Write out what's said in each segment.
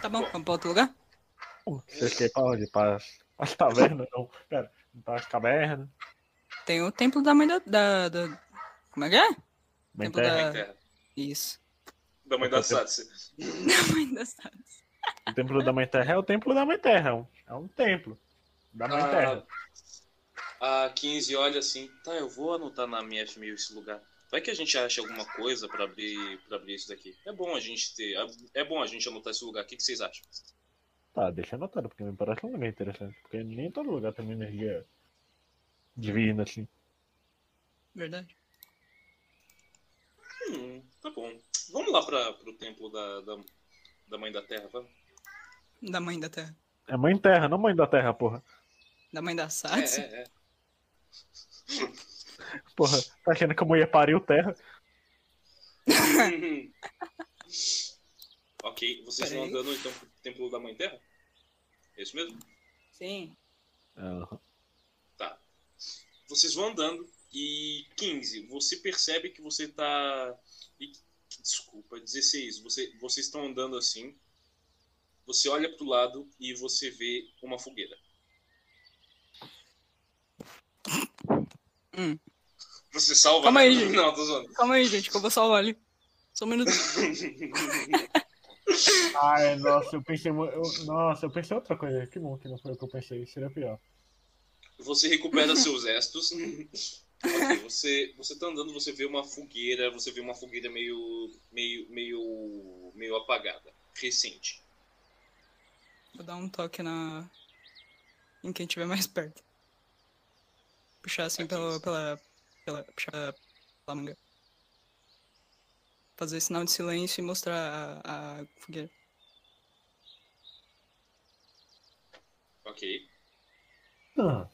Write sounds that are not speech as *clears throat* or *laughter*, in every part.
Tá bom, vamos pra outro lugar? Vocês querem pra onde? Pra as tavernas? Não, pera. Para as cavernas. Tem o templo da mãe da. da, da- Como é que é? Bem Templo terra. da- Terra. Isso. Da mãe da Satsi. *laughs* Da mãe da Satsi. O templo da Mãe Terra é o templo da Mãe Terra. é um- É um templo da Mãe Terra. A 15 olha assim, tá, eu vou anotar na minha F1000 esse lugar. Vai que a gente acha alguma coisa pra abrir, pra abrir isso daqui. É bom a gente ter. É bom a gente anotar esse lugar. O que, que vocês acham? Tá, deixa anotado, porque me parece um lugar interessante. Porque nem em todo lugar tem uma energia divina, assim. Verdade. Hum, tá bom. Vamos lá pra, pro templo da, da, da mãe da terra, vamos? Da mãe da terra. É Mãe Terra, não Mãe da Terra, porra. Da mãe da É, Satsi? é, é. *laughs* Porra, tá achando que a mulher pariu terra? *laughs* ok, vocês vão Peraí. andando então pro templo da mãe terra? É isso mesmo? Sim. Aham. Tá. Vocês vão andando e 15, você percebe que você tá. e- Desculpa, 16, você, vocês estão andando assim. Você olha pro lado e você vê uma fogueira. Hum. Você salva? Calma né? aí, gente. Não, tô zoando. Calma aí, gente, que eu vou salvar ali. Só um minuto. *laughs* Ai, nossa, eu pensei. eu- nossa, eu pensei outra coisa. Que bom que não foi o que eu pensei. Seria pior. Você recupera seus restos. *laughs* Ok, você, você tá andando, você vê uma fogueira, você vê uma fogueira meio. meio. meio. meio apagada. Recente. Vou dar um toque na. em quem estiver mais perto. Puxar assim Aqui. pela. pela. Pela. puxar pela manga. Fazer sinal de silêncio e mostrar a, a fogueira. Ok. Ah,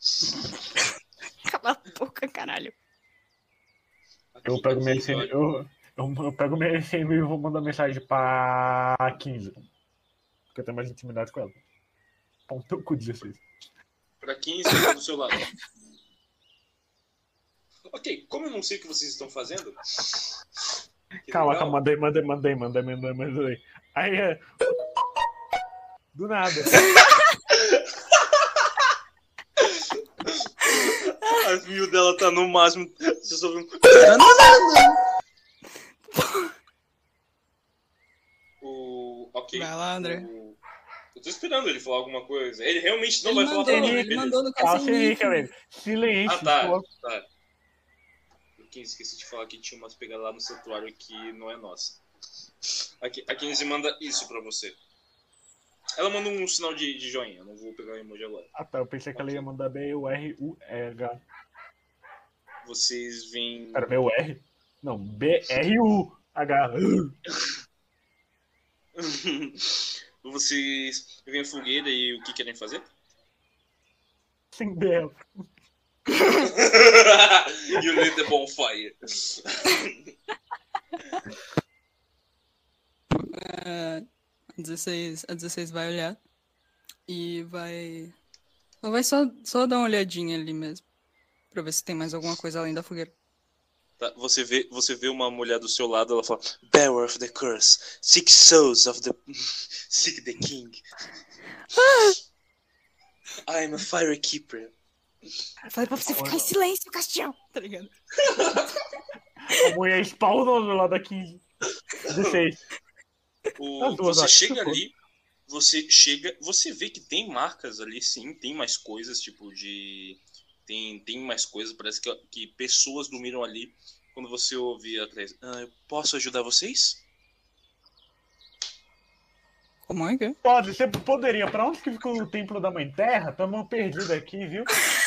*laughs* Cala a boca, caralho. Aqui, eu pego minha vocês SM, olham- eu, eu, eu pego minha SM e vou mandar mensagem pra 15. Porque eu tenho mais intimidade com ela. Pão teu cu 16. Pra 15 do seu lado. Ok, como eu não sei o que vocês estão fazendo. calma, mandei, mandei, mandei, mandei, mandei, mandei. Aí é. Do nada. A view dela tá no máximo. Vocês ouvem. O. Ok. Vai lá, André. O- Eu tô esperando ele falar alguma coisa. Ele realmente não Ele vai mandou, falar pra mim. ele beleza. mandou no Calma, casinho. velho. Silêncio. Ah, tá. pô. tá. Esqueci de falar que tinha umas pegadas lá no santuário que não é nossa. Aqui, a 15 manda isso pra você. Ela manda um sinal de, de joinha. Eu não vou pegar o emoji agora. Ah tá, eu pensei que ela ia mandar B-U-R-U-H. Vocês veem. Era meu R? Não, B-R-U-H. *laughs* *laughs* *laughs* Vocês veem a fogueira e o que querem fazer? Sem dela. *laughs* you lit the bonfire. A 16, a 16 vai olhar e vai. Ela vai só, só dar uma olhadinha ali mesmo. Pra ver se tem mais alguma coisa além da fogueira. Tá, você, vê, você vê uma mulher do seu lado, ela fala: Bearer of the curse, seek souls of the. *laughs* seek the king. *laughs* I am a fire keeper. Eu falei pra você ficar em silêncio, Castiel! Tá ligado? A mulher spawnou do lado da 15. 16. O, você chega ali, você chega, você vê que tem marcas ali, sim, tem mais coisas, tipo de. Tem, tem mais coisas, parece que, que pessoas dormiram ali. Quando você ouve atrás, ah, eu posso ajudar vocês? Como é que é? Pode, você poderia. Pra onde que ficou o templo da Mãe Terra? Tamo perdido aqui, viu?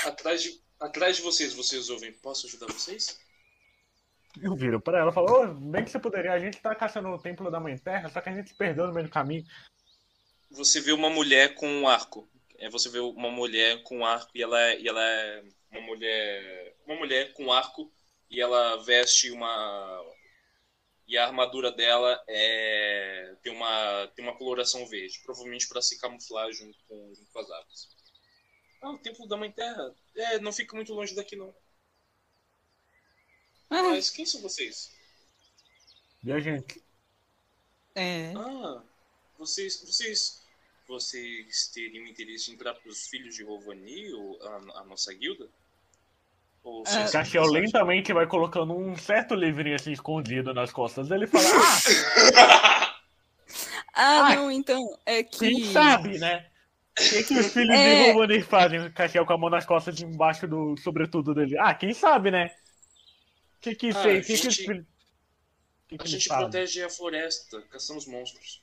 Atrás de, atrás de vocês, vocês ouvem, posso ajudar vocês? Eu viro pra ela e falo, ô, bem que você poderia. A gente tá caçando o templo da Mãe Terra, só que a gente se perdeu no meio do caminho. Você vê uma mulher com um arco. É, você vê uma mulher com um arco e ela, é- e ela é uma mulher. Uma mulher com arco e ela veste uma. E a armadura dela é. tem uma, tem uma coloração verde, provavelmente para se camuflar junto com, junto com as árvores. Ah, o Templo da Mãe Terra? É, não fica muito longe daqui não. Ah, Mas quem são vocês? Viajante. É. Ah, vocês, vocês, vocês teriam interesse em entrar pros filhos de Rovani, ou a, a nossa guilda? Ou Ah, Caxiel lentamente vai colocando um certo livrinho assim escondido nas costas dele e fala: *laughs* Ah, Ah, Ah, não, então, é que. quem sabe, né? O que, que os filhos É. de Romani fazem? Caxiel com a mão nas costas embaixo do sobretudo dele. Ah, quem sabe, né? O que que Ah, sei? a O que que os gente- filhos. O que que A gente protege a floresta, caçamos monstros.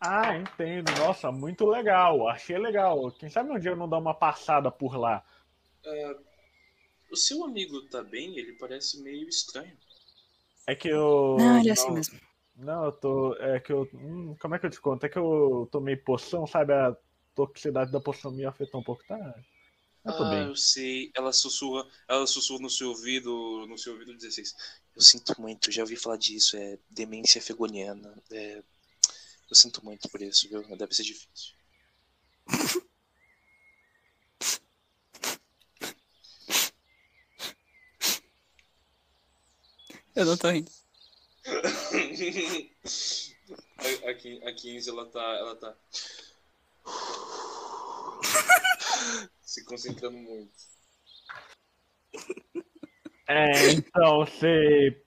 Ah, entendo. Nossa, muito legal. Achei legal. Quem sabe um dia eu não dar uma passada por lá. O seu amigo tá bem? Ele parece meio estranho. É que eu. Não, ele é assim não- mesmo. Não, eu tô. É que eu. hum, como é que eu te conto? É que eu tomei poção, sabe? A toxicidade da poção me afetou um pouco, tá? Eu tô ah, bem. eu sei. Ela sussurra, ela sussurra no seu ouvido, no seu ouvido 16. Eu sinto muito, já ouvi falar disso, é demência fegoniana. É... Eu sinto muito por isso, viu? Deve ser difícil. Eu não tô rindo. a, a, Kim- a 15, ela tá. Ela tá. *laughs* Se concentrando muito. É, então, você.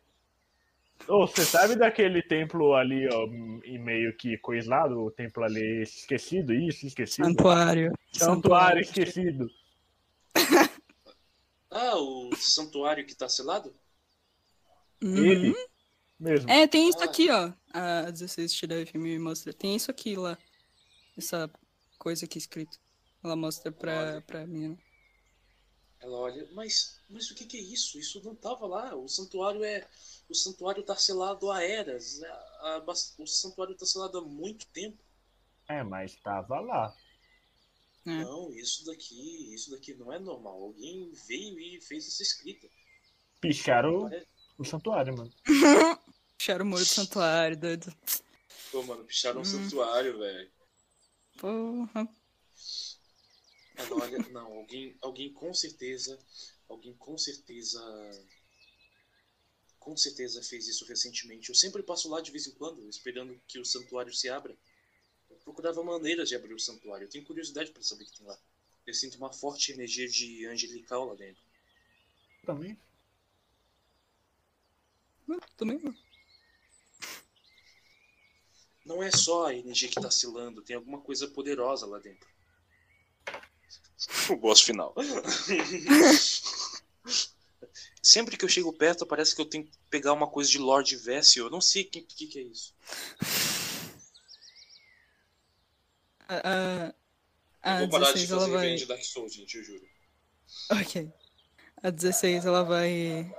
Ô, você sabe daquele templo ali, ó, e meio que coisado, o templo ali esquecido, isso, esquecido? Santuário. Santuário esquecido. *laughs* Ah, o santuário que tá selado? Uhum. Ele mesmo. É, tem isso Ah. aqui, ó. A 16 Tiref me mostra. Tem isso aqui lá. Essa coisa aqui escrito. Ela mostra pra, pra mim. né? Ela olha, mas, mas o que, que é isso? Isso não tava lá. O santuário é. O santuário tá selado há eras. A- a bas- o santuário tá selado há muito tempo. É, mas tava lá. É. Não, isso daqui, isso daqui não é normal. Alguém veio e fez essa escrita. Picharam Parece- o santuário, mano. *laughs* Puxaram o muro do santuário, doido. Pô, mano, picharam um Hum. santuário, velho. Porra. Ela olha, não, alguém, alguém com certeza, alguém com certeza, com certeza fez isso recentemente. Eu sempre passo lá de vez em quando, esperando que o santuário se abra. Eu procurava maneiras de abrir o santuário. Eu tenho curiosidade para saber o que tem lá. Eu sinto uma forte energia de angelical lá dentro. Também. Eu Também. Não é só a energia que tá selando, tem alguma coisa poderosa lá dentro. O boss final. *laughs* Sempre que eu chego perto, parece que eu tenho que pegar uma coisa de Lord Vessel. Eu não sei o que, que, que é isso. A, Eu a vou parar de 16 ela fazer vai. revenge Dark Souls, gente, eu juro. Ok. A 16 ela vai.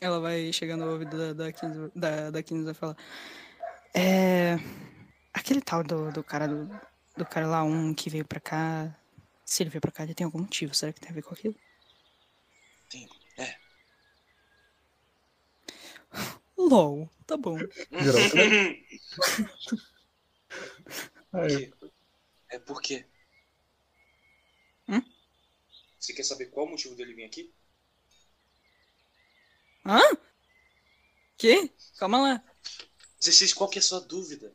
Ela vai chegar no ouvido da, da, 15, da, da 15 e vai falar. É. Aquele tal do, do cara do, do cara lá, um que veio pra cá. Se ele veio pra cá, ele tem algum motivo. Será que tem a ver com aquilo? Tem. É. *laughs* LOL, tá bom. *laughs* Aí, É por quê? Hum? Você quer saber qual o motivo dele vir aqui? Hã? Que? Calma lá. 16, qual que é a sua dúvida?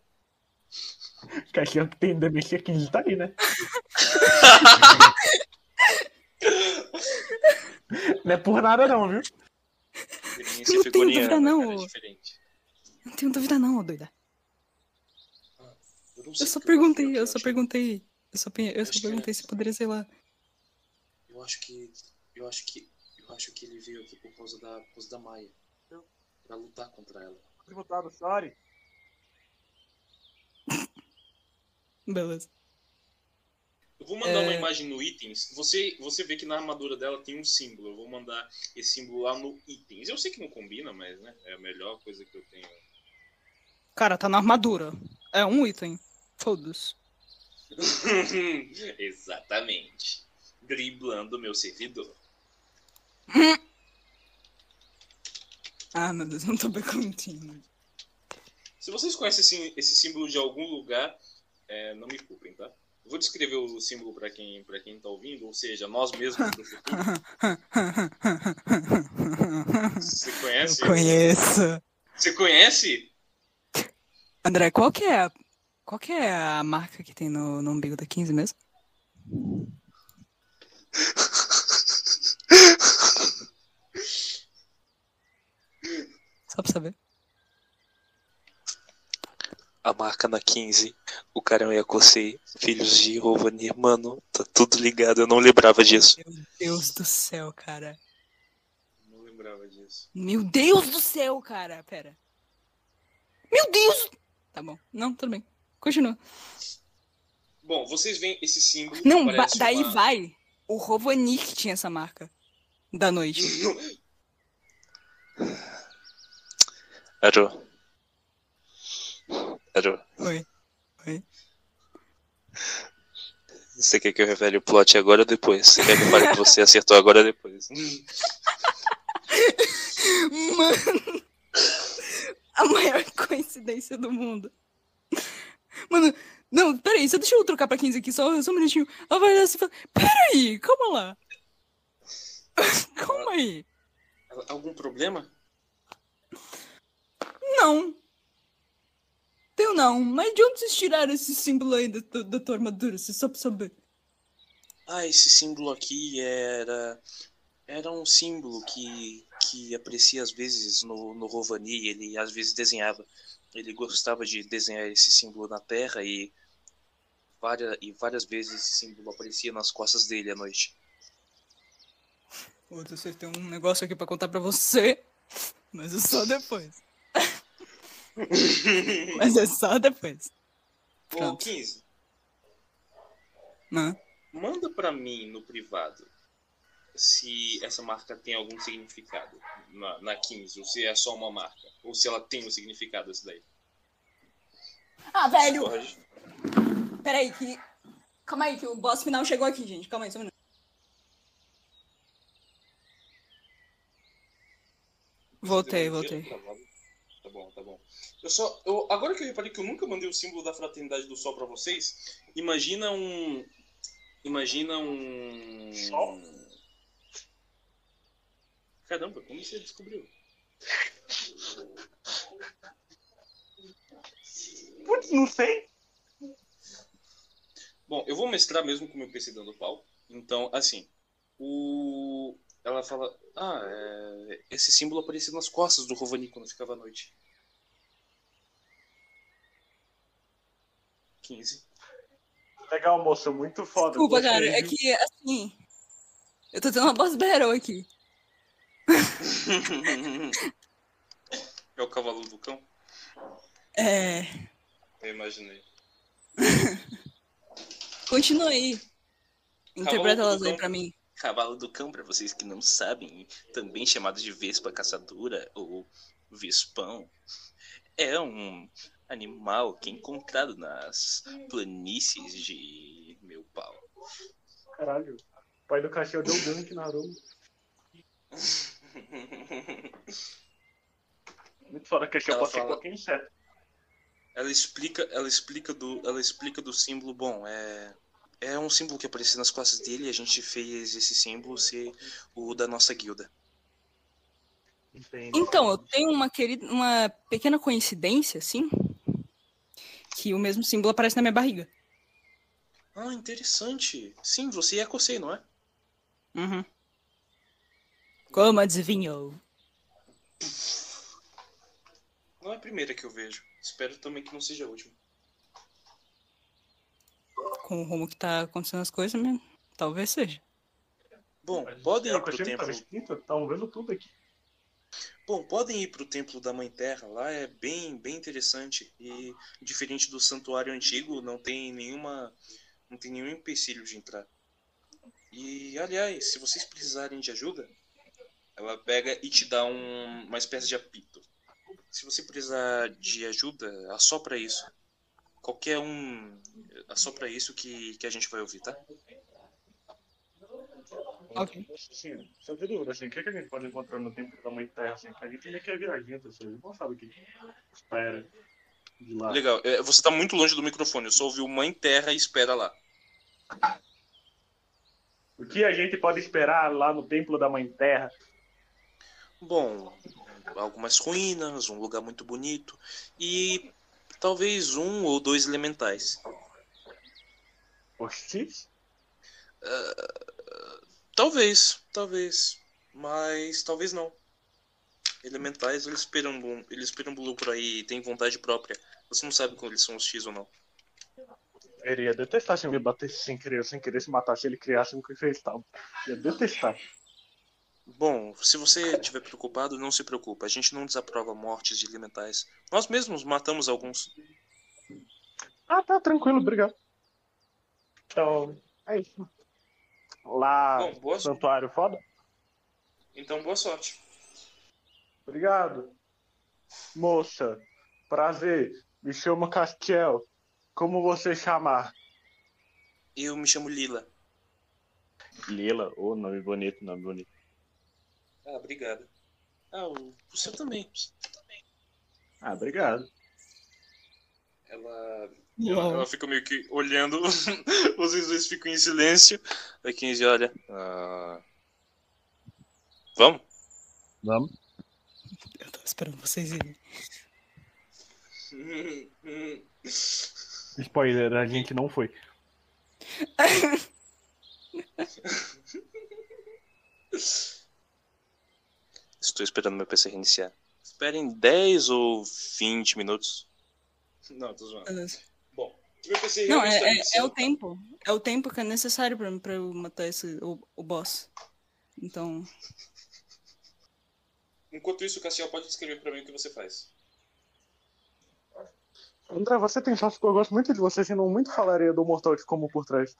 Caixinha que tem demência 15 tá aí, né? *laughs* não é por nada não, viu? Demência Não tenho dúvida, não, é. Não tenho dúvida não, ô doida. Eu, não sei Eu só eu perguntei, acho- eu só perguntei. Eu só, eu só é. perguntei se poderia ser lá. Eu acho que. Eu acho que. Eu acho que ele veio aqui por causa da. Por causa da Maia. Pra lutar contra ela. Tributado, sorry. Beleza. Eu vou mandar uma É. imagem no itens. Você, você vê que na armadura dela tem um símbolo. Eu vou mandar esse símbolo lá no itens. Eu sei que não combina, mas né, é a melhor coisa que eu tenho. Cara, tá na armadura. É um item. Foda-se. *laughs* Exatamente. Driblando meu servidor. *laughs* Ah, meu Deus, não tô bem contigo. Se vocês conhecem esse, esse símbolo de algum lugar, é, não me culpem, tá? Vou descrever o símbolo pra quem, pra quem tá ouvindo, ou seja, nós mesmos do futuro. *laughs* Você conhece? Eu conheço. Você conhece? André, qual que é a, qual que é a marca que tem no, no umbigo da 15 mesmo? *laughs* Só pra saber. A marca na 15, o Carão Yakosei, filhos de Rovani. Mano, tá tudo ligado, eu não lembrava disso. Meu Deus do céu, cara. Não lembrava disso. Meu Deus do céu, cara. Pera. Meu Deus! Tá bom. Não, tudo bem. Continua. Bom, vocês veem esse símbolo. Não, daí uma- vai. O Rovani que tinha essa marca. Da noite. *laughs* Aro. Aro, Oi. Oi. você quer que eu revele o plot agora ou depois? Você quer que eu fale que você acertou agora ou depois? *laughs* Mano. A maior coincidência do mundo. Mano, não, peraí, só deixa eu trocar pra 15 aqui, só, só um minutinho. Ela vai olhar assim e fala: Peraí, calma lá. *laughs* Calma aí. Algum problema? Não. Tenho não, mas de onde vocês tiraram esse símbolo aí da, da tua armadura? Você só pra saber. Ah, esse símbolo aqui era. Era um símbolo que, que aparecia às vezes no, no Rovani, ele às vezes desenhava. Ele gostava de desenhar esse símbolo na terra e várias, e várias vezes esse símbolo aparecia nas costas dele à noite. Outro, você tem um negócio aqui pra contar pra você, *laughs* mas é só depois. Mas é só depois. Ô, Pronto. 15, Não. manda pra mim no privado se essa marca tem algum significado na, na 15, ou se é só uma marca, ou se ela tem um significado essa daí. Ah, velho! Pode. Peraí, que. Calma aí, que o boss final chegou aqui, gente. Calma aí, só um minuto. Voltei, voltei. Tá bom, tá bom. Eu só, eu, agora que eu reparei que eu nunca mandei o símbolo da fraternidade do sol pra vocês, imagina um. Imagina um. Sol? Caramba, como você descobriu? Putz, não sei. Bom, eu vou mestrar mesmo com o meu PC dando pau. Então, assim, o. Ela fala. Ah, é... esse símbolo aparecia nas costas do Rovani quando ficava à noite. 15. Legal, moço, muito foda. Desculpa, cara, é que, assim. Eu tô tendo uma boss battle aqui. *laughs* é o cavalo do cão? É. Eu imaginei. *laughs* Continua aí. Interpreta elas aí pra mim. Cavalo do cão, para vocês que não sabem, também chamado de vespa caçadora ou vespão, é um animal que é encontrado nas planícies de meu pau. Caralho. O pai do cachorro deu gank na Arumo. Muito foda que pode ser fala- qualquer inseto. Ela explica, ela explica do, ela explica do símbolo. Bom, é é um símbolo que aparecia nas costas dele e a gente fez esse símbolo ser o da nossa guilda. Entendi. Então, eu tenho uma querida, uma pequena coincidência, assim, que o mesmo símbolo aparece na minha barriga. Ah, interessante. Sim, você é Kosei, não é? Uhum. Como adivinhou? Não é a primeira que eu vejo. Espero também que não seja a última. Com o rumo que tá acontecendo as coisas, né? talvez seja. Bom, podem é ir pro templo. escrito, Tão vendo tudo aqui. Bom, podem ir pro templo da Mãe Terra. Lá é bem, bem interessante e diferente do santuário antigo, não tem nenhuma, não tem nenhum empecilho de entrar. E aliás, se vocês precisarem de ajuda, ela pega e te dá um- uma espécie de apito. Se você precisar de ajuda, assopra isso. Qualquer um, assopra isso que, que a gente vai ouvir, tá? Ok. Assim, só de dúvida, assim, o que, que a gente pode encontrar no tempo da mãe terra, assim, que a gente ainda quer ver a gente, assim, a gente não sabe o que espera de lá. Legal. É, Você tá muito longe do microfone. Eu só ouvi o Mãe Terra e espera lá. O que a gente pode esperar lá no templo da mãe terra? Bom, algumas ruínas, um lugar muito bonito. E talvez um ou dois elementais. Oxi. Talvez, talvez. Mas talvez não. Elementais, eles perambulam, eles perambulam por aí e têm vontade própria. Você não sabe quando eles são hostis ou não. Eu iria detestar se me batesse sem querer, sem querer se matasse ele criasse um que fez tal. Ia detestar. Bom, se você estiver preocupado, não se preocupe. A gente não desaprova mortes de elementais. Nós mesmos matamos alguns. Ah, tá, tranquilo, obrigado. Então, é isso. Lá, Bom, boa sorte. santuário foda? Então, boa sorte. Obrigado. Moça, prazer. Me chamo Castiel. Como você chamar? Eu me chamo Lila. Lila, ô, nome bonito, nome bonito. Ah, obrigado. Ah, o o seu também. o seu também. Ah, obrigado. Ela, Uau. ela fica meio que olhando. *laughs* Vocês dois ficam em silêncio. A 15 olha. Ah, Vamos? Vamos. Eu tava esperando vocês irem. *laughs* Spoiler, a gente não foi. *laughs* Estou esperando meu PC reiniciar. Esperem 10 ou 20 minutos. Não, tô zoando. Bom, meu PC Não, é, tá é, é o tempo. É o tempo que é necessário pra, pra eu matar esse, o, o boss. Então. Enquanto isso, Cassiel pode descrever pra mim o que você faz. André, você tem sorte que eu gosto muito de você, senão muito falaria do Mortal de como por trás.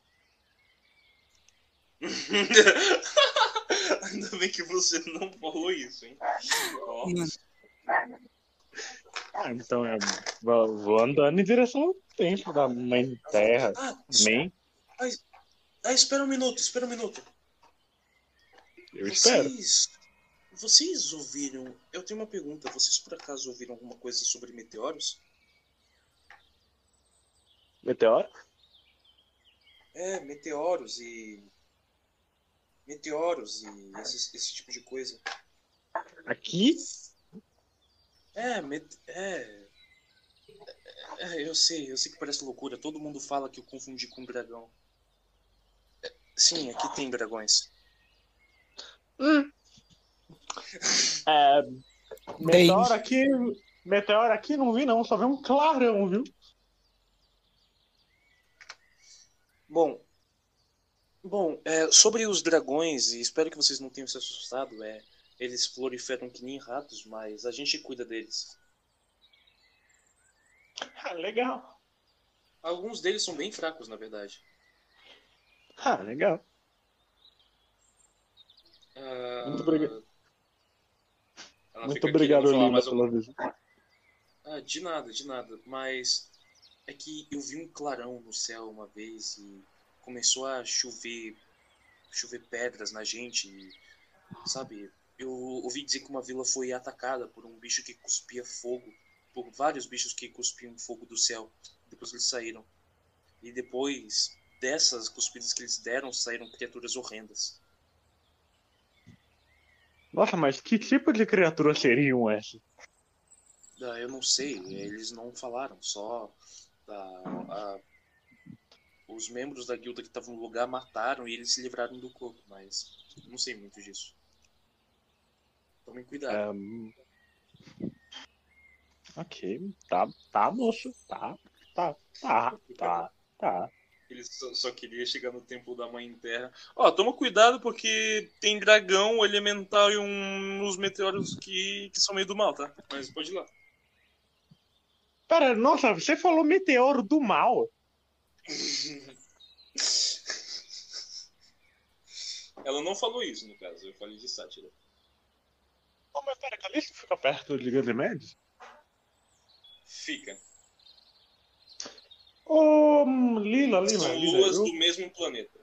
*laughs* Ainda bem que você não falou isso, hein? Mano, Ah, então eu vou, vou andando em direção ao templo da Mãe Terra. Ah, Amém? ah, espera um minuto, espera um minuto. Eu espero. Vocês. Vocês ouviram. Eu tenho uma pergunta. Vocês por acaso ouviram alguma coisa sobre meteoros? Meteoro? É, meteoros e. Meteoros e esse, esse tipo de coisa. Aqui? É, met... é... é. Eu sei, eu sei que parece loucura. Todo mundo fala que eu confundi com dragão. É, Sim, aqui tem dragões. É. Meteoro aqui. Meteoro aqui não vi não, só vi um clarão, viu? Bom, bom, é, sobre os dragões, e espero que vocês não tenham se assustado, é, eles proliferam que nem ratos, mas a gente cuida deles. Ah, legal. Alguns deles são bem fracos, na verdade. Ah, legal. Ah, Muito obrigado. ela Muito obrigado, um- pela visita. Ah, de nada, de nada. Mas é que eu vi um clarão no céu uma vez e começou a chover, chover pedras na gente. E, sabe, eu ouvi dizer que uma vila foi atacada por um bicho que cuspia fogo, por vários bichos que cuspiam fogo do céu. Depois eles saíram. E depois dessas cuspidas que eles deram, saíram criaturas horrendas. Nossa, mas que tipo de criatura seriam essas? Ah, eu não sei, eles não falaram, só ah, ah, os membros da guilda que estavam no lugar mataram e eles se livraram do corpo, mas não sei muito disso. Tomem cuidado. Ahn, Ok, tá, tá, moço. Tá, tá, tá, tá, tá. Ele só, só queria chegar no templo da Mãe Terra. Ó, toma cuidado porque tem dragão, elemental e um, uns meteoros que, que são meio do mal, tá? Mas pode ir lá. Pera, nossa, você falou meteoro do mal. Ela não falou isso, no caso. Eu falei de sátira. Oh, mas pera, Calixto fica perto de Ganymede? Fica. Ô, hum, Lila, Lila, São Lila. luas eu- do mesmo planeta.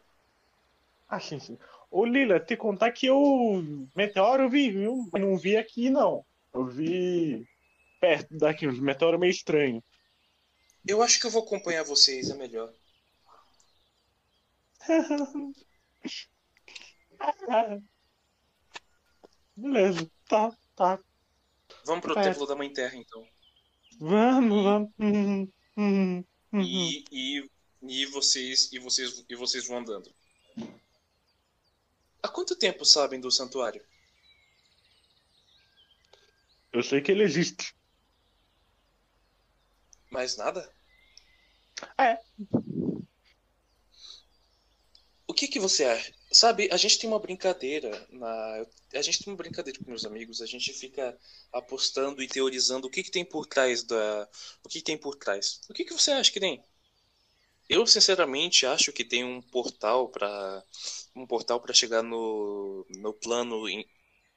Ah, sim, sim. Ô, Lila, te contar que eu. Meteoro eu vi, viu? Mas não vi aqui, não. Eu vi perto daqui, uns meteoros meio estranhos. Eu acho que eu vou acompanhar vocês, é melhor. *laughs* Beleza, tá, tá. Vamos pro É. Templo da Mãe Terra, então. Vamos, vamos. Uhum, uhum, uhum. E, e, e vocês e vocês e vocês vão andando. Há quanto tempo sabem do santuário? Eu sei que ele existe. Mais nada? É. O que que você acha? Sabe, a gente tem uma brincadeira na a gente tem uma brincadeira com meus amigos, a gente fica apostando e teorizando o que que tem por trás da o que, que tem por trás. O que que você acha que tem? Eu sinceramente acho que tem um portal para um portal para chegar no no plano em-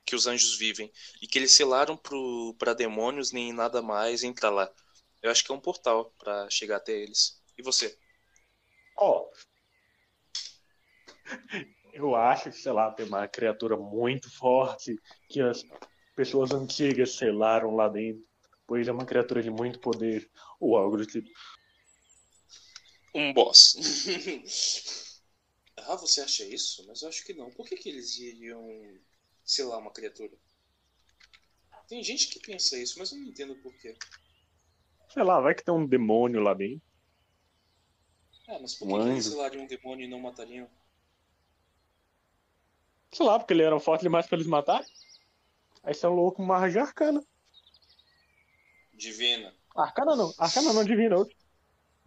que os anjos vivem e que eles selaram para demônios nem nada mais entrar lá. Eu acho que é um portal para chegar até eles. E você? Ó. *laughs* Eu acho que, sei lá, tem uma criatura muito forte que as pessoas antigas selaram lá dentro. Pois é uma criatura de muito poder. Ou algo do tipo. Um boss. *laughs* ah, você acha isso? Mas eu acho que não. Por que, que eles iriam selar uma criatura? Tem gente que pensa isso, mas eu não entendo por quê. Sei lá, vai que tem um demônio lá dentro. Ah, mas por Um que, eles anjo. selariam um demônio e não matariam? Sei lá, porque ele era forte demais pra eles matar. Aí você é louco, uma magia arcana. Divina. Arcana não, arcana não, divina. outro.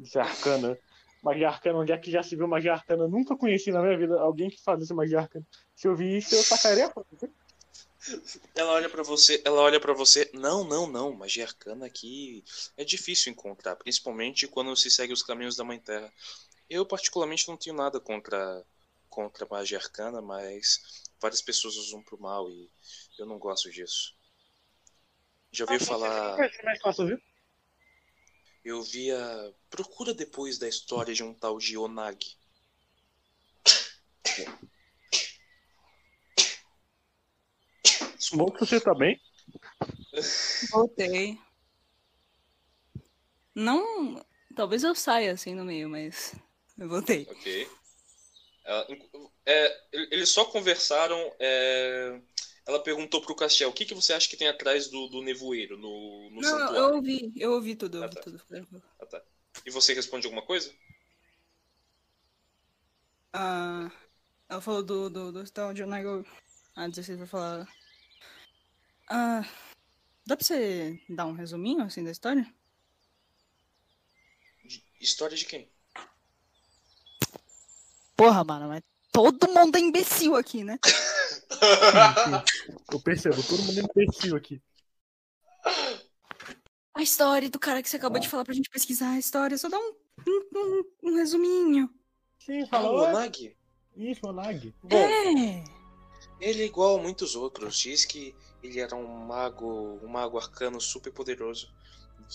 Isso é arcana. Magia arcana, onde é que já se viu magia arcana? Nunca conheci na minha vida alguém que fazia magia arcana. Se eu vi isso, eu sacaria foda. Ela olha pra você, ela olha para você. Não, não, não. Magia arcana aqui é difícil encontrar, principalmente quando se segue os caminhos da Mãe Terra. Eu particularmente não tenho nada contra contra magia arcana, mas várias pessoas usam pro mal e eu não gosto disso. Já ouviu falar? Mais fácil, viu? Eu via. Procura depois da história de um tal de Onag. Bom que você tá bem. Voltei. Não. Talvez eu saia assim no meio, mas. Eu voltei. Ok. É, eles só conversaram. é, ela perguntou pro Castiel: o que, que você acha que tem atrás do, do nevoeiro no, no Não, santuário? eu ouvi, eu ouvi tudo, eu Ah, ouvi tá. tudo. Ah, tá. E você responde alguma coisa? Ah, ela falou do, do, do de Onago. A 16 vai falar. Ah, dá pra você dar um resuminho assim da história? De- história de quem? Porra, mano, mas todo mundo é imbecil aqui, né? *laughs* Eu percebo, todo mundo é imbecil aqui. A história do cara que você acabou de falar pra gente pesquisar a história, só dá um, um, um- um resuminho. Sim, Ah, o falou. Onag? Isso, Onag. Bom, É. ele é igual a muitos outros. Diz que ele era um mago, um mago arcano super poderoso.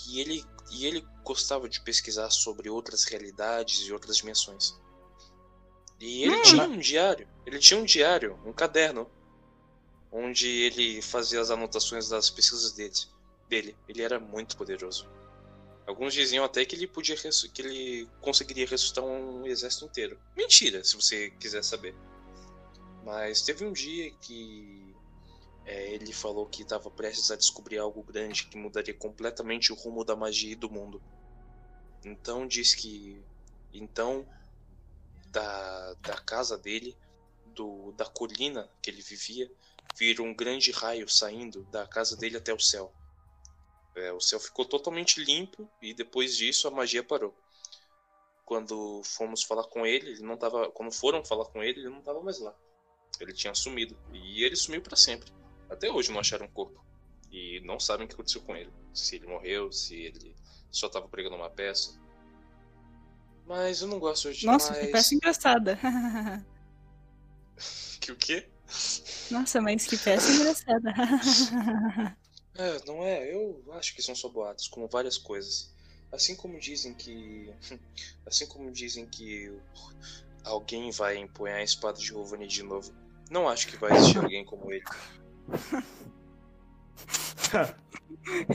E ele, e ele gostava de pesquisar sobre outras realidades e outras dimensões. E ele Hum. tinha um diário. Ele tinha um diário, um caderno, onde ele fazia as anotações das pesquisas dele. dele. Ele era muito poderoso. Alguns diziam até que ele podia que ele conseguiria ressuscitar um exército inteiro. Mentira, se você quiser saber. Mas teve um dia que é, ele falou que estava prestes a descobrir algo grande que mudaria completamente o rumo da magia e do mundo. Então diz que então da, da casa dele, do, da colina que ele vivia, vira um grande raio saindo da casa dele até o céu. É, o céu ficou totalmente limpo e depois disso a magia parou. Quando fomos falar com ele, ele não tava, quando foram falar com ele, ele não estava mais lá. Ele tinha sumido e ele sumiu para sempre. Até hoje não acharam o corpo e não sabem o que aconteceu com ele. Se ele morreu, se ele só estava pregando uma peça. Mas eu não gosto de Nossa, mais... que peça engraçada. *laughs* Que o quê? Nossa, mas que peça engraçada. *laughs* É, não é, eu acho que são só boatos, como várias coisas. Assim como dizem que. *laughs* Assim como dizem que alguém vai empunhar a espada de Rovani de novo. Não acho que vai existir alguém como ele. *laughs*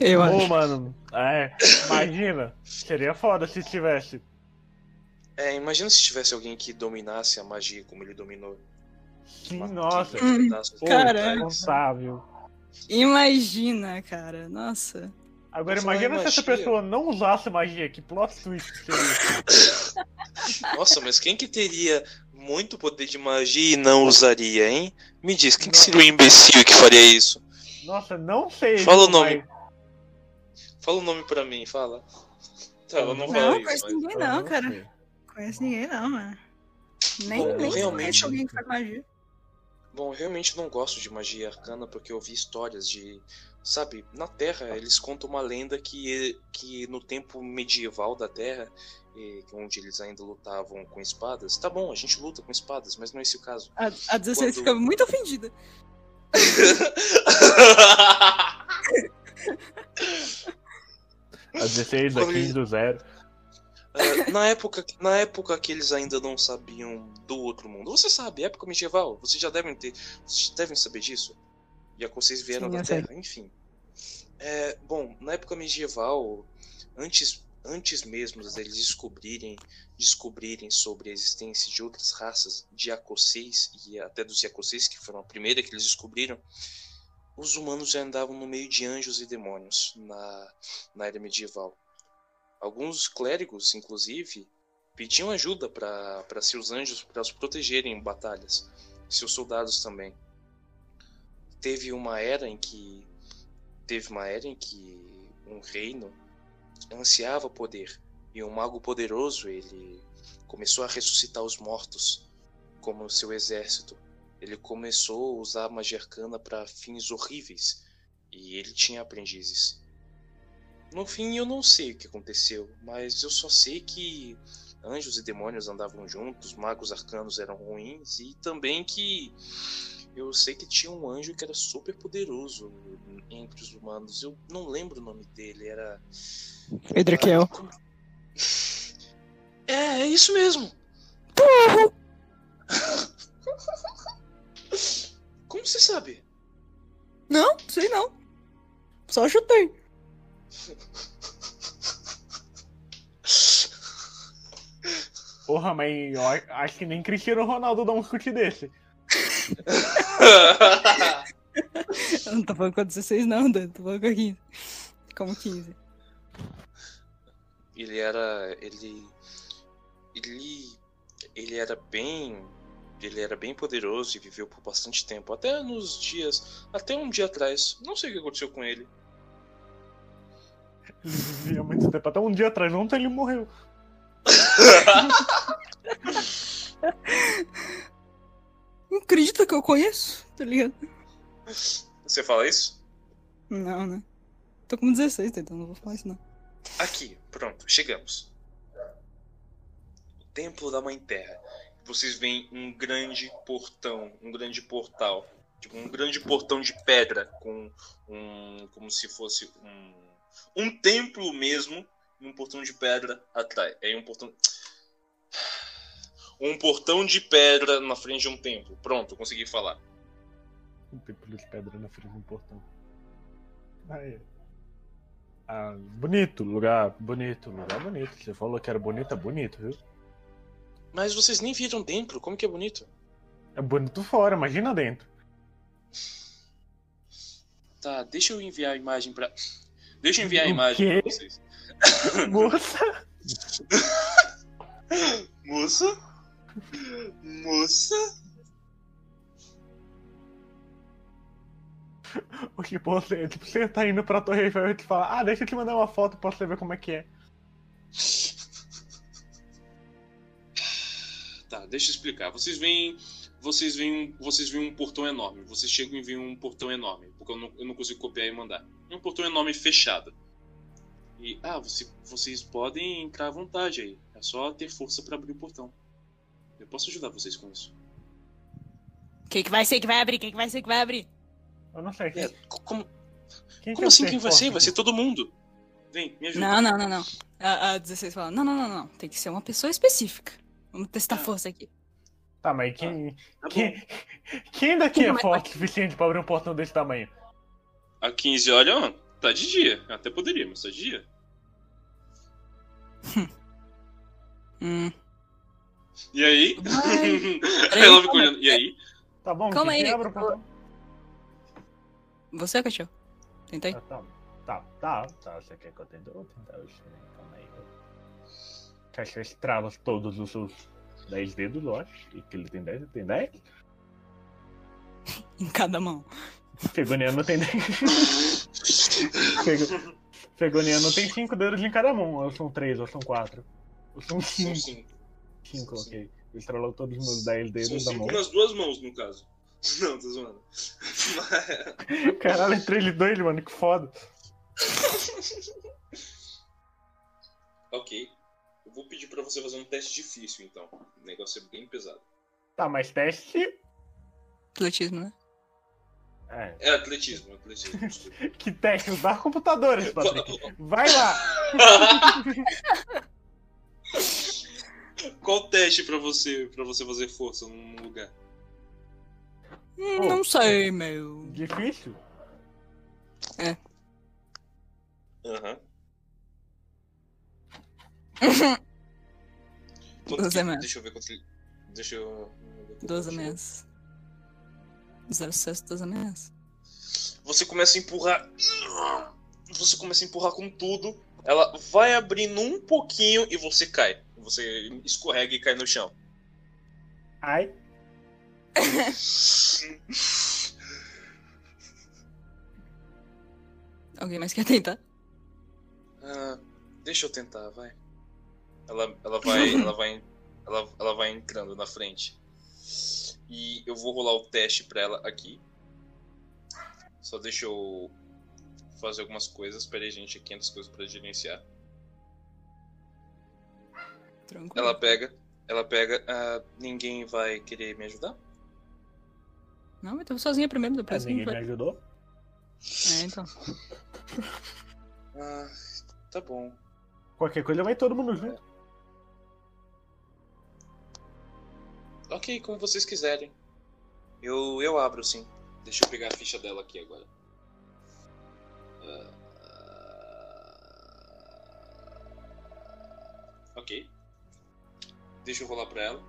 Eu Ô, acho. mano, é, imagina. Seria foda se tivesse. É, imagina se tivesse alguém que dominasse a magia como ele dominou. Sim, Uma- nossa. de Caramba. Contável. Imagina, cara. Nossa. Agora imagina se essa pessoa não usasse magia, que plot twist seria. *laughs* Nossa, mas quem que teria muito poder de magia e não usaria, hein? Me diz, quem que seria o imbecil que faria isso? Nossa, não sei. Fala o nome. mas- Fala o nome pra mim, fala. Tá, ela não Não, conheço mas... ninguém eu não, cara. Conheço ninguém não, mano. Nem, Bom, nem realmente- conheço alguém que faz magia. Bom, eu realmente não gosto de magia arcana porque eu vi histórias de. Sabe, na Terra eles contam uma lenda que, que no tempo medieval da Terra, onde eles ainda lutavam com espadas. Tá bom, a gente luta com espadas, mas não é esse o caso. A, a 16 Quando- fica muito ofendida. A 16, a Quando 15 do zero. É, na, época, na época que eles ainda não sabiam do outro mundo. Você sabe, época medieval, vocês já devem ter. Vocês devem saber disso. Já vocês vieram Sim, da eu sei. Terra, enfim. É, bom, na época medieval, antes, antes mesmo deles descobrirem, descobrirem sobre a existência de outras raças de Yacoseis e até dos Yacoseis, que foram a primeira que eles descobriram, os humanos já andavam no meio de anjos e demônios na, na era medieval. Alguns clérigos, inclusive, pediam ajuda para seus anjos para os protegerem em batalhas, seus soldados também. Teve uma era em que teve uma era em que um reino ansiava poder e um mago poderoso ele começou a ressuscitar os mortos como seu exército. Ele começou a usar a magia arcana para fins horríveis e ele tinha aprendizes. No fim, eu não sei o que aconteceu, mas eu só sei que anjos e demônios andavam juntos, magos arcanos eram ruins e também que eu sei que tinha um anjo que era super poderoso entre os humanos. Eu não lembro o nome dele, era. Edraquiel. É, é isso mesmo. *laughs* Como você sabe? Não, sei não. Só chutei. Porra, mas acho que nem Cristiano Ronaldo dá um chute desse. *laughs* Eu não tô falando com a 16 não, Dan. Tô falando com a 15. Como 15. ele era ele ele ele era bem ele era bem poderoso e viveu por bastante tempo até nos dias até um dia atrás não sei o que aconteceu com ele Ele vivia muito tempo. Até um dia atrás, ontem ele morreu. *laughs* Não acredita que eu conheço, tá ligado? Você fala isso? Não, né? Tô com 16, então não vou falar isso não. aqui pronto chegamos O Templo da Mãe Terra. Vocês veem um grande portão, um grande portal. Tipo, um grande portão de pedra com um. como se fosse um. um templo mesmo. E um portão de pedra atrás. É um portão. Um portão de pedra na frente de um templo. Pronto, consegui falar. Um templo de pedra na frente do portão. Aí. Ah, bonito, lugar bonito, lugar bonito. Você falou que era bonito, é bonito, viu? mas vocês nem viram dentro como que é bonito É bonito fora, imagina dentro. Tá, deixa eu enviar a imagem pra. Deixa eu enviar a imagem quê? pra vocês. Moça, *laughs* Moça? Moça? o que você, tipo, você tá indo pra Torre Eiffel e te fala, ah, deixa eu te mandar uma foto pra você ver como é que é. *laughs* Tá, deixa eu explicar. Vocês veem. Vocês veem, vocês veem um portão enorme. Vocês chegam e veem um portão enorme. Porque eu não, eu não consigo copiar e mandar. É um portão enorme fechado. E. Ah, você, vocês podem entrar à vontade aí. É só ter força pra abrir o portão. Eu posso ajudar vocês com isso. Quem que vai ser que vai abrir? Quem que vai ser que vai abrir? Eu não sei. Quem, É, co- como, quem como assim quem vai ser vai ser todo mundo vem me ajuda Não, não, não, não. A, a 16 fala, não, não, não, não. Tem que ser uma pessoa específica. Vamos testar a força aqui. Tá, mas quem, Tá bom. quem, quem daqui Quem é forte o suficiente pra abrir um portão desse tamanho? A 15 olha, ó, tá de dia. Até poderia, mas tá de dia. Hum. E aí? Vai. *laughs* Ela olhando. E aí? Tá bom, Calma aí, o portão? Você, cachorro. Tenta aí. Ah, tá. Tá, tá, tá. Você quer que eu tente? Eu vou tentar também. Calma aí. Que eu estralo todos os seus 10 dedos, eu acho. E que ele tem 10, ele tem 10? *laughs* Em cada mão. Fegoniano tem 10. *laughs* Fego... Fegoniano tem 5 dedos em cada mão. Ou são 3, ou são 4. Ou são São 5. Cinco. 5, ok. Ele estralou todos os meus 10 São dedos da mão. cinco nas duas mãos, no caso. *laughs* Não, tô zoando. *laughs* Caralho, é 3 de 2, mano, que foda. *laughs* ok. Eu vou pedir pra você fazer um teste difícil, então. O negócio é bem pesado. Tá, mas teste. Atletismo, né? É, É atletismo, atletismo. desculpa. que teste? Usar computadores, Patrick. Vai lá! Qual teste pra você, pra você fazer força num lugar? Hum, Oh. Não sei, meu. Difícil? Aham. *laughs* Doze que- meses. Deixa eu ver quanto ele. Deixa eu. 12 meses. Zero sucesso, 12 meses. Você começa a empurrar. Você começa a empurrar com tudo. Ela vai abrindo um pouquinho e você cai. Você escorrega e cai no chão. Ai. *laughs* Alguém mais quer tentar? Ah, deixa eu tentar, vai. Ela, ela vai. ela vai. Ela, ela vai entrando na frente. E eu vou rolar o teste pra ela aqui. Só deixa eu fazer algumas coisas. Pera aí, gente, 500 coisas pra gerenciar. Tranquilo. Ela pega. Ela pega. ah, ninguém vai querer me ajudar? Não, eu tô sozinha primeiro, Ah, depois ninguém não me ajudou? É, então. *laughs* Ah, tá bom. Qualquer coisa vai todo mundo junto. Ok, como vocês quiserem. Eu, eu abro sim. Deixa eu pegar a ficha dela aqui agora. Ah, Ok. Deixa eu rolar pra ela.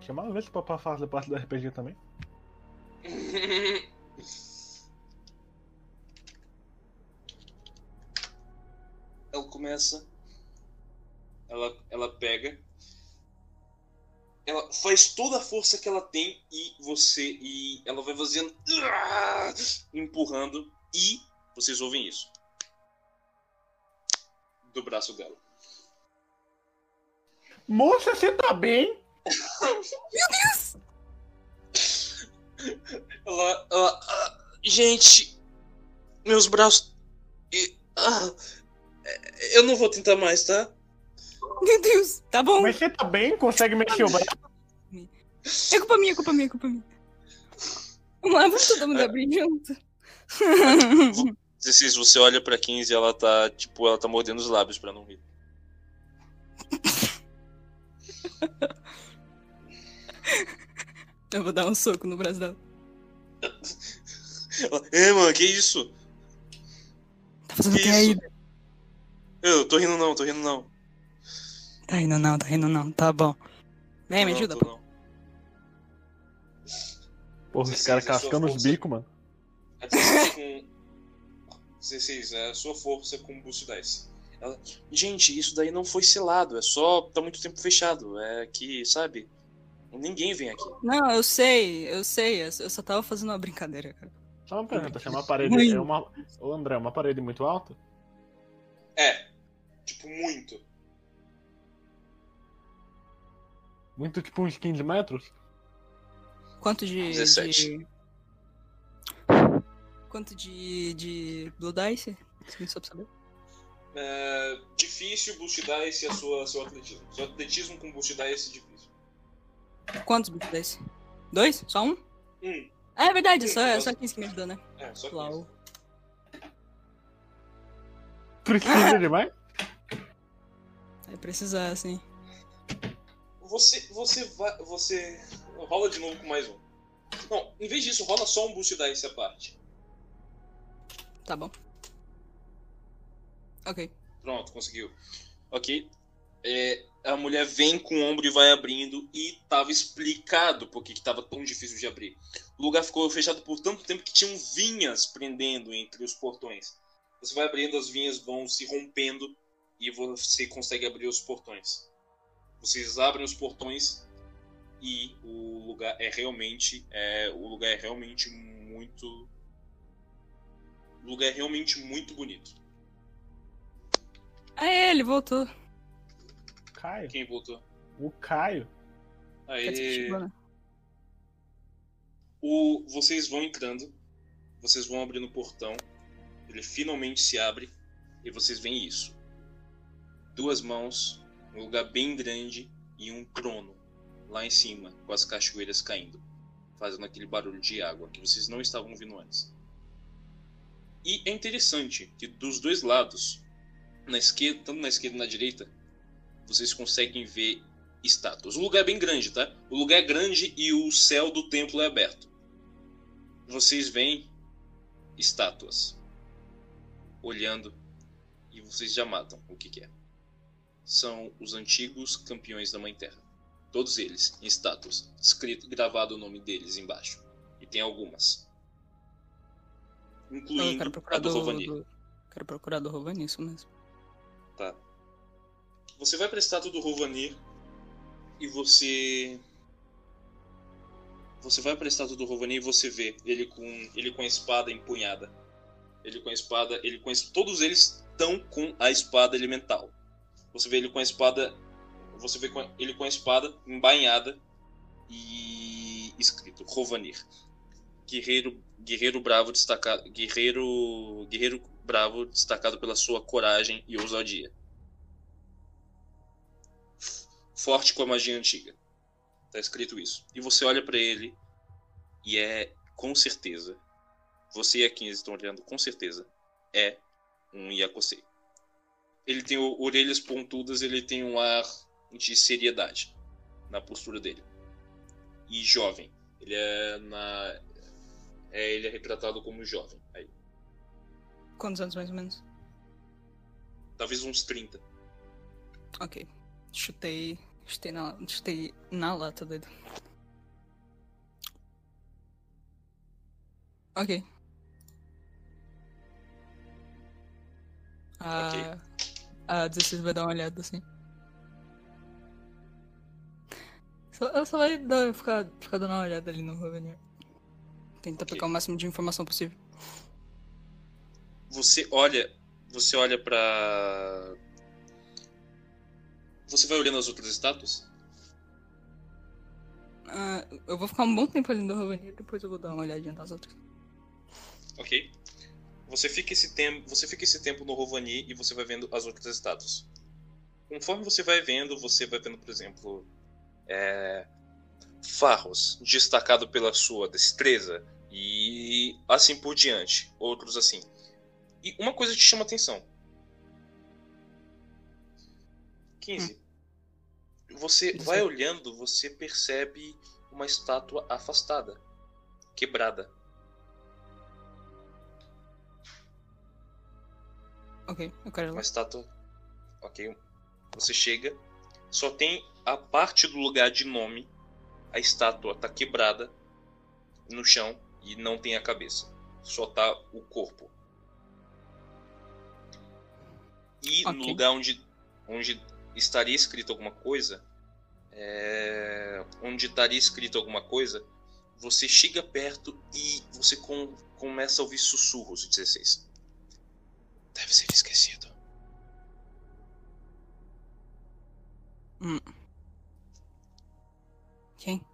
Chama uma vez pra fazer parte do RPG também. *laughs* Ela começa. Ela, ela pega. Ela faz toda a força que ela tem e você. E ela vai fazendo. Empurrando. E vocês ouvem isso. Do braço dela. Moça, você tá bem? Ela. ela ah, gente. Meus braços. e- ah, eu não vou tentar mais, tá? Meu Deus, tá bom. Mas você tá bem? Consegue mexer o braço? É culpa minha, é culpa minha, é culpa minha. Vamos lá, vamos todo mundo abrir junto. *laughs* 16, você olha pra 15 e ela tá, tipo, ela tá mordendo os lábios pra não rir. *laughs* Eu vou dar um soco no braço dela. Ela, é, mano, que isso? Tá fazendo o Que que aí? Eu tô rindo não, tô rindo não. Tá rindo não, tá rindo não, tá bom. Vem, me Não, ajuda, pô. não. Porra, os 16 caras é sua cascando os força. bicos, mano. A 16 com. 16, é a sua força com boost dice. Ela, gente, isso daí não foi selado, é só. tá muito tempo fechado. É que, sabe? Ninguém vem aqui. Não, eu sei, eu sei, eu só tava fazendo uma brincadeira, cara. Só uma pergunta, se é uma parede. É uma... Ô André, é uma parede muito alta? É. Tipo, muito. Muito tipo uns 15 metros? Quanto de. 17. de- Quanto de. de Blue Dice? Sim, só pra saber. É, difícil boost dice a sua, seu atletismo. Seu atletismo com boost dice é difícil. Quantos Blue Dice? Dois? Só um? Ah, é verdade, só, Hum, só 15 que me ajudou, né? é, só que Lau. Precisa demais? Vai precisar, assim. Você, você vai, você rola de novo com mais um. Não, em vez disso, rola só um boost dice à parte. Tá bom. Ok. Pronto, conseguiu. Ok. É, a mulher vem com o ombro e vai abrindo e tava explicado por que tava tão difícil de abrir. O lugar ficou fechado por tanto tempo que tinham vinhas prendendo entre os portões. Você vai abrindo, as vinhas vão se rompendo e você consegue abrir os portões. Vocês abrem os portões e o lugar é realmente é, o lugar é realmente muito o lugar é realmente muito bonito. Ah, ele voltou. Caio. Quem voltou? O Caio. Aí, o, vocês vão entrando, vocês vão abrindo o portão, ele finalmente se abre e vocês veem isso. Duas mãos, um lugar bem grande e um trono lá em cima, com as cachoeiras caindo, fazendo aquele barulho de água que vocês não estavam ouvindo antes. E é interessante que dos dois lados, na esquerda, tanto na esquerda e na direita, vocês conseguem ver estátuas. O lugar é bem grande, tá? O lugar é grande e o céu do templo é aberto. Vocês veem estátuas olhando e vocês já matam o que, que é. São os antigos campeões da Mãe Terra. Todos eles em estátuas, escrito, gravado o nome deles embaixo. E tem algumas. Eu Incluindo quero a procurar do do, Rovanir. do- Quero procurar do Rovani, isso mesmo. Tá. Você vai pra estátua do Rovanir e você. Você vai pra estátua do Rovanir e você vê ele com ele com a espada empunhada. Ele com a espada. Ele com a, Todos eles estão com a espada elemental. Você vê ele com a espada. Você vê a- ele com a espada embainhada e escrito Rovanir. Guerreiro, guerreiro bravo destacado, guerreiro, guerreiro bravo destacado pela sua coragem e ousadia. Forte com a magia antiga. Tá escrito isso. E você olha pra ele e é com certeza, você e a 15 estão olhando com certeza, é um Yakosei. Ele tem orelhas pontudas, ele tem um ar de seriedade na postura dele. E jovem. Ele é na é, ele é retratado como jovem. Aí, Quantos anos mais ou menos? talvez uns 30. Ok. Chutei. Chutei na, chutei na lata, doido. Ok. A, a 16 vai dar uma olhada assim. Ela só vai dar, ficar, ficar dando uma olhada ali no Revenir. Tenta Ok. pegar o máximo de informação possível. Você olha, você olha pra. Você vai olhando as outras estátuas? Ah, eu vou ficar um bom tempo ali no Revenir, depois eu vou dar uma olhadinha nas outras. Ok. Você fica esse tempo, você fica esse tempo no Rovani e você vai vendo as outras estátuas. Conforme você vai vendo, você vai vendo, por exemplo, é, Farros, destacado pela sua destreza e assim por diante, outros assim. E uma coisa te chama atenção. 15. Você Isso vai olhando, você percebe uma estátua afastada, quebrada. Ok, eu quero ir lá. Uma estátua. Ok. Você chega. Só tem a parte do lugar de nome. A estátua tá quebrada no chão e não tem a cabeça. Só tá o corpo. E no Ok. lugar onde, onde estaria escrito alguma coisa. é, onde estaria escrito alguma coisa. Você chega perto e você com- começa a ouvir sussurros de 16. Deve ser esquecido. Hum. Quem?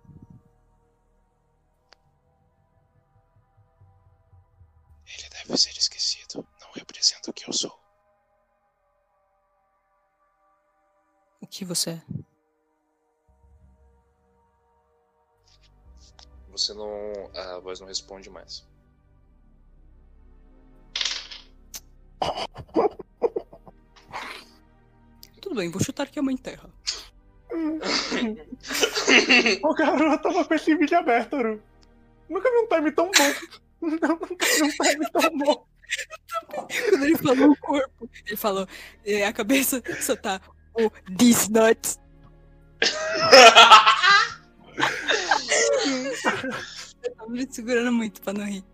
Ele deve ser esquecido. Não representa o que eu sou. O que você é? Você não. A voz não responde mais. Tudo bem, vou chutar que é mãe terra. O garoto tava com esse vídeo aberto, Aru. Nunca vi um time tão bom. Nunca vi um time tão bom. Quando ele falou o corpo, ele falou, e a cabeça só tá o these nuts. Eu tava me segurando muito pra não rir.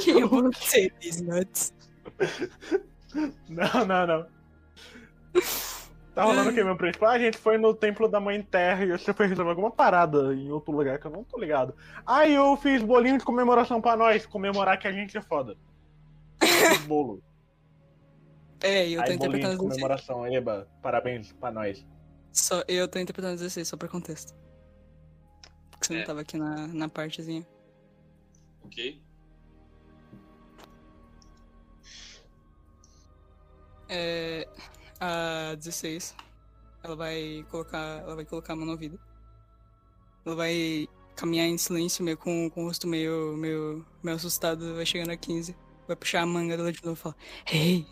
Quem é você, Nuts? Não, não, não. Tá rolando o que, meu príncipe? Ah, a gente foi no templo da Mãe Terra e você foi resolver alguma parada em outro lugar que eu não tô ligado. Ah, eu fiz bolinho de comemoração pra nós, comemorar que a gente é foda. Bolo. É, eu tô Aí, bolinho de interpretando 16. comemoração, eba, parabéns pra nós. Só, eu tô interpretando 16, só pra contexto. Porque você É. não tava aqui na, na partezinha. Ok? É, a 16, ela vai colocar, ela vai colocar a mão no ouvido. Ela vai caminhar em silêncio, meio com, com o rosto meio, meio, meio assustado, vai chegando a 15. Vai puxar a manga dela de novo e falar: Hey,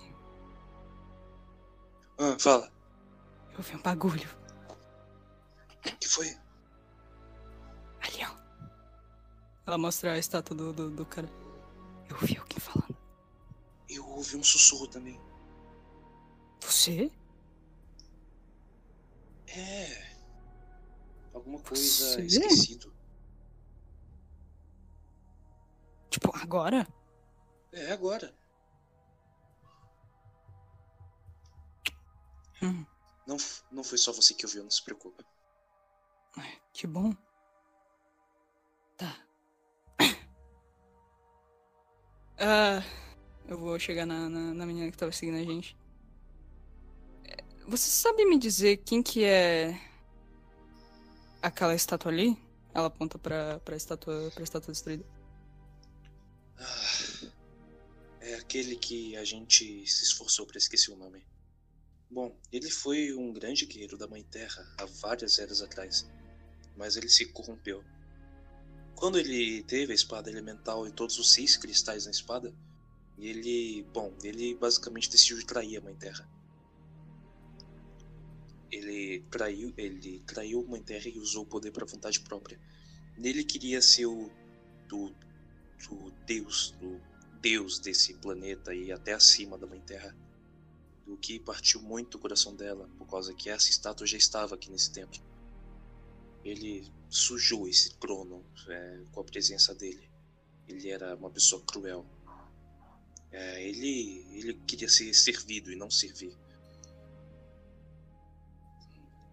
Ah, fala. eu vi um bagulho. O que foi? Ali, ó. Ela mostra a estátua do, do, do cara. Eu ouvi alguém falando. Eu ouvi um sussurro também. Você? É. Alguma coisa Você? esquecido. Tipo, agora? É, agora. Hum, Não, não foi só você que ouviu, não se preocupe. que bom. Tá. *coughs* Ah, eu vou chegar na, na, na menina que tava seguindo a gente. Você sabe me dizer quem que é aquela estátua ali? Ela aponta pra, pra, estátua, pra estátua destruída. Ah, é aquele que a gente se esforçou pra esquecer o nome. Bom, ele foi um grande guerreiro da Mãe Terra há várias eras atrás, mas ele se corrompeu. Quando ele teve a espada elemental e todos os seis cristais na espada, ele, bom, ele basicamente decidiu trair a Mãe Terra. Ele traiu, ele traiu a Mãe Terra e usou o poder para vontade própria. Ele queria ser o do, do Deus, do Deus desse planeta e até acima da Mãe Terra. O que partiu muito o coração dela, por causa que essa estátua já estava aqui nesse templo. Ele sujou esse trono é, com a presença dele. Ele era uma pessoa cruel. É, ele, ele queria ser servido e não servir.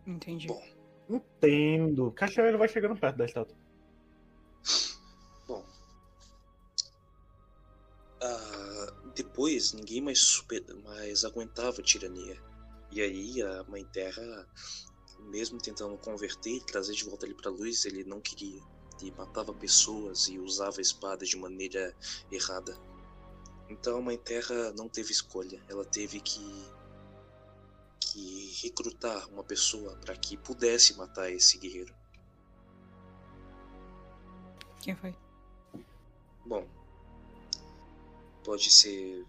Entendi. Bom, Entendo. Cachoeiro vai chegando perto da estátua. Bom. Ah, depois ninguém mais, super, mais aguentava a tirania. E aí a Mãe Terra, mesmo tentando converter e trazer de volta ele pra luz, ele não queria. E matava pessoas e usava a espada de maneira errada. Então a Mãe Terra não teve escolha. Ela teve que, que recrutar uma pessoa para que pudesse matar esse guerreiro. Quem foi? Bom, pode ser.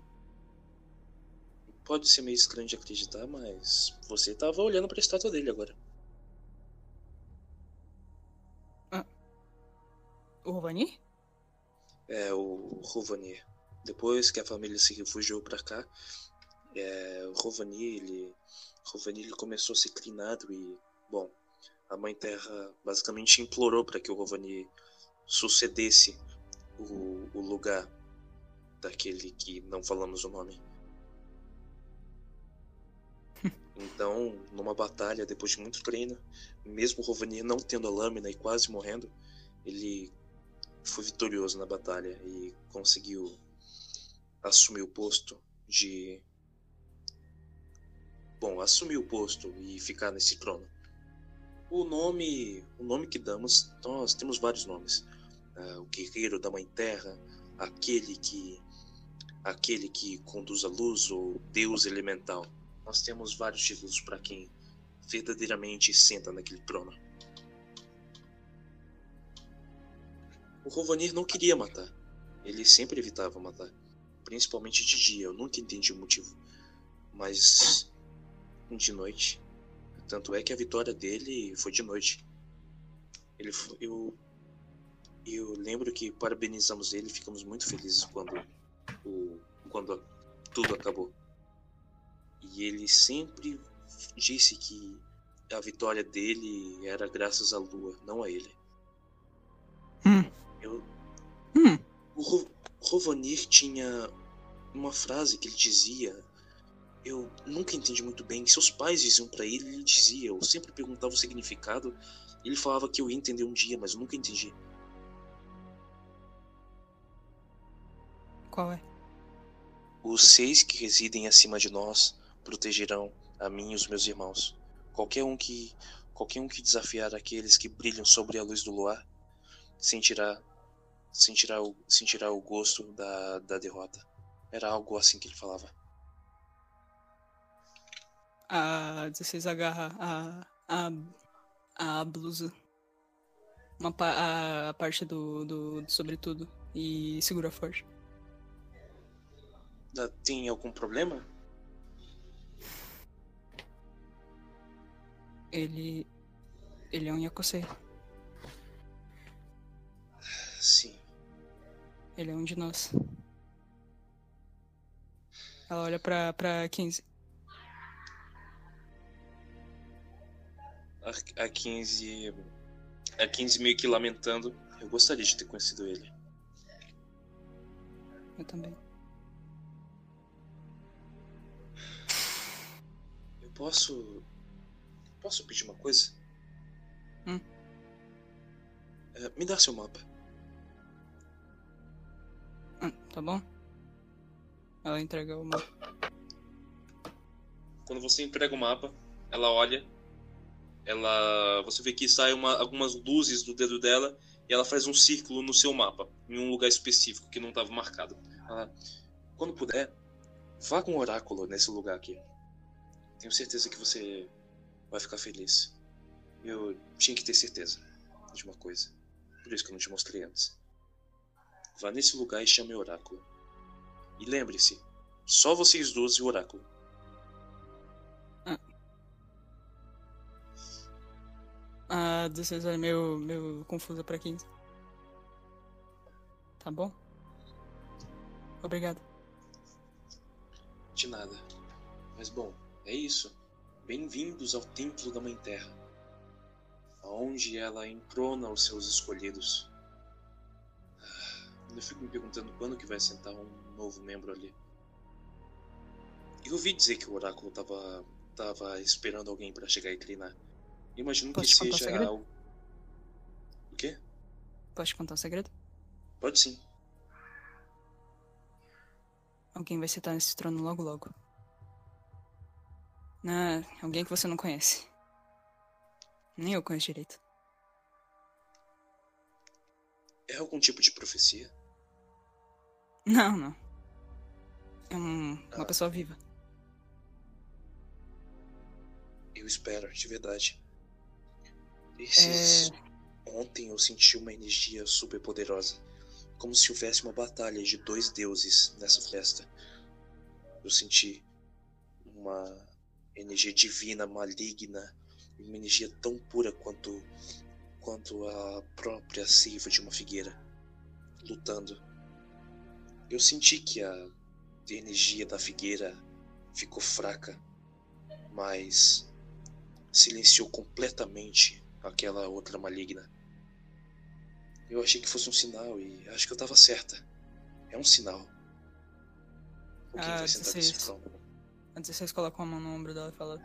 Pode ser meio estranho de acreditar, mas você tava olhando pra estátua dele agora. O Rovani? É o Rovanier. Depois que a família se refugiou pra cá, é, o Rovanier, ele, Rovanier, ele começou a ser crinado e, bom, a Mãe Terra basicamente implorou para que o Rovanier sucedesse o, o lugar daquele que não falamos o nome. *laughs* Então, numa batalha, depois de muito treino, mesmo o Rovanier não tendo a lâmina e quase morrendo, ele foi vitorioso na batalha e conseguiu assumir o posto de. Bom, assumir o posto e ficar nesse trono. O nome, o nome que damos, nós temos vários nomes. Ah, o guerreiro da Mãe Terra, aquele que, aquele que conduz a luz, ou Deus elemental. Nós temos vários títulos para quem verdadeiramente senta naquele trono. O Rovanir não queria matar. Ele sempre evitava matar. Principalmente de dia. Eu nunca entendi o motivo. Mas de noite. Tanto é que a vitória dele foi de noite. Ele fo- eu eu lembro que parabenizamos ele, e ficamos muito felizes quando o quando tudo acabou. E ele sempre disse que a vitória dele era graças à lua, não a ele. Hum. Eu, Hum. o Ro- Rovanir tinha uma frase que ele dizia. Eu nunca entendi muito bem. Seus pais diziam pra ele, ele dizia. Eu sempre perguntava o significado. Ele falava que eu ia entender um dia, mas eu nunca entendi. Qual é? Os seis que residem acima de nós protegerão a mim e os meus irmãos. Qualquer um que qualquer um que desafiar aqueles que brilham sobre a luz do luar sentirá sentirá o, sentirá o gosto da, da derrota. Era algo assim que ele falava. A 16 agarra a, a, a blusa. Uma, a, a parte do, do, do sobretudo. E segura forte. Tem algum problema? Ele. Ele é um Yakosei. Sim. Ele é um de nós. Ela olha pra, pra 15. A, a 15 a 15 meio que lamentando. Eu gostaria de ter conhecido ele. Eu também. Eu posso posso pedir uma coisa? Hum. É, me dá seu mapa. Ah, tá bom? Ela entrega o mapa. Quando você entrega o mapa, ela olha, ela, você vê que sai uma- algumas luzes do dedo dela e ela faz um círculo no seu mapa, em um lugar específico que não estava marcado. Ela, quando puder, vá com o oráculo nesse lugar aqui. Tenho certeza que você vai ficar feliz. Eu tinha que ter certeza de uma coisa. Por isso que eu não te mostrei antes. Vá nesse lugar e chame o oráculo. E lembre-se, só vocês dois e o oráculo. A 16 é meio, meio confusa pra 15. Tá bom? Obrigado. De nada. Mas bom, é isso. Bem-vindos ao Templo da Mãe Terra, aonde ela entrona os seus escolhidos. Ah, Eu fico me perguntando quando que vai sentar um novo membro ali. Eu ouvi dizer que o oráculo tava, tava esperando alguém para chegar e treinar. Imagino que Posso um seja segredo? algo. O quê? Posso contar um segredo? Pode sim. Alguém vai sentar nesse trono logo logo. Ah, alguém que você não conhece. Nem eu conheço direito. É algum tipo de profecia? Não, não. É um- uma Ah. pessoa viva. Eu espero, de verdade. Esses. Ontem eu senti uma energia super poderosa. Como se houvesse uma batalha de dois deuses nessa festa. Eu senti uma energia divina, maligna, uma energia tão pura quanto quanto a própria seiva de uma figueira lutando. Eu senti que a energia da figueira ficou fraca, mas silenciou completamente aquela outra maligna. Eu achei que fosse um sinal e acho que eu tava certa. É um sinal. Alguém Ah, vai sentar nesse 16. trono. A 16 coloca a mão no ombro dela e fala: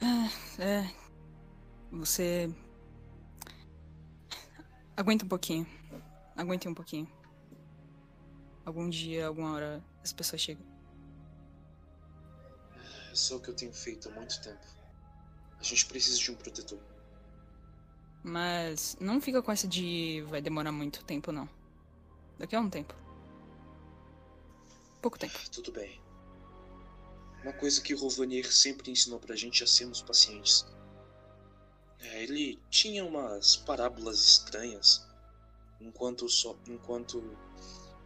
Ah, é. Você. Aguenta um pouquinho. Aguente um pouquinho. Algum dia, alguma hora, as pessoas chegam. É só o que eu tenho feito há muito tempo. A gente precisa de um protetor. Mas não fica com essa de vai demorar muito tempo, não. Daqui a um tempo. Pouco tempo. Tudo bem. Uma coisa que Rovanier sempre ensinou pra gente é sermos pacientes. É, ele tinha umas parábolas estranhas. Enquanto só, enquanto,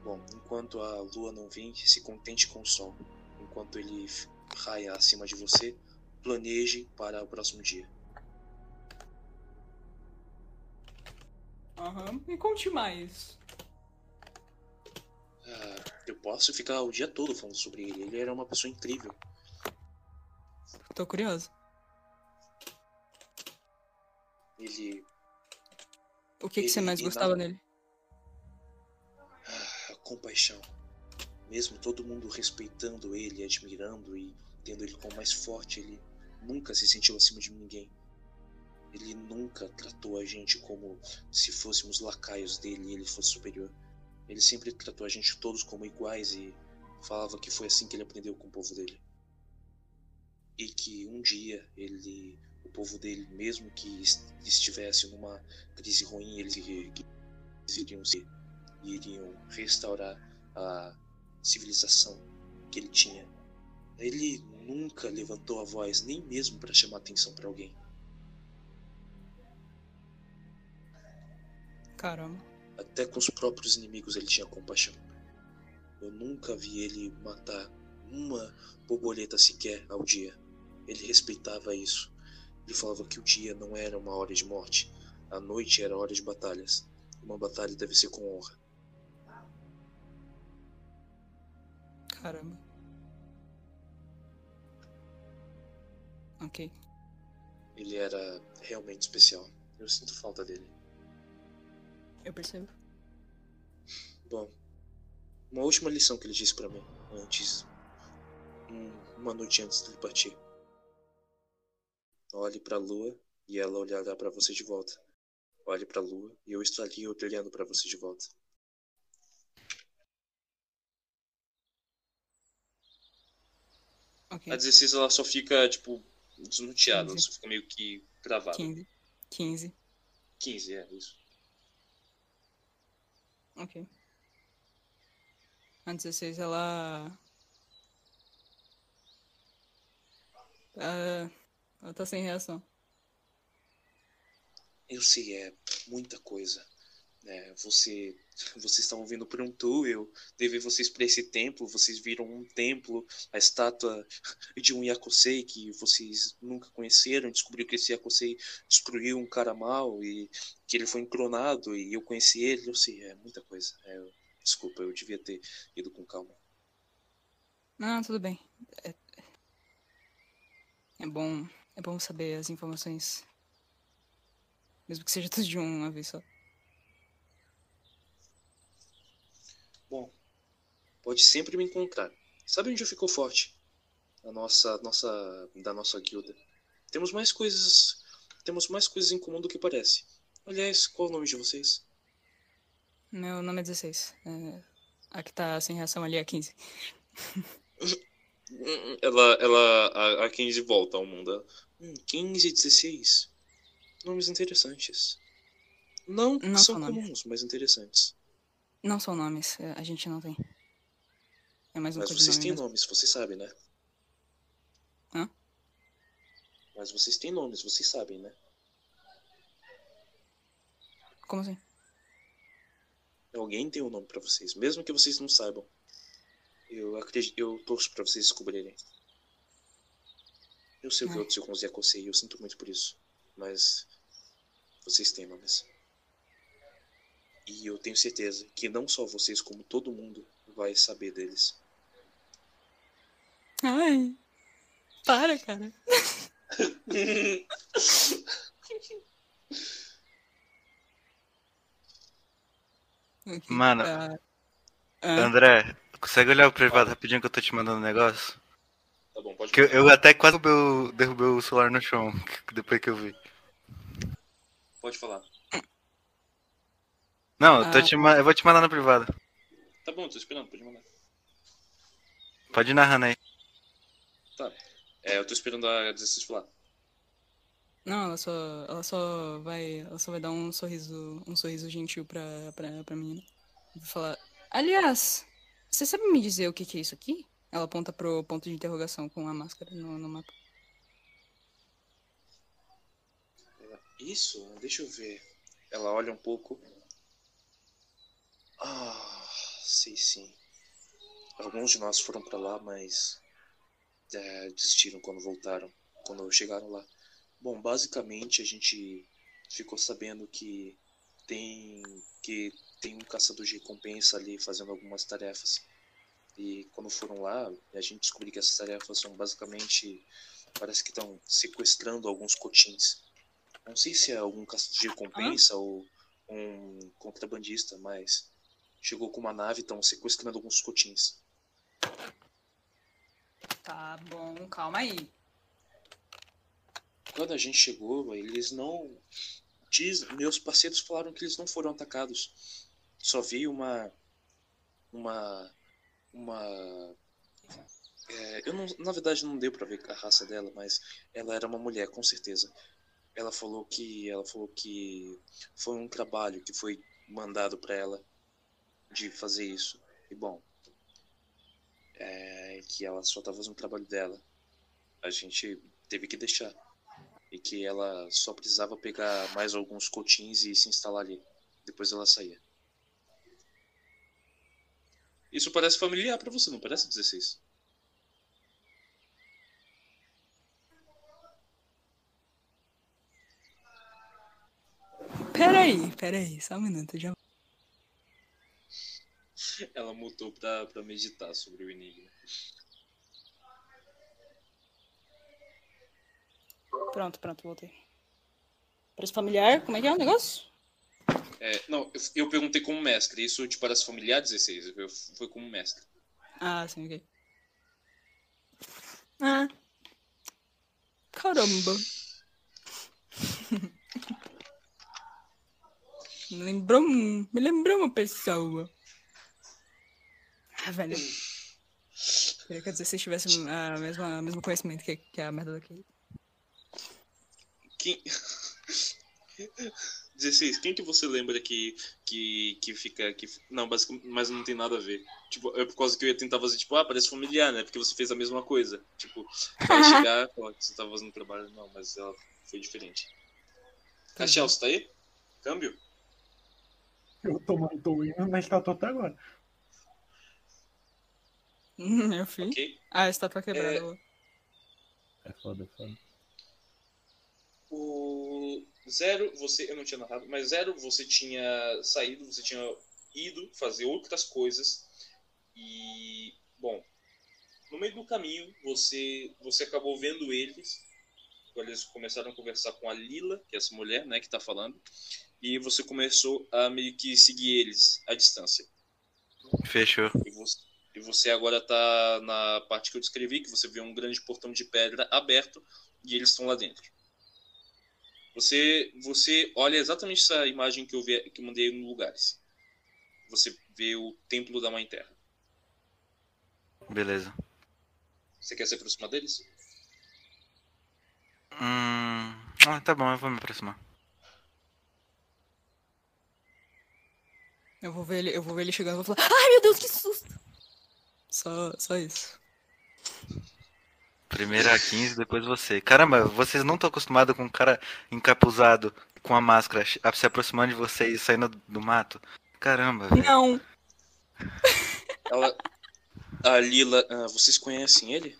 bom, enquanto a lua não vem, se contente com o sol. Enquanto ele raia acima de você, planeje para o próximo dia. Aham. Me conte mais. Ah, eu posso ficar o dia todo falando sobre ele. Ele era uma pessoa incrível. Tô curioso. Ele. O que, que você Ele- mais gostava dele? Ah, a compaixão. Mesmo todo mundo respeitando ele, admirando e tendo ele como mais forte, ele nunca se sentiu acima de ninguém. Ele nunca tratou a gente como se fôssemos lacaios dele e ele fosse superior. Ele sempre tratou a gente todos como iguais e falava que foi assim que ele aprendeu com o povo dele. E que um dia ele, o povo dele, mesmo que est- estivesse numa crise ruim, eles eles iriam se iriam restaurar a civilização que ele tinha. Ele nunca levantou a voz, nem mesmo para chamar atenção para alguém. Caramba. Até com os próprios inimigos ele tinha compaixão. Eu nunca vi ele matar uma borboleta sequer ao dia. Ele respeitava isso. Ele falava que o dia não era uma hora de morte, a noite era hora de batalhas. Uma batalha deve ser com honra. Caramba. Ok. Ele era realmente especial. Eu sinto falta dele. Eu percebo. Bom, uma última lição que ele disse pra mim antes, um- uma noite antes dele partir. Olhe pra lua e ela olhará pra você de volta. Olhe pra lua e eu estaria olhando pra você de volta. Ok. A 16 ela só fica, tipo, Quinze. só fica meio que travada. 15. 15. 15, é isso. Ok. A 16 ela. Ah, ela tá sem reação. Eu sei, é muita coisa. É, você, vocês estavam vindo por um eu levei vocês para esse templo, vocês viram um templo, a estátua de um Yakosei que vocês nunca conheceram, descobriu que esse Yakosei destruiu um cara mal e que ele foi encronado e eu conheci ele, eu sei, é muita coisa. É, eu- desculpa, eu devia ter ido com calma. Não, tudo bem. É, é bom. É bom saber as informações. Mesmo que seja tudo de uma vez só. Bom, pode sempre me encontrar. Sabe onde ficou forte? A nossa, nossa, da nossa guilda. Temos mais coisas, temos mais coisas em comum do que parece. Aliás, qual o nome de vocês? Meu nome é 16. É, a que tá sem reação ali é 15. Hum, *laughs* Ela, ela, a, a 15 volta ao mundo. Hum, 15 e 16. Nomes interessantes. Não, Não são são nomes. comuns, mas interessantes. Não são nomes, é, a gente não tem. É mais um Mas vocês têm mesmo. nomes, vocês sabem, né? Hã? Mas vocês têm nomes, vocês sabem, né? Como assim? Alguém tem um nome pra vocês, mesmo que vocês não saibam. Eu acredito, eu torço pra vocês descobrirem. Eu sei o que aconteceu com os Yakosei e eu sinto muito por isso. Mas vocês têm nomes. E eu tenho certeza que não só vocês, como todo mundo vai saber deles. Ai. Para, cara. *laughs* Mano. ah, ah, André, consegue olhar o privado rapidinho que eu tô te mandando um negócio? Tá bom, pode Que eu, eu até quase derrubei o, derrubei o celular no chão, *laughs* depois que eu vi. Pode falar. Não, eu, tô Ah. te, eu vou te mandar no privado. Tá bom, tô esperando, pode mandar. Pode ir narrando aí. É, eu tô esperando a 16 falar. Não, ela só, ela só vai, ela só vai dar um sorriso, um sorriso gentil pra, pra, pra menina. Vai falar, aliás, você sabe me dizer o que que é isso aqui? Ela aponta pro ponto de interrogação com a máscara no, no mapa. Isso, deixa eu ver. Ela olha um pouco. Ah, sei sim. Alguns de nós foram pra lá, mas é, desistiram quando voltaram, quando chegaram lá. Bom, basicamente a gente ficou sabendo que tem que tem um caçador de recompensa ali fazendo algumas tarefas. E quando foram lá, a gente descobriu que essas tarefas são basicamente parece que estão sequestrando alguns cotins. Não sei se é algum caçador de recompensa ou um contrabandista, mas chegou com uma nave e estão sequestrando alguns cotins. Tá bom, calma aí. Quando a gente chegou, eles não. Diz, meus parceiros falaram que eles não foram atacados. Só vi uma. Uma. Uma. é, eu não, na verdade não deu pra ver a raça dela, mas ela era uma mulher, com certeza. Ela falou que ela falou que foi um trabalho que foi mandado pra ela de fazer isso. E bom, é, que ela só tava fazendo o trabalho dela. A gente teve que deixar. E que ela só precisava pegar mais alguns cotins e se instalar ali. Depois ela saía. Isso parece familiar pra você, não parece 16? Peraí, peraí, só um minuto. Já... *laughs* Ela mutou pra, pra meditar sobre o enigma. Pronto, pronto, voltei. Parece familiar? Como é que é o negócio? É, não, eu, eu perguntei como mestre. Isso te parece familiar, 16? Eu, foi como mestre. Ah, sim, ok. Ah. Caramba. *laughs* Me lembrou, um- me lembrou uma pessoa. Ah, velho. Queria que a 16 tivesse a mesma, o mesmo conhecimento que, que a merda daqui. Quem... *laughs* 16, quem que você lembra que, que, que fica. Que... Não, basicamente, mas não tem nada a ver. Tipo, é por causa que eu ia tentar fazer, tipo, ah, parece familiar, né? Porque você fez a mesma coisa. Tipo, vai chegar, *laughs* falar que você tava fazendo trabalho. Não, mas ela foi diferente. A Chelsea tá aí? Câmbio? Eu tô, tô indo na estátua até agora. Hum, Meu filho. Ok. Ah, a estátua quebrada. É foda, é foda. O Zero, você. Eu não tinha narrado, mas Zero, você tinha saído, você tinha ido fazer outras coisas. E. Bom. No meio do caminho, você, você acabou vendo eles. Quando eles começaram a conversar com a Lila, que é essa mulher, né, que tá falando. E você começou a meio que seguir eles à distância. Fechou. E você, e você agora tá na parte que eu descrevi, que você vê um grande portão de pedra aberto e eles estão lá dentro. Você, você olha exatamente essa imagem que eu, vi, que eu mandei no lugares. Você vê o templo da Mãe Terra. Beleza. Você quer se aproximar deles? Hum. Ah, tá bom, eu vou me aproximar. Eu vou ver ele, eu vou ver ele chegando e vou falar, ai meu Deus, que susto! Só, só isso. Primeiro a 15, depois você. Caramba, vocês não estão acostumados com um cara encapuzado com a máscara a- se aproximando de vocês e saindo do mato? Caramba, velho. Não! *laughs* Ela, a Lila, ah, vocês conhecem ele?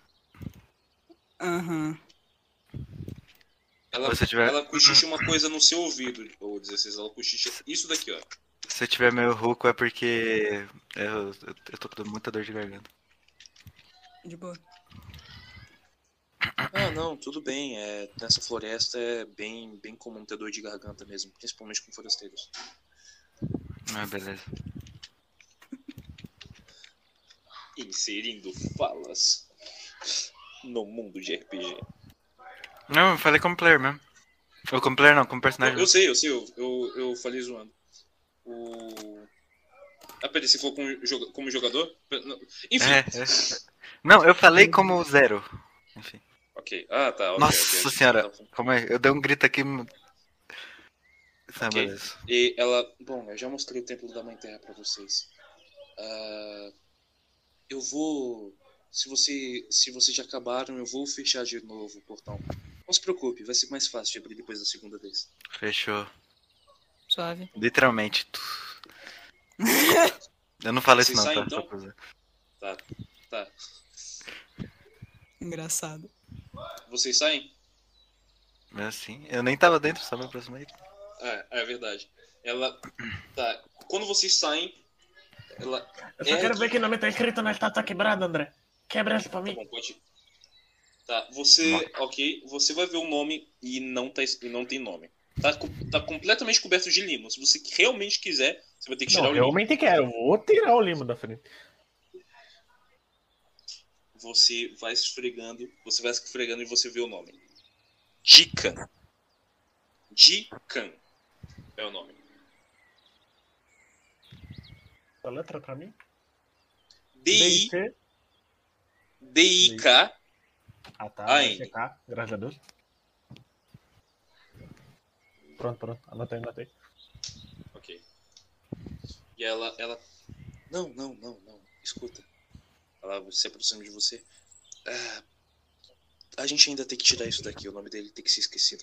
Aham. Ela, Você tiver- ela cochicha uma coisa no seu ouvido, ou 16, ela cochicha isso daqui, ó. Se eu tiver meio rouco é porque eu, eu, eu tô com muita dor de garganta. De boa. Ah, não, tudo bem. É, nessa floresta é bem, bem comum ter dor de garganta mesmo, principalmente com forasteiros. Ah, beleza. Inserindo falas no mundo de RPG. Não, eu falei como player mesmo. Ou como player não, como personagem. Eu, eu sei, eu sei, eu, eu, eu falei zoando. O. Ah, peraí, você falou como, joga- como jogador? Enfim, É, é. Não, eu falei como zero. Enfim. ok. Ah, tá. ok, Nossa ok. senhora. Tá. Calma aí, eu dei um grito aqui. Tá, Ok. beleza. E ela. Bom, eu já mostrei o templo da Mãe Terra pra vocês. Ah, eu vou. Se, você, se vocês já acabaram, eu vou fechar de novo o portão. Não se preocupe, vai ser mais fácil de abrir depois da segunda vez. Fechou. Suave. Literalmente. *laughs* Eu não falo isso não, saem, tá? então? Tá, tá. Engraçado. Vocês saem? Mas assim, eu nem tava dentro, só me aproximei. É, é verdade. Ela. Tá. Quando vocês saem, ela. Eu só É quero que- ver que nome tá escrito na estátua quebrada, André. Quebra essa pra Tá mim. bom, pode. Tá, você. Ok, você vai ver o nome e não, tá, e não tem nome. Tá, tá completamente coberto de limo. Se você realmente quiser, você vai ter que tirar Não, o limo. realmente quero. Vou tirar o limo da frente. Você vai esfregando, você vai esfregando e você vê o nome. Dican. Dican é o nome. A letra pra mim? D-I-. D-I-K. Ah, tá. A vai N. ser K, graças a Deus. Pronto, pronto. Anotei, anotei. Ok. E ela, ela. Não, não, não, não. Escuta. Ela se aproxima de você. Ah, a gente ainda tem que tirar isso daqui. O nome dele tem que ser esquecido.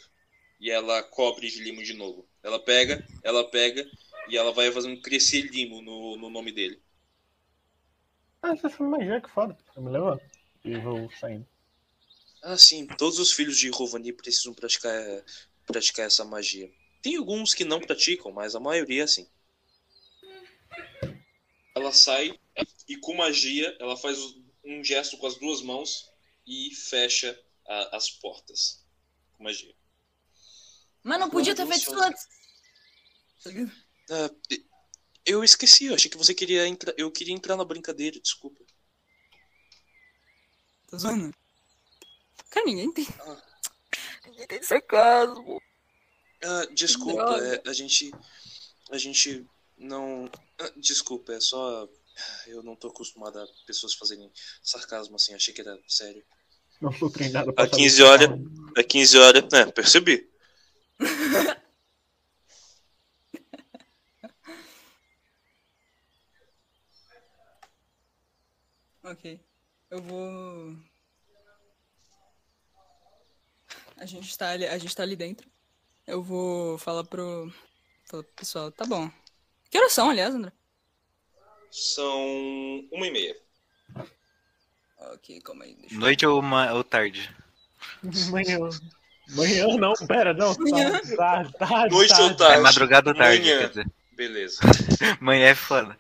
E ela cobre de limo de novo. Ela pega, ela pega e ela vai fazendo crescer limo no, no nome dele. Ah, essa foi magia, que foda. Eu me levando. E vou saindo. Ah, sim. Todos os filhos de Rovani precisam praticar, praticar essa magia. Tem alguns que não praticam, mas a maioria sim. Ela sai e com magia ela faz um gesto com as duas mãos e fecha a- as portas. Com magia. Mas não podia ter feito isso antes. Ah, eu esqueci, eu achei que você queria entrar. Eu queria entrar na brincadeira, desculpa. Tá zoando? Cara, ninguém tem. Ah. Tem sarcasmo. Ah, desculpa, é, a gente. A gente não. ah, desculpa, é só. Eu não tô acostumado a pessoas fazerem sarcasmo assim, achei que era sério. Não sou treinado pra A saber 15 que tá horas. É 15 horas. É, percebi. *laughs* Ok. Eu vou. A gente tá ali, a gente tá ali dentro. Eu vou falar pro, falar pro pessoal. Tá bom. Que horas são, aliás, André? São uma e meia. Ok, calma aí. Deixa eu... Noite ou, ma- ou tarde? Manhã. Manhã não, pera, não. Manhã. Tarde, tarde, Noite ou É tarde? madrugada ou tarde, Manhã. quer dizer. Beleza. *laughs* Manhã é foda.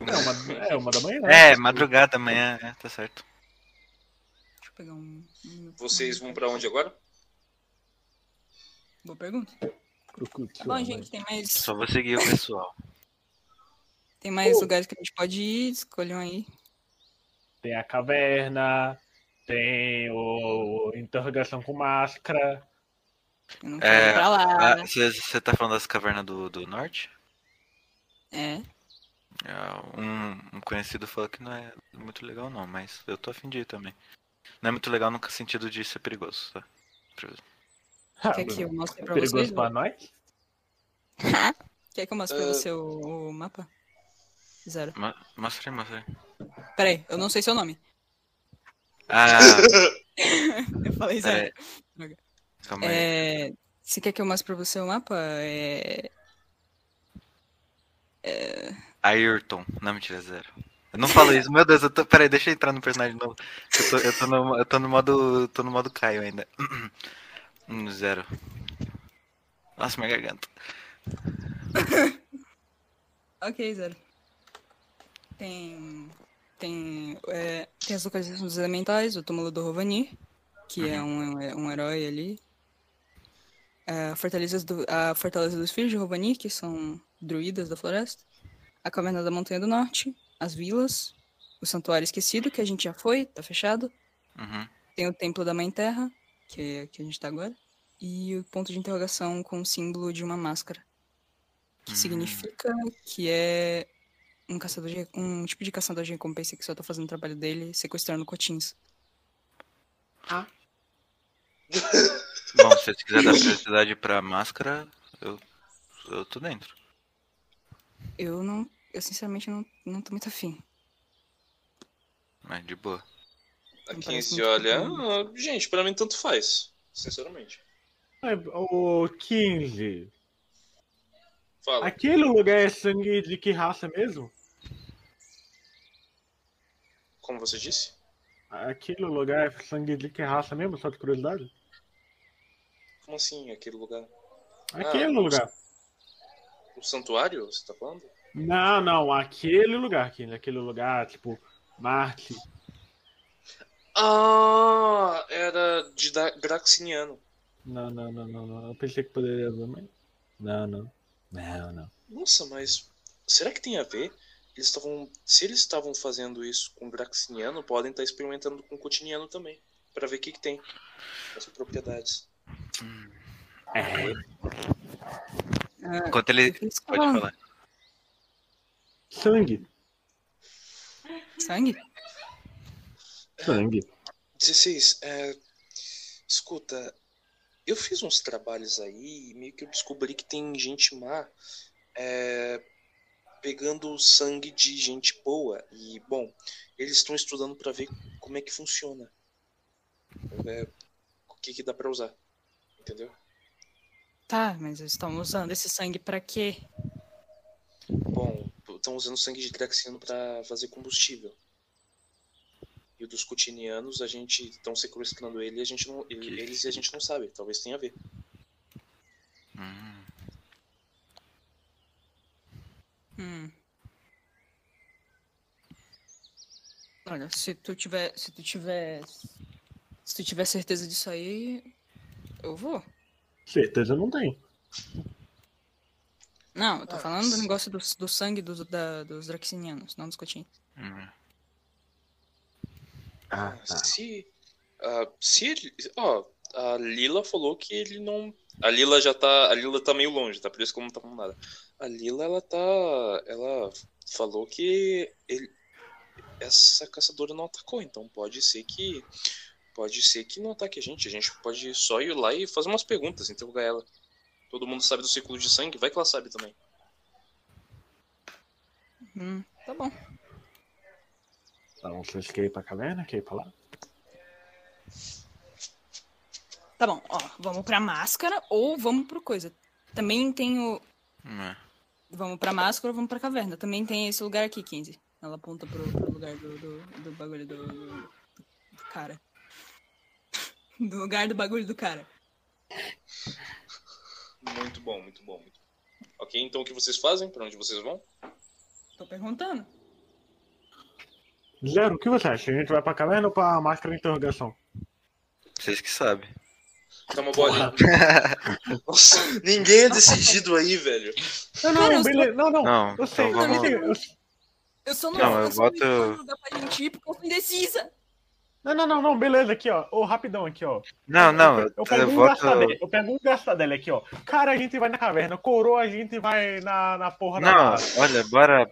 É uma, é uma da manhã. É, madrugada, amanhã, é, tá certo. Deixa eu pegar um. um. Vocês vão pra onde agora? Boa pergunta. Tá bom, gente. Tem mais, Só vou seguir o pessoal. tem mais lugares que a gente pode ir. Escolham aí. Tem a caverna, tem o interrogação com máscara. Eu não É, quero ir pra lá. Ah, Você tá falando das cavernas do, do norte? É. É, Um, um conhecido falou que não é muito legal não, mas eu tô afim de ir também. Não é muito legal no sentido de ser perigoso, tá? Quer que eu mostre pra Ah, Perigoso vocês? pra nós? Quer que eu mostre pra Ah. você o, o mapa? Zero. Ma- Mostra aí, mostra aí. Peraí, eu não sei seu nome. Ah, *laughs* Eu falei zero. peraí. Calma aí. É, você quer que eu mostre pra você o mapa? É, Ayrton. Não, mentira, zero. Eu não falo isso, meu Deus, eu tô. Peraí, deixa eu entrar no personagem novo. Eu tô, eu tô, no, eu tô no modo. Eu tô no modo Caio ainda. *clears throat* Um zero. Nossa, minha garganta. *laughs* Ok, zero. Tem. Tem. é, tem as localizações dos elementais, o túmulo do Rovani, que é um, é um herói ali. A fortaleza, do, a fortaleza dos filhos de Rovani, que são druidas da floresta. A caverna da Montanha do Norte. As vilas. O Santuário Esquecido, que a gente já foi, tá fechado. Uhum. Tem o Templo da Mãe Terra, que é que a gente tá agora. E o ponto de interrogação com o símbolo de uma máscara. Que Hum. significa que é um caçador de, um tipo de caçador de recompensa que só tá fazendo o trabalho dele, sequestrando cotins. *laughs* Bom, se você quiser dar prioridade pra máscara, eu, eu tô dentro. Eu não. Eu sinceramente não, não tô muito afim. Mas de boa. A Não parece 15 muito olha. bom. ah, gente, pra mim tanto faz. Sinceramente. É, O 15. Fala. Aquele lugar é sangue de que raça mesmo? Como você disse? Aquele lugar é sangue de que raça mesmo? Só de curiosidade? Como assim, aquele lugar? Aquele Ah, lugar. O santuário, você tá falando? Não, não, aquele lugar, aquele, aquele lugar, tipo, Marte. Ah, era. de da- Graxiniano. Não, não, não, não, não. Eu pensei que poderia ver, mas. Não, não. Não, não. Nossa, mas será que tem a ver? Eles estavam, se eles estavam fazendo isso com Graxiniano, podem estar experimentando com Cotiniano também, Pra ver o que, que tem. As propriedades. É. Ah, Enquanto ele. fiz Pode falar. Sangue. Sangue? Sangue. 16. É, escuta, eu fiz uns trabalhos aí e meio que eu descobri que tem gente má é, pegando o sangue de gente boa. E, bom, eles estão estudando pra ver como é que funciona. É, o que, que dá pra usar. Entendeu? Tá, mas eles estão usando esse sangue pra quê? Bom, estão usando sangue de Draxiano pra fazer combustível. E o dos Cutinianos, a gente estão sequestrando ele e a gente não, ele- eles e a gente não sabe. Talvez tenha a ver. Hum. Hum. Olha, se tu tiver, se tu tiver, se tu tiver certeza disso aí, eu vou. Certeza não tem. Não, eu tô Ah, falando do negócio do, do sangue dos, da, dos Draxinianos, não dos Cotinhos. Hum. Ah, tá. Se. ah, se ele. Ó, a Lila falou que ele não. A Lila já tá. A Lila tá meio longe, tá? Por isso que eu não tá falando nada. A Lila, ela tá. Ela falou que ele. Essa caçadora não atacou, então pode ser que. Pode ser que não ataque a gente. A gente pode só ir lá e fazer umas perguntas, interrogar ela. Todo mundo sabe do círculo de sangue, vai que ela sabe também. Hum, tá bom. Então vocês querem ir pra caverna? Querem ir pra lá? Tá bom, ó, vamos pra máscara ou vamos pro coisa. Também tem o. Hum. Vamos pra máscara ou vamos pra caverna. Também tem esse lugar aqui, 15. Ela aponta pro, pro lugar do, do, do bagulho do, do, do cara. *laughs* Do lugar do bagulho do cara. Muito bom, muito bom, muito bom. Ok, então o que vocês fazem? Pra onde vocês vão? Tô perguntando. Zero, o que você acha? A gente vai pra caverna ou pra máscara de interrogação? Vocês que sabem. Uma bolinha. *laughs* Nossa, ninguém é decidido aí, velho. Não, não, Cara, eu não, beleza. Não, não. Não, eu sei, então eu vamos- sei, eu- Eu só não, Não, eu não lugar pra gente ir porque eu sou indecisa. Não, não, não, não, beleza, aqui, ó. Ô, rapidão aqui, ó. Não, não, Eu, eu, eu pego um voto. eu pego um aqui, ó. Cara, a gente vai na caverna. Coroa, a gente vai na, na porra Não, da. olha, bora.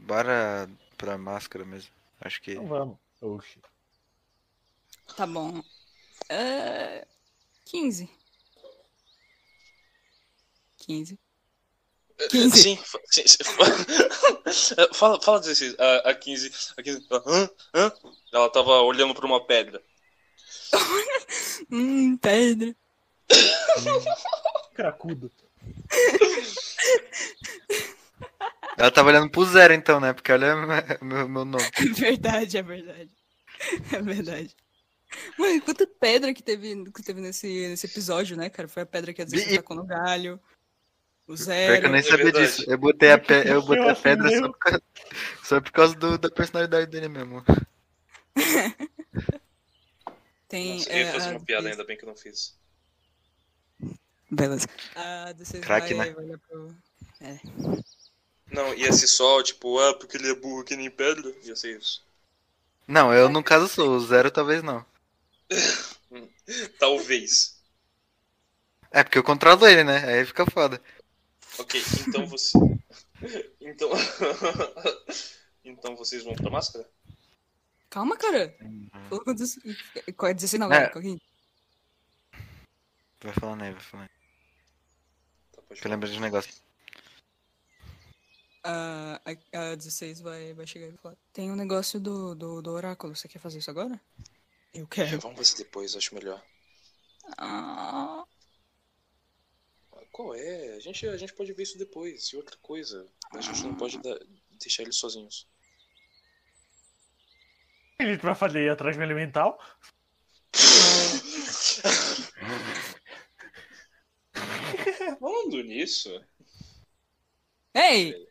Bora pra máscara mesmo. Acho que. Então vamos. Oxi. Tá bom. É... 15. 15. 15. Sim, sim, sim. *laughs* É, fala, fala 16. A, a 15. A 15 ela, hã? Hã? Ela tava olhando pra uma pedra. *laughs* Hum, pedra. Cracudo. *laughs* Ela tava olhando pro zero então, né? Porque olha *laughs* meu, meu nome. É verdade, é verdade. É verdade. Mano, quanta pedra que teve, que teve nesse, nesse episódio, né, cara? Foi a pedra que a E- Zé tacou no galho. O Pior zero. que eu nem é sabia verdade. disso. Eu botei a, pe... eu botei a pedra só por causa, só por causa do- da personalidade dele mesmo. *laughs* Tem. Nossa, eu ia é, fazer uma piada, ainda bem que eu não fiz. Beleza. A D6 Craque, vai, né? vai olhar pro. Não, ia ser só, tipo, ah, porque ele é burro que nem pedra. Ia ser isso. Não, eu no caso sou, o zero talvez não. *laughs* Talvez. É porque eu controlo ele, né? Aí fica foda. Ok, então você. *laughs* Então. *laughs* então vocês vão pra máscara? Calma, cara. Falou com 16. Qual é 16 não, É. é. Vai falando aí, vai falando aí. Tá, eu lembro de um negócio. A, a, a 16 vai, vai chegar e vai falar. Tem um negócio do, do, do oráculo. Você quer fazer isso agora? Eu quero. Vamos fazer depois, acho melhor. Ah, Qual é? A gente, a gente pode ver isso depois. E outra coisa, a gente não pode dar- deixar eles sozinhos. Gente vai fazer a transma elemental. *laughs* Falando nisso, Ei!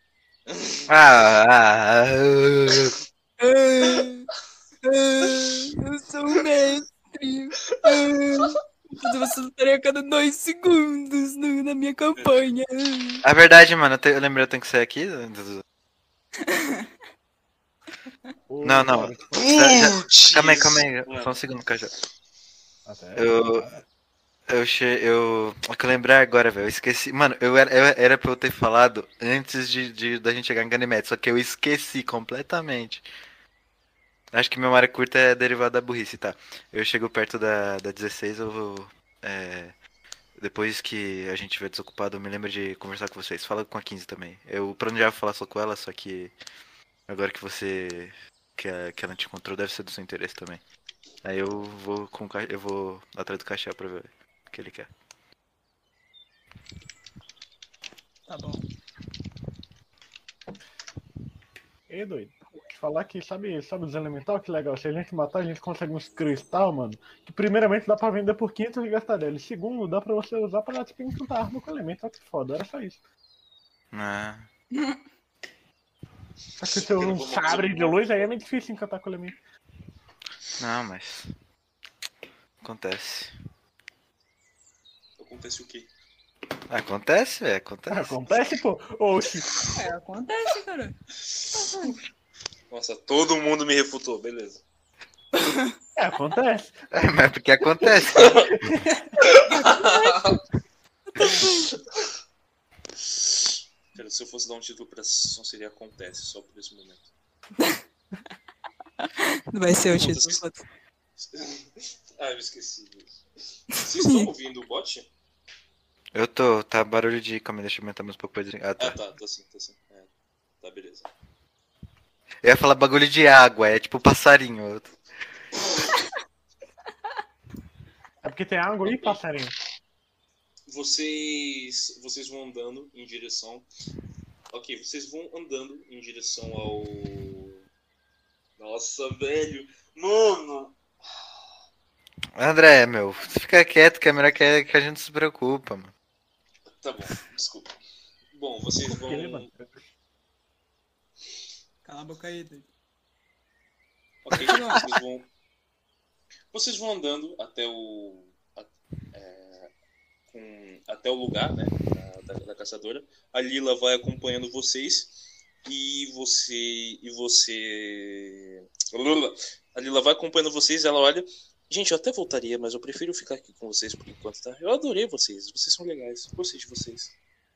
Ah, ah, ah, Ah, ah, eu sou o mestre. Ah. Você lutaria a cada dois segundos no- na minha campanha. A verdade, mano, eu, te- eu lembrei, eu tenho que sair aqui. Não, não. Já- já-. Calma aí, calma aí. Só um segundo, Cajá. até- Eu. Eu che... eu. O que eu lembrei agora, velho. Eu esqueci. Mano, eu era, eu era pra eu ter falado antes de, de- da gente chegar em Ganymede, só que eu esqueci completamente. Acho que memória curta é derivada da burrice, tá? Eu chego perto da, da 16, eu vou. é, Depois que a gente estiver desocupado, eu me lembro de conversar com vocês. Fala com a 15 também. Eu planejava falar só com ela, só que. Agora que você. Que, a- que ela te encontrou, deve ser do seu interesse também. Aí eu vou com eu vou atrás do cachê pra ver que ele quer. Tá bom. Ei, doido. Te falar que, sabe, sabe os elemental? Que legal. Se a gente matar, a gente consegue uns cristal, mano. Que primeiramente dá pra vender por 500 e gastar dela. E segundo, dá pra você usar pra tipo, encantar arma com elemental. Que foda, era só isso. Ah, Só que se você usa um sabre de luz, aí é meio difícil encantar com elemento. não, mas. Acontece. Acontece o quê? Acontece, velho, acontece. Acontece, pô. Oxi. É, acontece, cara. Nossa, todo mundo me refutou, beleza. É, acontece. É, mas porque acontece. *laughs* Cara, se eu fosse dar um título pra essa sessão, seria Acontece, só por esse momento. Não vai ser o título. ah, eu esqueci disso. Vocês estão *laughs* ouvindo o bot? Eu tô, tá barulho de. Calma, deixa eu aumentar mais um pouco. pra- Ah, Ah, tá. tá, tá sim, tá sim. É, tá, beleza. Eu ia falar bagulho de água, é tipo passarinho. É porque tem água e passarinho. Vocês, vocês vão andando em direção. Ok, vocês vão andando em direção ao. Nossa, velho! Mano! André, meu, fica quieto que é melhor que, que a gente se preocupa, mano. Tá bom, desculpa. Bom, vocês vão. Cala a boca aí, doido. Ok, *laughs* vocês vão. Vocês vão andando até o. é, com- até o lugar, né? Da, da- da caçadora. A Lila vai acompanhando vocês. E você. E você. Lula. A Lila vai acompanhando vocês, ela olha. Gente, eu até voltaria, mas eu prefiro ficar aqui com vocês por enquanto, tá? Eu adorei vocês, vocês são legais. Gostei de vocês.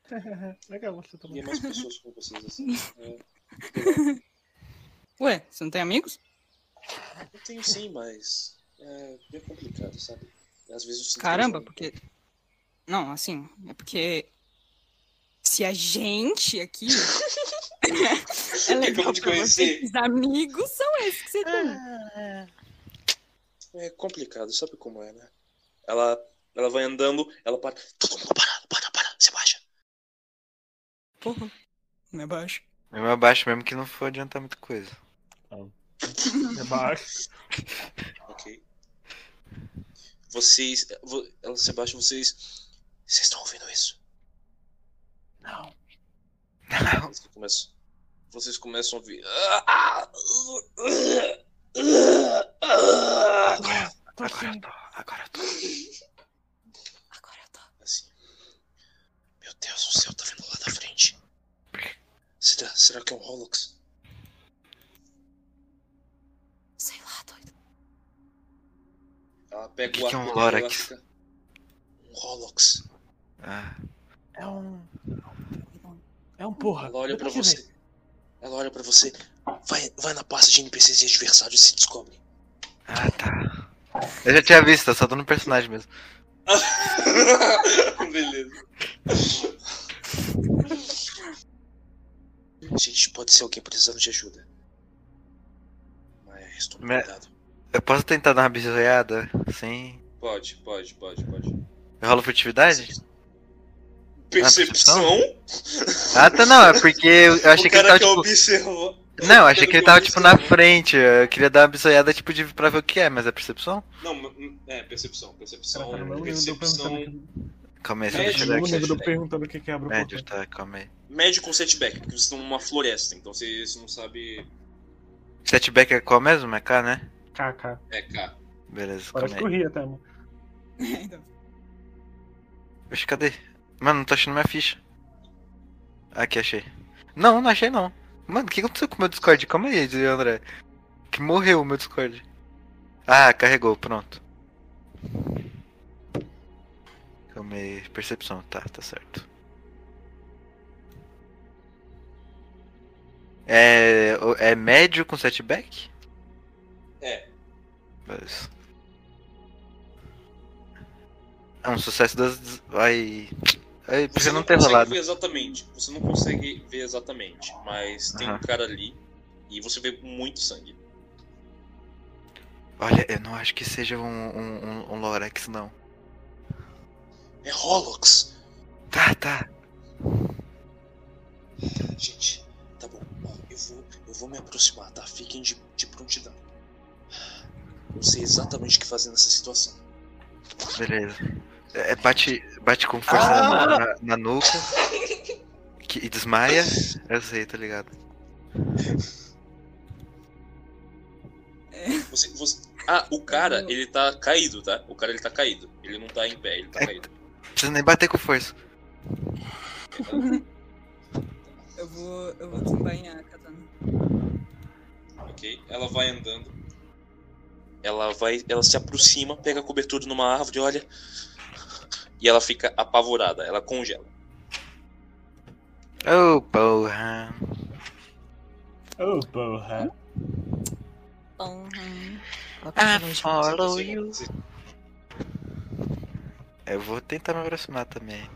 *laughs* Legal você E também. é mais pessoas com vocês assim. *laughs* É, Ué, você não tem amigos? eu tenho sim, mas. É bem complicado, sabe? Às vezes eu sinto Caramba, que- porque. Não, assim, é porque. Se a gente aqui. *laughs* é legal de pra conhecer. você, os amigos são esses que você tem. É complicado, sabe como é, né? Ela, ela vai andando, ela para. Todo mundo para, para, para, você baixa. Porra. Me abaixo. Mesmo abaixo, mesmo que não for adiantar muita coisa. Debaixo. Ok. Vocês. vo- Ela se abaixa, vocês. Vocês estão ouvindo isso? Não. Vocês começam, vocês começam a ouvir. Tô Agora eu tô, agora eu tô. Agora eu tô. Assim. Meu Deus, o céu tá vindo lá da frente. Será, será que é um Hollox? Sei lá, doido. Ela pega Que o que é um Lorax? fica. Um Hollox. Ah, É um. É um porra. Ela olha pra você. Ela olha pra você. Vai, vai na pasta de NPCs e adversários e se descobre. ah, tá. Eu já tinha visto, só tô no personagem mesmo. *laughs* Beleza. Gente, pode ser alguém precisando de ajuda. Mas tome Me- cuidado. Eu posso tentar dar uma bisoiada? Sim. Pode, pode, pode, pode. Eu rolo furtividade? Percepção? Ah, tá, não, é porque eu achei o que ele cara tava, quer tipo... observar. Não, achei que ele tava, tipo, na frente. Eu queria dar uma bisoiada, tipo, de, pra ver o que é, mas é percepção? Não, é, percepção. Percepção. Percepção. Calma aí, É, deixa eu No aqui. perguntando o que que abre o Médio, tá, calma aí. Médio com setback, porque vocês estão numa floresta, então vocês não sabem. Setback é qual mesmo? É K, né? KK. É K. Beleza, Parece calma que aí. eu ri até, mano. Oxe, cadê? Mano, não tô achando minha ficha. Aqui, achei. Não, não achei não. Mano, o que aconteceu com o meu Discord? Calma aí, André. Que morreu o meu Discord. Ah, carregou, pronto. Calma aí, percepção, tá, tá certo. É, é médio com setback? É. Mas... É um sucesso das. Vai. Aí, Você não não ter consegue rolado. ver exatamente. Você não consegue ver exatamente, mas tem um Aham. cara ali e você vê muito sangue. Olha, eu não acho que seja um, um, um- um Lorex, não. É Holox. Tá, tá. Gente, tá bom. Eu vou, eu vou me aproximar, tá? Fiquem de, de prontidão. Eu sei exatamente o que fazer nessa situação. Beleza. É, bate, bate com força Ah! na, na- na nuca. Que, e desmaia. Eu sei, tá ligado? Você, você... Ah, o cara, ele tá caído, tá? O cara, ele tá caído. Ele não tá em pé, ele tá É. caído. Não precisa nem bater com força. Eu vou, eu vou desembainhar a katana. Ok? Ela vai andando. Ela vai, ela se aproxima, pega a cobertura numa árvore, olha. E ela fica apavorada, ela congela. Oh, porra. Oh, porra. I follow you. Eu vou tentar me aproximar também.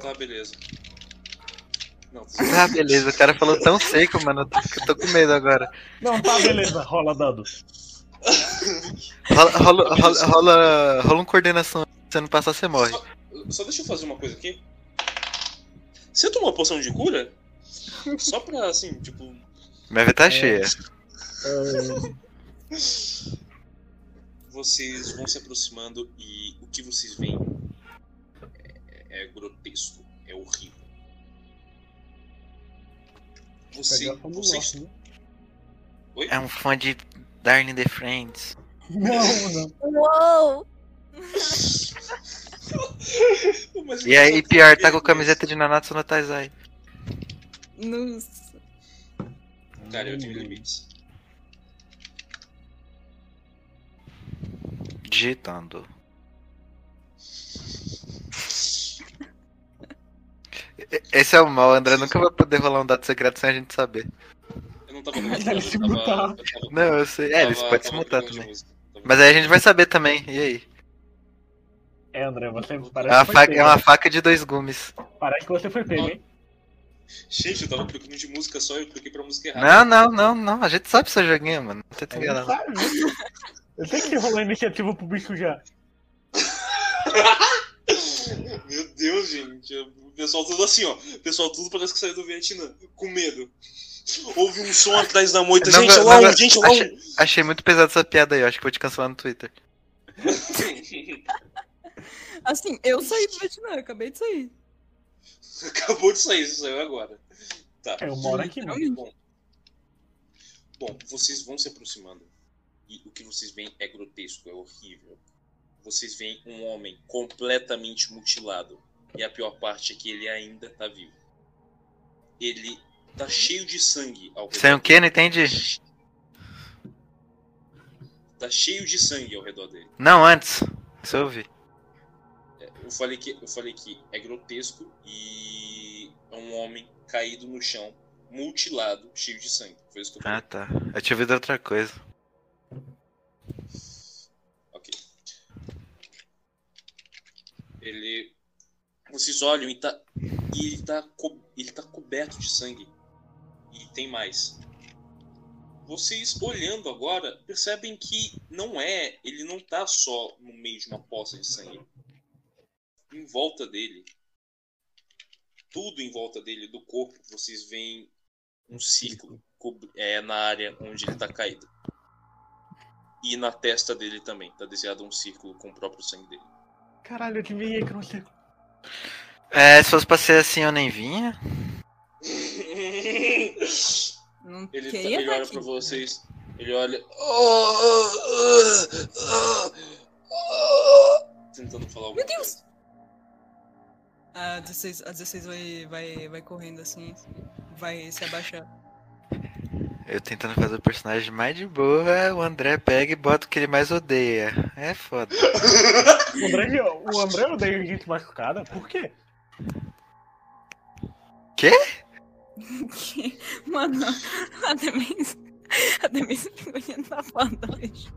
Tá, beleza. Não, *laughs* Ah, beleza. O cara falou tão seco, mano. Eu tô, eu tô com medo agora. Não, tá, beleza. Rola dado. Rola, rola, rola, rola, rola uma coordenação. Se você não passar, você morre. Só deixa eu fazer uma coisa aqui. Você tomou uma poção de cura? Só pra, assim, tipo. Minha vida tá cheia. Vocês vão se aproximando e o que vocês veem é, é grotesco, é horrível. Você, vocês, gosta, né? Oi? É um fã de Darling the Friends. Não, não. Uou! E aí, pior, tá com a camiseta de Nanatsu no Taizai. Nossa. Cara, eu tenho limites. Digitando. Esse é o mal, André nunca vai poder rolar um dado secreto sem a gente saber. Eu não tava no Ele se mutar. Não, eu sei. É, eles tava- podem se mutar também. Mas aí a gente vai saber também. E aí? É, André, você É parece uma, que foi faca, pego. é uma faca de dois gumes. Parece que você foi pego, hein? Gente, eu tava trocando de música só, eu cliquei pra música errada. Não, não, não, não. A gente sabe seu joguinho, mano. Não tenta enganar. né? Eu sei que rolou a iniciativa pro bicho já. *laughs* Meu Deus, gente. O pessoal tudo assim, ó. O pessoal tudo parece que saiu do Vietnã, com medo. Houve um som atrás da moita. Não, gente, não, olha lá não, um, gente, olha lá achei, achei muito pesado essa piada aí. Eu acho que vou te cancelar no Twitter. *laughs* Assim, eu saí do Vietnã, acabei de sair. *laughs* Acabou de sair, isso saiu agora. Tá. É, eu moro aqui mesmo. Bom, bom, vocês vão se aproximando. E o que vocês veem é grotesco, é horrível. Vocês veem um homem completamente mutilado. E a pior parte é que ele ainda tá vivo. Ele tá cheio de sangue ao redor. Sem o quê? Não entendi. Tá cheio de sangue ao redor dele. Não, antes. Isso eu ouvi. Eu falei que eu falei que é grotesco e é um homem caído no chão, mutilado, cheio de sangue. Foi isso que eu falei. Ah, tá. Eu tinha ouvido outra coisa. Ok. Ele. Vocês olham e tá. E ele tá, co- ele tá coberto de sangue. E tem mais. Vocês olhando agora percebem que não é. Ele não tá só no meio de uma poça de sangue. Em volta dele. Tudo em volta dele, do corpo, vocês veem um círculo é, na área onde ele tá caído. E na testa dele também. Tá desenhado um círculo com o próprio sangue dele. Caralho, eu adivinhei que não sei. É, se fosse pra ser assim, eu nem vinha. Não Ele, tá- ele olha pra vocês. Ele olha. "Ah, ah, ah, ah, ah", Tentando falar alguma Meu Deus! coisa. A 16, a 16 vai, vai, vai correndo assim, vai se abaixar. Eu tentando fazer o personagem mais de boa, o André pega e bota o que ele mais odeia. É foda. *laughs* O André, o André odeia gente machucada? Por quê? *laughs* Mano, *laughs* a Demenz. *laughs* A Demenz figurinha tá foda hoje.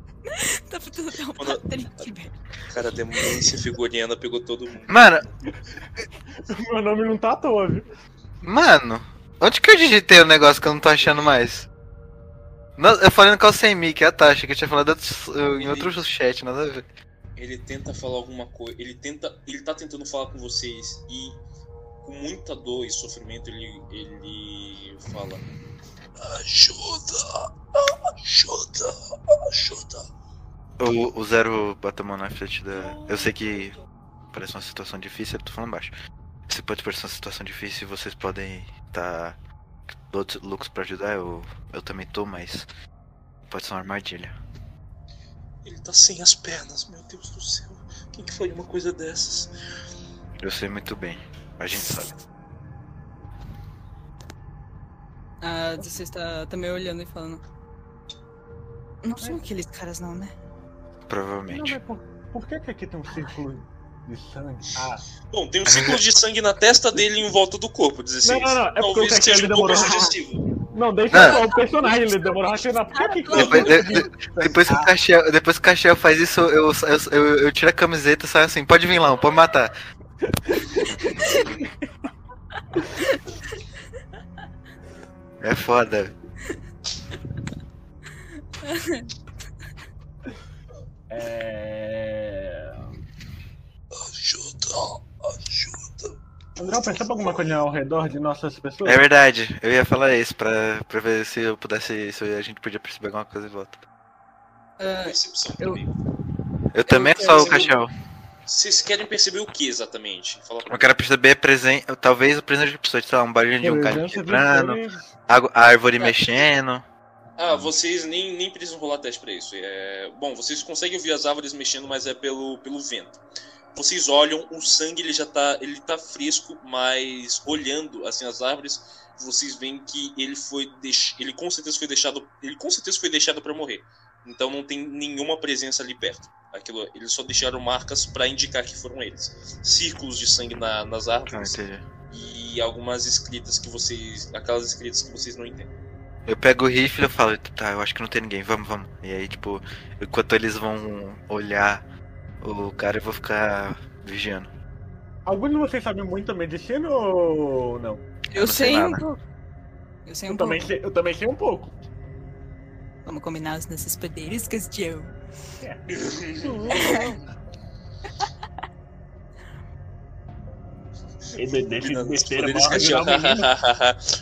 Tá ficando até um Mano, Patrick, velho. Cara, a demência figuriana pegou todo mundo. Mano, *laughs* Meu nome não tá à toa, viu? mano, onde que eu digitei o negócio que eu não tô achando mais? Não, eu falei no Call Sem Mic, ah tá, achei que eu tinha falado outros- em outro chat, nada a ver. Ele tenta falar alguma coisa, ele tenta, ele tá tentando falar com vocês e com muita dor e sofrimento ele, ele fala: Ajuda! Ajuda! Ajuda! O, o Zero bateu a mão na frente da. Eu sei que parece uma situação difícil, eu tô falando baixo. Se pode parecer uma situação difícil, vocês podem estar todos loucos pra ajudar, eu, eu também tô, mas pode ser uma armadilha. Ele tá sem as pernas, meu Deus do céu. Quem que faria uma coisa dessas? Eu sei muito bem, a gente sabe. A 16 tá, tá meio olhando e falando. Não são aqueles caras não, né? Não, Provavelmente. mas por, por que, que aqui tem um círculo de sangue? Ah, Bom, tem um círculo de sangue na testa dele e em volta do corpo, 16. Não, não, não, é porque o Talvez Cassiano seja um pouco demorou. sugestivo. não, deixa Ah. só o personagem, ele demorou a raciocinar. Por que que Depois, de- de- depois que o Caxiel, depois que o Caxiel faz isso, eu, eu, eu, eu tiro a camiseta e saio assim, pode vir lá, pode matar. *laughs* É foda. É... Ajuda! Ajuda! André, percebe alguma coisa ao redor de nossas pessoas? É verdade, eu ia falar isso pra, pra ver se eu pudesse, se a gente podia perceber alguma coisa em volta. Percepção eu- também. Eu também quero sou o Caxiel. Vocês querem perceber o que exatamente? Fala pra Eu quero perceber presen... talvez a presença de pessoas, sei lá, um barulho de um cara quebrando, a árvore mexendo. Ah, vocês nem, nem precisam rolar teste pra isso. É... Bom, vocês conseguem ouvir as árvores mexendo, mas é pelo, pelo vento. Vocês olham, o sangue ele já tá, ele tá fresco, mas olhando assim as árvores, vocês veem que ele foi deix... ele com certeza foi deixado, ele com certeza foi deixado para morrer. Então não tem nenhuma presença ali perto. Aquilo, eles só deixaram marcas pra indicar que foram eles. Círculos de sangue na- nas Ah, árvores entendi. e algumas escritas que vocês, aquelas escritas que vocês não entendem. Eu pego o rifle e falo, tá, eu acho que não tem ninguém, vamos, vamos. E aí, tipo, enquanto eles vão olhar o cara, eu vou ficar vigiando. Alguns de vocês sabem muito medicina ou não? eu não sei sei um pouco. Eu sei um Eu pouco. também, sei, eu também sei um pouco. Vamos combinar os nossos poderes, Castiel. *laughs*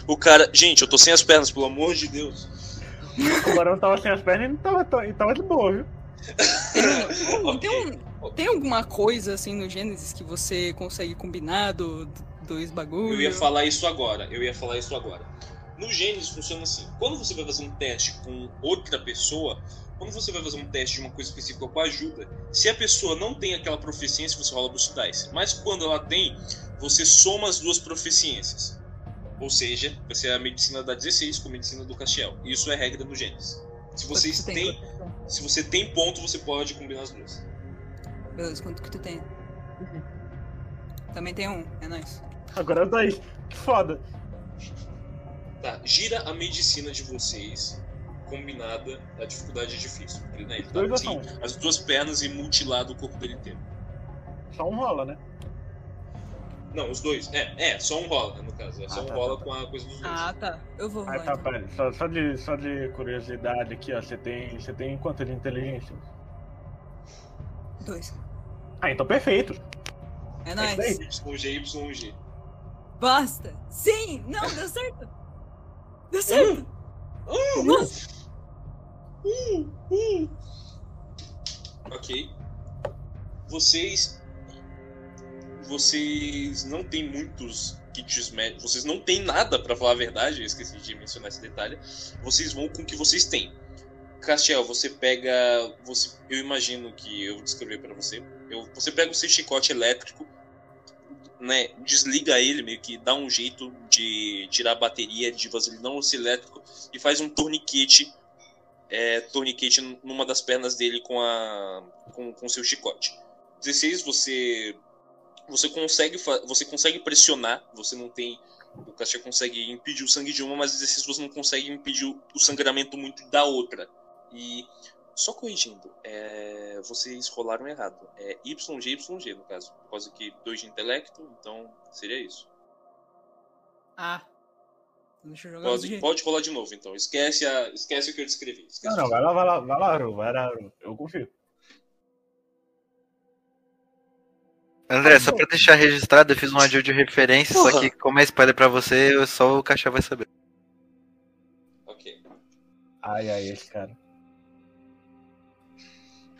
O cara, gente, eu tô sem as pernas, pelo amor de Deus. O tubarão tava sem as pernas e não tava, tão- e tava de boa, viu? Tem, tem, um- tem alguma coisa assim no Gênesis que você consegue combinar do, dois bagulhos? Eu ia falar isso agora. Eu ia falar isso agora. No Gênesis funciona assim. Quando você vai fazer um teste com outra pessoa, quando você vai fazer um teste de uma coisa específica com ajuda, se a pessoa não tem aquela proficiência, você rola Dice. Mas quando ela tem, você soma as duas proficiências. Ou seja, vai ser a medicina da 16 com a medicina do Castiel. Isso é regra do Gênesis. Se tu tem? tem? se você tem ponto, você pode combinar as duas. Beleza, quanto que tu tem? Também tem um, é nóis. Agora daí. Que foda. Tá, gira a medicina de vocês combinada, a dificuldade é difícil. Ele, né, ele tá Dois ou sem só as duas pernas e mutilado o corpo dele inteiro. Só um rola, né? Não, os dois. É, é, só um rola, no caso. É só Ah, um tá, rola tá, com a coisa dos dois. Ah, tá. Eu vou Ah, rolar. tá, então. pera. Só, só, de, só de curiosidade aqui, ó. Você tem, você tem quanto de inteligência? Dois. Ah, então perfeito. É isso nóis. daí. YG, YG. Basta! Sim! Não, deu certo! Deu certo! Nossa! Ok. Vocês. Vocês não têm muitos kits médicos. Vocês não têm nada, pra falar a verdade. Eu esqueci de mencionar esse detalhe. Vocês vão com o que vocês têm. Castiel, você pega. Você, eu imagino que eu vou descrever pra você. Eu, você pega o seu chicote elétrico. Né, desliga ele, meio que dá um jeito de tirar a bateria de vaselina não elétrico e faz um torniquete é, torniquete numa das pernas dele com a com, com seu chicote. 16 você você consegue você consegue pressionar, você não tem o Castia consegue impedir o sangue de uma, mas 16 você não consegue impedir o sangramento muito da outra. E só corrigindo, é, vocês rolaram errado. É YG, YG no caso. Por causa que 2 de intelecto, então seria isso. Ah. Deixa eu jogar Pode, pode rolar de novo, então. Esquece, a, esquece o que eu descrevi. Esquece Não, não, vai lá, vai lá, vai lá, Aru, vai lá, Aru. Eu confio. André, só pra deixar registrado, eu fiz um audio de referência, só que como é spoiler pra você, só o caixa vai saber. Ok. Ai, ai, esse cara.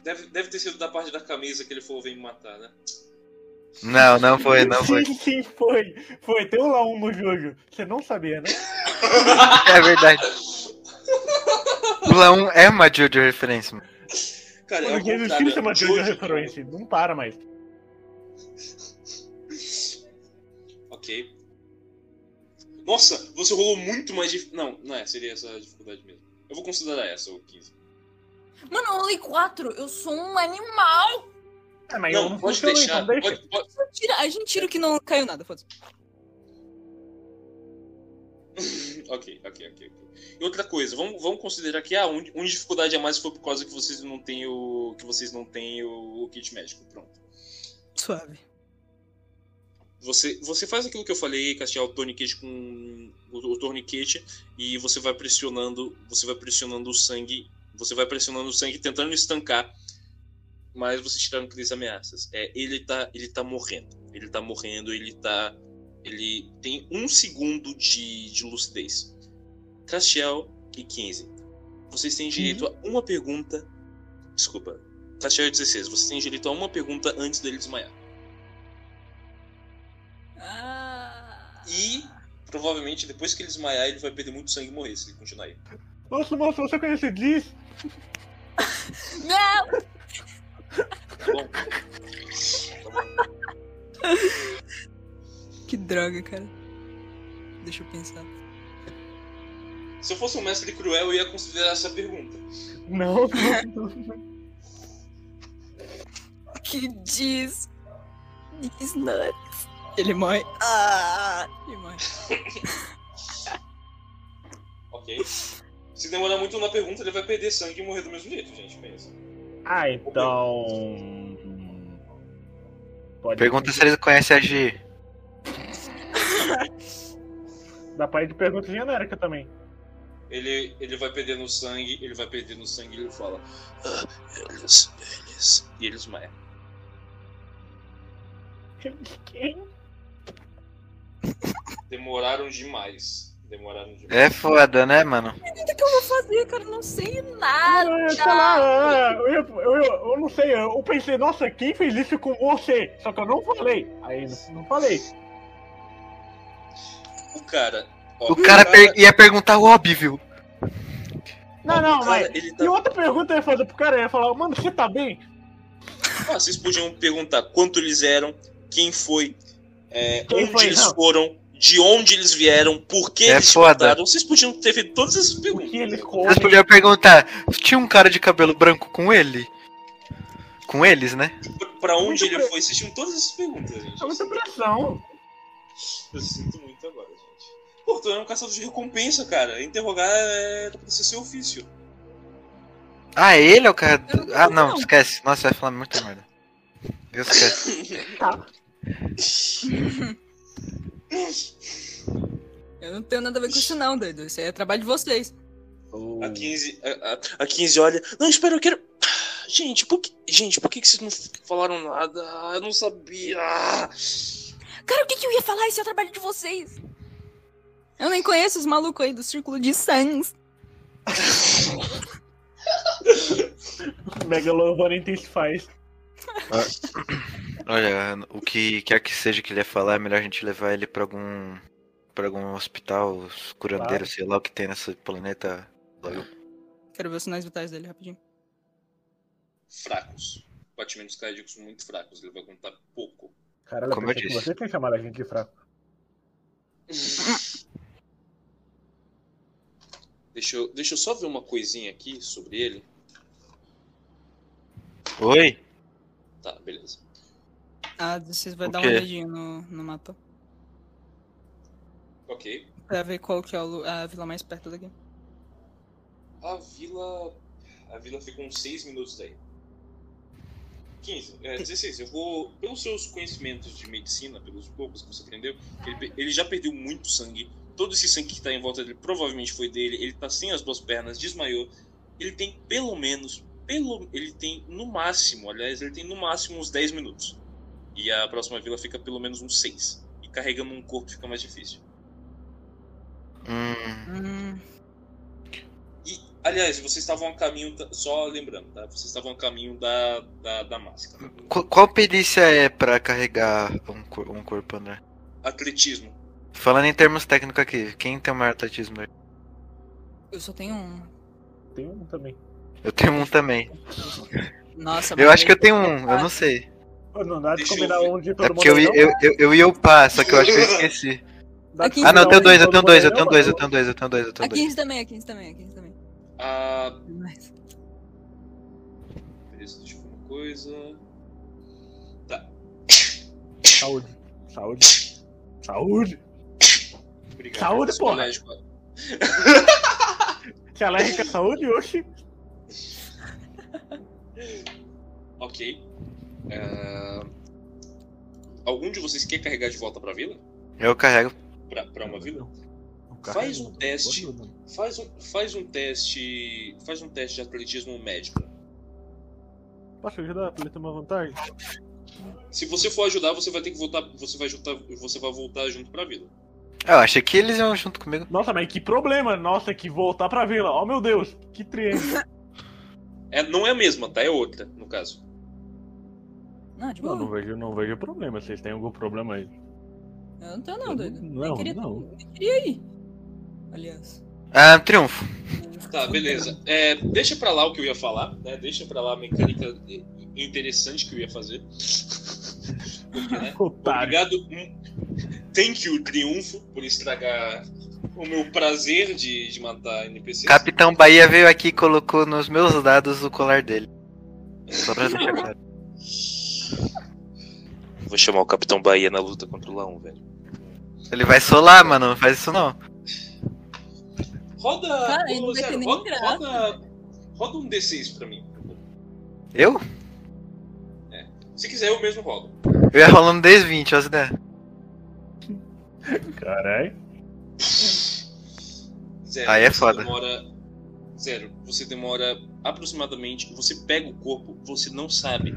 Deve, deve ter sido da parte da camisa que ele falou vem me matar, né? Não, não foi, não foi. Sim, *laughs* sim, foi. Foi, tem um lá um no jogo. Você não sabia, né? *laughs* É verdade. O Laum é uma Jojo de referência. mano. Cara, é Porque o contrário. se chama é Jojo Jojo. Reference. Não para mais. Ok. Nossa, você rolou muito mais dif... Não, não é, seria essa a dificuldade mesmo. Eu vou considerar essa, o 15. Mano, eu rolei 4. Eu sou um animal. É, mas eu Não, não pode funcionei, deixar. então deixa. Pode, pode... Tira, a gente tira o que não caiu nada, foda-se. *laughs* ok, ok, ok. ok. E outra coisa, vamos, vamos considerar que ah, um, um dificuldade a mais foi por causa que vocês não têm o. que vocês não têm o, o kit médico. Pronto. Suave. Você, você faz aquilo que eu falei, castear o torniquete com o, o torniquete e você vai pressionando, você vai pressionando o sangue, você vai pressionando o sangue tentando estancar, mas você tirando aquelas ameaças. É, ele tá, ele tá morrendo, ele tá morrendo, ele tá, ele tem um segundo de, de lucidez. Castiel e 15. Vocês têm direito a uma pergunta. Desculpa. Castiel e 16. Vocês têm direito a uma pergunta antes dele desmaiar. Ah. E provavelmente depois que ele desmaiar, ele vai perder muito sangue e morrer se ele continuar aí. Nossa, moço, você conhece Diz? Não! Bom. Que droga, cara. Deixa eu pensar. Se eu fosse um mestre cruel, eu ia considerar essa pergunta. Não, não, não. Que diz. Diz nuts. Ele morre. Ah. Ele morre. Ok? Se demorar muito na pergunta, ele vai perder sangue e morrer do mesmo jeito, gente. Pensa. Ah, então. Pode Pergunta se ele conhece a G. *laughs* Dá pra ir de pergunta genérica também. Ele, ele vai perder no sangue, ele vai perder no sangue e ele fala. Ah, eles, eles. E ele desmaia. Quem? Demoraram demais. Demoraram demais. É foda, né, mano? O que eu vou fazer, cara? Eu não sei nada. Ah, sei lá, ah, eu, eu, eu, eu não sei, eu pensei, nossa, quem fez isso com você? Só que eu não falei. Aí não, não falei. O cara. ó, O cara per- ia perguntar o óbvio. Não, não, mas. cara, ele tá E outra pergunta eu ia fazer pro cara, eu ia falar, mano, você tá bem? Ah, vocês podiam perguntar quanto eles eram, quem foi, é, Quem onde foi, eles não. foram, de onde eles vieram, por que É eles foda. mataram. Vocês podiam ter feito todas essas perguntas. Vocês podiam perguntar, tinha um cara de cabelo branco com ele? Com eles, né? Pra onde Muito ele pre- foi, vocês tinham todas essas perguntas, gente. É muita pressão. Eu sinto muito agora, gente. Pô, tu é um caçador de recompensa, cara. Interrogar é pra ser seu ofício. Ah, ele é o cara. Eu não Ah, não, não. esquece. Nossa, vai falar muita merda. Esquece. Tá. *laughs* Eu não tenho nada a ver com isso, não, doido. Isso aí é trabalho de vocês. A 15, a, a, a 15 olha. Não, espera, eu quero. Gente, por que, gente, por que, que vocês não falaram nada? Eu não sabia. Cara, o que, que eu ia falar? Esse é o trabalho de vocês. Eu nem conheço os malucos aí do círculo de sangues. Megalovania intensifies. *laughs* Olha, o que quer que seja que ele ia falar, é melhor a gente levar ele pra algum. pra algum hospital, curandeiro, Claro. sei lá o que tem nesse planeta. logo. Quero ver os sinais vitais dele rapidinho. Fracos. Batimentos cardíacos muito fracos. Ele vai contar pouco. Caralho, Como eu pensei que disse. você tem chamado a gente de fraco. *laughs* Deixa eu, deixa eu só ver uma coisinha aqui sobre ele. Oi? Tá, beleza. Ah, vocês vai O dar quê? uma olhadinha no, no mapa. Ok. Pra ver qual que é a vila mais perto daqui. A vila. A vila fica uns 6 minutos daí. 15, é, 16. Eu vou. Pelos seus conhecimentos de medicina, pelos poucos que você aprendeu, ele, ele já perdeu muito sangue. Todo esse sangue que tá em volta dele provavelmente foi dele. Ele tá sem as duas pernas, desmaiou. Ele tem pelo menos. Pelo, ele tem no máximo, aliás, ele tem no máximo uns 10 minutos. E a próxima vila fica pelo menos uns 6. E carregando um corpo fica mais difícil. Hum, Hum, E, aliás, vocês estavam a caminho, só lembrando, tá? Vocês estavam a caminho da, da, da máscara. qu- qual perícia é pra carregar um, cor- um corpo, André? Atletismo. Falando em termos técnicos aqui, quem tem o maior atletismo? aí? eu só tenho um. Tem um também. Eu tenho um também. Nossa, Eu acho que eu tenho um, eu não sei. Não dá de combinar um de todo É mundo. porque eu, eu, eu, eu ia upar, só que eu acho que eu *laughs* esqueci. Aqui- Ah não, eu tenho dois, eu tenho dois, eu tenho dois, eu tenho dois, eu tenho dois, eu tenho A dois. 15 também, a 15 também, a 15 também. Ah, beleza, deixa eu ver uma coisa. Tá, Saúde. Saúde. Saúde. obrigado. Saúde, a- Se alérgica à saúde, oxi. Ok. Ah, algum de vocês quer carregar de volta pra vila? Eu carrego. Pra, pra uma vila? Faz um teste. Não. Faz um, faz um teste. Faz um teste de atletismo médico. Posso ajudar pra ele ter uma vantagem? Se você for ajudar, você vai ter que voltar. Você vai juntar, você vai voltar junto pra vila. Eu achei que eles iam junto comigo. Nossa, mas que problema. Nossa, que voltar pra vila. Oh, meu Deus. Que triângulo. *laughs* É, não é a mesma, tá? É outra, no caso. Não, de Não, boa. não vejo, não vejo problema. Vocês têm algum problema aí? Eu não tô não, doido. Não, nem queria, não. Nem queria ir. Aliás. Ah, triunfo. Tá, beleza. É, deixa pra lá o que eu ia falar, né? Deixa pra lá a mecânica interessante que eu ia fazer. Porque, né? Obrigado. Thank you, Triunfo, por estragar o meu prazer de, de matar NPCs. Capitão Bahia veio aqui e colocou nos meus dados o colar dele. Só pra deixar claro. Vou chamar o Capitão Bahia na luta contra o Laum, velho. Ele vai solar, mano, não faz isso não. Roda. Cara, ele ô, não vai Zero, ter nem roda, graça, roda, roda um D6 pra mim. Eu? Se quiser, eu mesmo rodo. Eu ia rolando desde 20, olha as ideias. Caralho. Zero. Aí é você foda. Demora... Zero. Você demora aproximadamente. Você pega o corpo, você não sabe.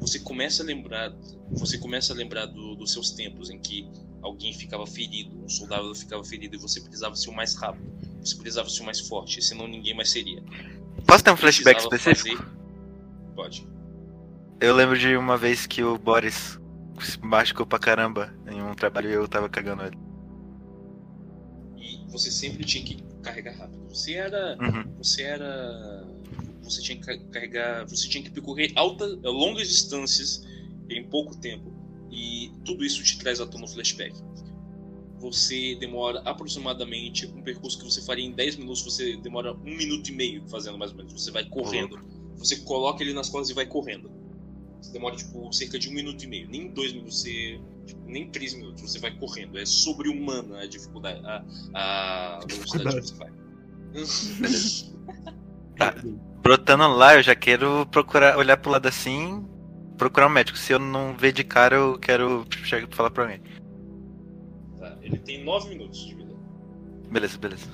Você começa a lembrar. Você começa a lembrar do- dos seus tempos em que alguém ficava ferido, um soldado ficava ferido e você precisava ser o mais rápido. Você precisava ser o mais forte, senão ninguém mais seria. Posso ter um flashback específico? fazer- Pode. Eu lembro de uma vez que o Boris se machucou pra caramba em um trabalho e eu tava cagando ele. E você sempre tinha que carregar rápido. Você era. Uhum. Você era. Você tinha que ca- carregar. Você tinha que percorrer altas, longas distâncias em pouco tempo. E tudo isso te traz à tona no flashback. Você demora aproximadamente um percurso que você faria em 10 minutos, você demora um minuto e meio fazendo mais ou menos. Você vai correndo. Você coloca ele nas costas e vai correndo. Você demora tipo cerca de um minuto e meio. Nem dois minutos, você. tipo, nem três minutos. Você vai correndo. É sobre-humana a dificuldade. A, a velocidade que você vai. *laughs* Brotando lá, eu já quero procurar, olhar pro lado assim, procurar um médico. Se eu não ver de cara, eu quero chegar e falar pra alguém. Tá, ele tem 9 minutos de vida. Beleza, beleza.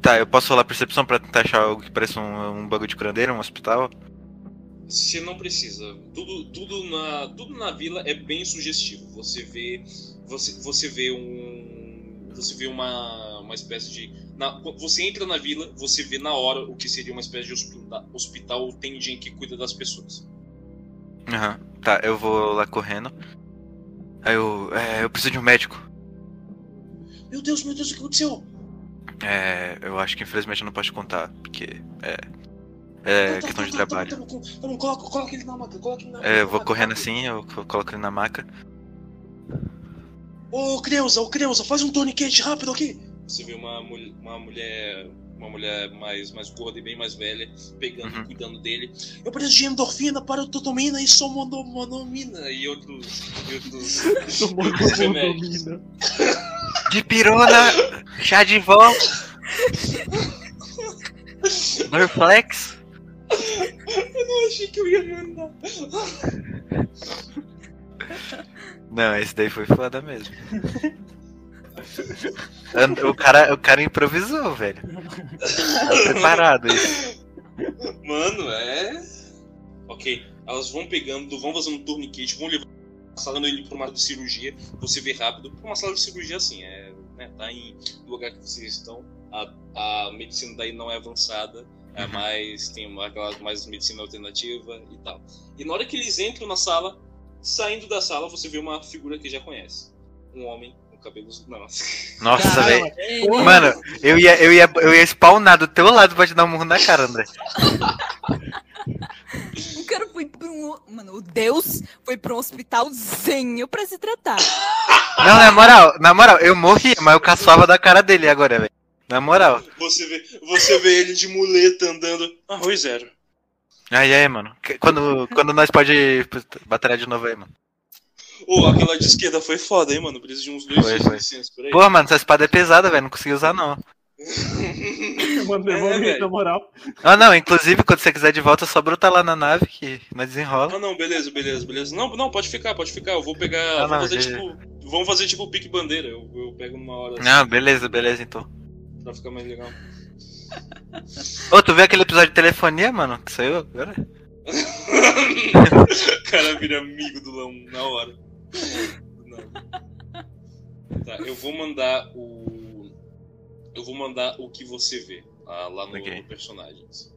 Tá, eu posso rolar percepção pra tentar achar algo que pareça um, um bagulho de curandeiro, um hospital? Você não precisa. Tudo, tudo, na, tudo na vila é bem sugestivo. Você vê. Você, você vê um. Você vê uma, uma espécie de. na- você entra na vila, você vê na hora o que seria uma espécie de hospital, hospital tem gente que cuida das pessoas. Aham. Tá, eu vou lá correndo. Aí eu. É, eu preciso de um médico. Meu Deus, meu Deus, o que aconteceu? É, eu acho que infelizmente eu não posso contar, porque é. É, Tá, tá, questão de tá, tá, trabalho. Tá, tá bom, coloca, coloca ele na maca, coloca ele na É, eu vou correndo assim, eu co- coloco ele na maca. Ô, Creuza, ô, Creuza, faz um tourniquet rápido aqui. Você vê uma, uma mulher uma mulher mais, mais gorda e bem mais velha pegando Uhum. e cuidando dele. Eu preciso de endorfina, parototomina e somonomina e outros... E outros *laughs* domina. De pirona, chá de vó. Norflex. Eu achei que eu ia mandar. Não, esse daí foi foda mesmo. *laughs* O cara, o cara improvisou, velho. Tá preparado isso. Mano, é. Ok, elas vão pegando, vão fazendo um tourniquet, vão levando, ele pra uma sala de cirurgia. Você vê rápido, pra uma sala de cirurgia assim, é, né, tá em lugar que vocês estão. A, a medicina daí não é avançada, é Uhum. mais, tem aquela mais medicina alternativa e tal. E na hora que eles entram na sala, saindo da sala, você vê uma figura que já conhece. Um homem cabelos. Nossa, Caramba. velho. Mano, eu ia, eu, ia, eu ia spawnar do teu lado pra te dar um murro na cara, André. *laughs* O cara foi pra um. Mano, o Deus foi pra um hospitalzinho pra se tratar. Não, na moral, na moral, eu morri, mas eu caçava da cara dele agora, velho. Na moral. Você vê, você vê ele de muleta andando. Arroz zero. Aí, aí, mano. Quando, quando nós pode batalhar de novo aí, mano. Ô, aquela de esquerda foi foda, hein, mano? Precisa de uns dois Foi, foi. por aí. Porra, mano, essa espada é pesada, velho. Não consegui usar, não. Mano, *laughs* É, devolve velho. na moral. Ah, não, inclusive, quando você quiser de volta, é só brotar lá na nave que nós desenrola. Ah, não, beleza, beleza, beleza. Não, não, pode ficar, pode ficar. Eu vou pegar. Ah, vamos não, fazer tipo. Vamos fazer tipo pique bandeira. Eu, eu pego numa hora assim, Não, beleza, beleza, então. pra ficar mais legal. Ô, tu viu aquele episódio de telefonia, mano? Que saiu agora? *laughs* o cara vira amigo do Lão na hora. Não. Tá, eu vou mandar o. Eu vou mandar o que você vê ah, lá no, Ok. no personagens.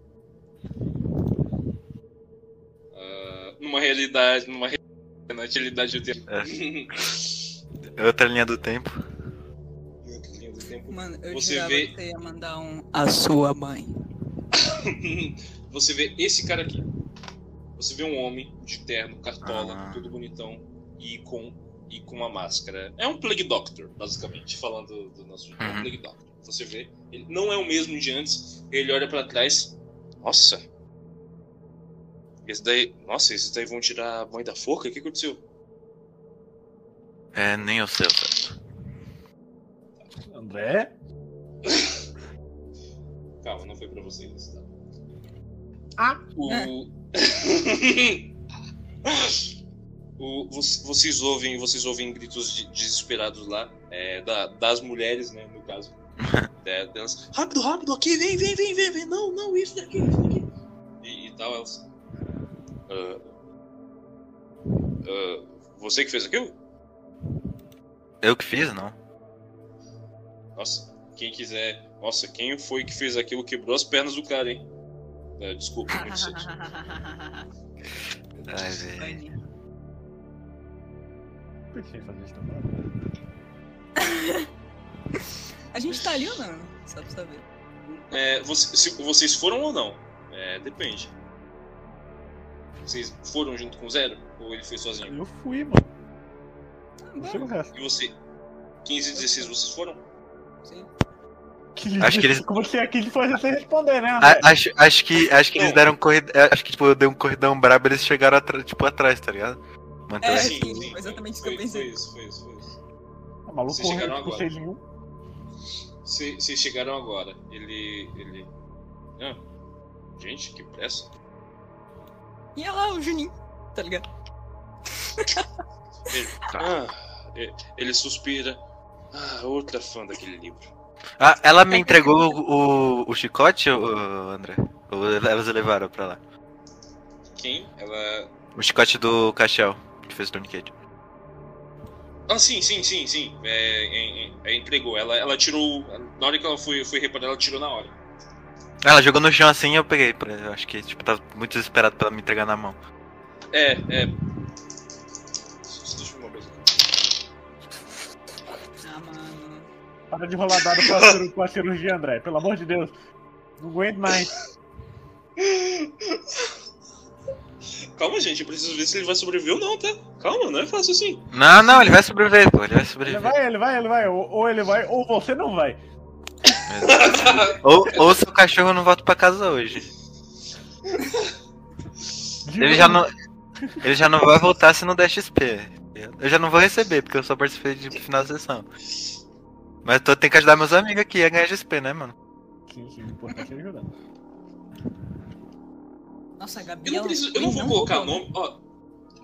Ah, numa realidade. Numa re- na realidade do tempo. É outra linha do tempo. Em outra linha do tempo. Mano, eu Você vê- que você ia mandar um. A sua mãe. *laughs* Você vê esse cara aqui. Você vê um homem de terno, cartola, Ah. todo bonitão e com e com uma máscara. É um Plague Doctor, basicamente, falando do nosso é um Uhum. Plague Doctor. Você vê, ele não é o mesmo de antes. Ele olha pra trás. Nossa. Esse daí, nossa, esses daí vão tirar a mãe da forca? O que aconteceu? É, nem eu sei, certo. André? *laughs* Calma, não foi pra vocês. Tá? Ah. O... *laughs* o vo- vocês ouvem, vocês ouvem gritos de- desesperados lá, é, da- das mulheres, né, no caso. *laughs* É, delas, rápido, rápido, aqui, vem, vem, vem, vem, vem, não, não, isso daqui, isso daqui. E, e tal, elas. "Ah, ah, você que fez aquilo? Eu que fiz, não? Nossa, quem quiser. Nossa, quem foi que fez aquilo quebrou as pernas do cara, hein? É, desculpa, muito. *laughs* Ai, velho. Pensei em fazer isso também. *laughs* A gente tá ali ou não? Só pra saber. É, você- se vocês foram ou não? É, depende. Vocês foram junto com o Zero? Ou ele foi sozinho? Eu fui, mano. Ah, Não resto. E você? 15 e 16 vocês foram? Sim. Que Acho que eles- Como se aqui ele fosse você responder, né? A- acho, acho que, acho que eles deram corrida. Acho que, tipo, deu um corridão brabo eles chegaram atra- tipo, atrás, tá ligado? Mantém. É, sim, sim, foi exatamente isso que eu pensei. Foi isso, foi isso, foi isso. O maluco vocês chegaram agora. Cê- Vocês chegaram agora. Ele. ele. Ah, gente, que pressa. E olha lá o Juninho, tá ligado? Ele, *laughs* ah, e- ele suspira. Ah, outra fã daquele livro. Ah, ela me entregou o, o, o chicote, ô, André? Ou elas levaram pra lá? Quem? Ela. O chicote do Cachel, que fez o tourniquet. Ah, sim, sim, sim, sim. É, é, é, é, entregou. Ela, ela tirou. Na hora que ela foi, foi reparar, ela tirou na hora. Ela jogou no chão assim e eu peguei. Eu acho que, tipo, tava muito desesperado pra ela me entregar na mão. É, é. Deixa eu ver uma coisa. Ah, mano. Para de rolar dado com a, com a cirurgia, André. Pelo amor de Deus. Não aguento mais. *laughs* Calma, gente, eu preciso ver se ele vai sobreviver ou não, tá? Calma, não é fácil assim. Não, não, ele vai sobreviver, pô. Ele vai Ele sobreviver. vai, ele vai, ele vai. Ou, ou ele vai, ou você não vai. *laughs* Ou, ou seu cachorro não volta pra casa hoje. Ele já não. Ele já não vai voltar se não der XP. Eu já não vou receber, porque eu só participei de final da sessão. Mas eu tenho que ajudar meus amigos aqui a ganhar XP, né, mano? Sim, sim, o importante é ajudar. Nossa, a Gabi. Eu não, ela- preciso, eu não vou colocar roubou, nome. Ó,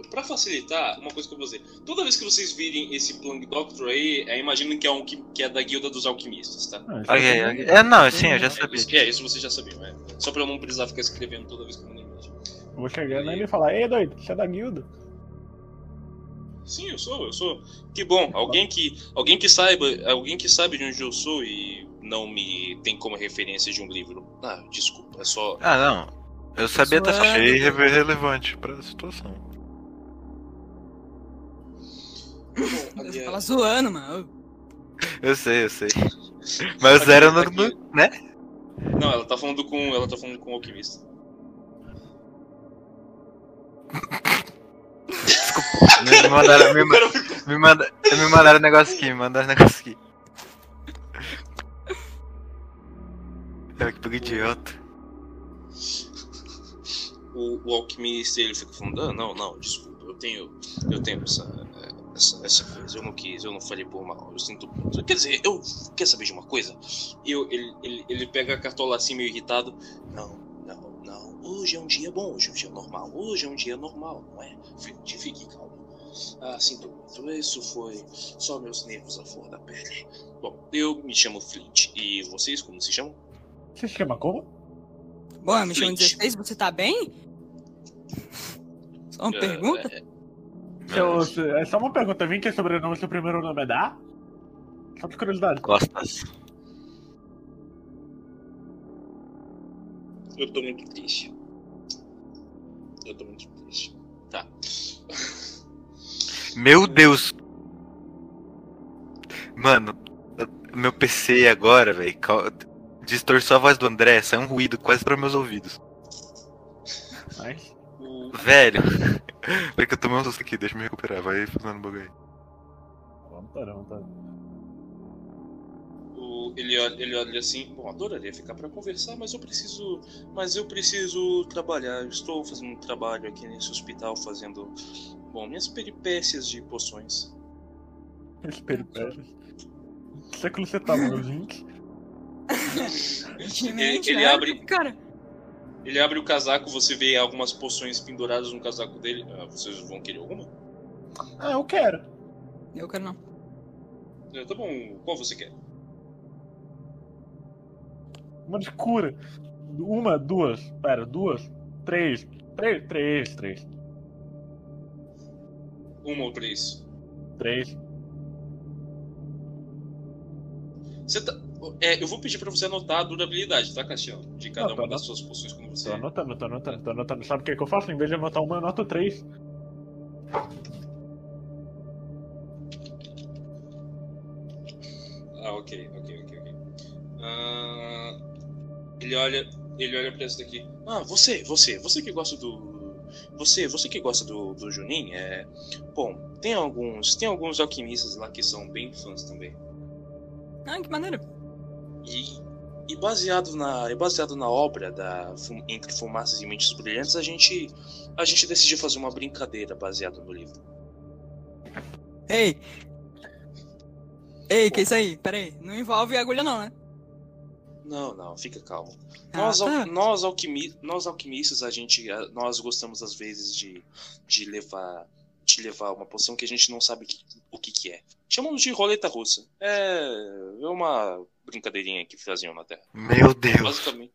pra facilitar, uma coisa que eu vou dizer. Toda vez que vocês virem esse Plung Doctor aí, é, imaginem que é um que, que é da guilda dos alquimistas, tá? Ah, isso Ok, é. É, não, sim, eu já É, sabia. isso, é, isso vocês já sabiam, né? Só pra eu não precisar ficar escrevendo toda vez que eu mando imagem. Eu vou chegar nele e falar, ei doido, você é da guilda? Sim, eu sou, eu sou. Que bom, alguém que, alguém que saiba, alguém que sabe de onde eu sou e não me tem como referência de um livro. Ah, desculpa, é só. Ah, não. Eu sabia tá e rele- relevante pra situação. Aliás- fala zoando, mano. Eu sei, eu sei. Mas o zero não, Aqui- não- né? Não, ela tá falando com, ela tá falando com o alquimista. Me, me mandaram, me, ma- me, manda, me mandaram um negócio aqui, me mandaram um negócio aqui. Olha que bug idiota. O, o alquimista ele fica falando, ah, não, não, desculpa, eu tenho, eu tenho essa, essa, essa coisa, eu não quis, eu não falei por mal, eu sinto muito. Quer dizer, eu quer saber de uma coisa? Eu, ele, ele, ele pega a cartola assim meio irritado, não, não, não, hoje é um dia bom, hoje é um dia normal, hoje é um dia normal, não é? Fique, fique calmo. Ah, sinto muito, isso foi só meus nervos à flor da pele. Bom, eu me chamo Flint, e vocês como se chamam? Você se chama como? Bom, eu me chamo Flint. 16, você tá bem? Só uma É, pergunta? é, Seu, seu- é só uma pergunta, vem que é sobrenome, seu primeiro nome é da? Só de curiosidade. Costas. Eu tô muito triste. Eu tô muito triste. Tá. Meu Deus. Mano, meu PC agora, velho, cal- distorceu a voz do André, saiu um ruído quase para meus ouvidos. Mas, Velho. Peraí que eu tomei um susto aqui, deixa eu me recuperar, vai fazendo bagulho aí. vamos tá, vamos tá. ele, olha, ele olha assim, bom, adoraria ficar pra conversar, mas eu preciso. Mas eu preciso trabalhar. Eu estou fazendo um trabalho aqui nesse hospital fazendo. Bom, minhas peripécias de poções. Esse peripécias. Que século você tá, meu gente? *laughs* Ele né? abre- Cara, Ele abre o casaco, você vê algumas poções penduradas no casaco dele. Ah, vocês vão querer alguma? Ah, eu quero. eu quero não. É, tá bom, qual você quer? Uma de cura. Uma, duas. Pera, duas. Três. Três, três, três. Uma ou três? Três. Você tá. É, eu vou pedir pra você anotar a durabilidade, tá, Castiano? De cada Não, uma das suas poções quando você. Tô anotando, tô anotando, tô anotando. Sabe o que, que eu faço? Em vez de anotar uma, eu anoto três. Ah, ok, ok, ok, ok. Ah, ele olha. Ele olha pra esse daqui. Ah, você, você, você que gosta do. Você, você que gosta do, do Junin, é. Bom, tem alguns. Tem alguns alquimistas lá que são bem fãs também. Ah, que maneiro. E, e baseado na. e baseado na obra da Entre Fumaças e Mentes Brilhantes, a gente. A gente decidiu fazer uma brincadeira baseada no livro. Ei! Ei, que isso aí? Pera aí, não envolve agulha não, né? Não, não, fica calmo. Ah, Nós, tá. nós, alquimi, nós alquimistas, a gente, nós gostamos às vezes de, de levar, de levar uma poção que a gente não sabe que- o que, que é. Chamamos de roleta russa. É, é uma brincadeirinha que faziam na Terra. Meu Deus. Basicamente,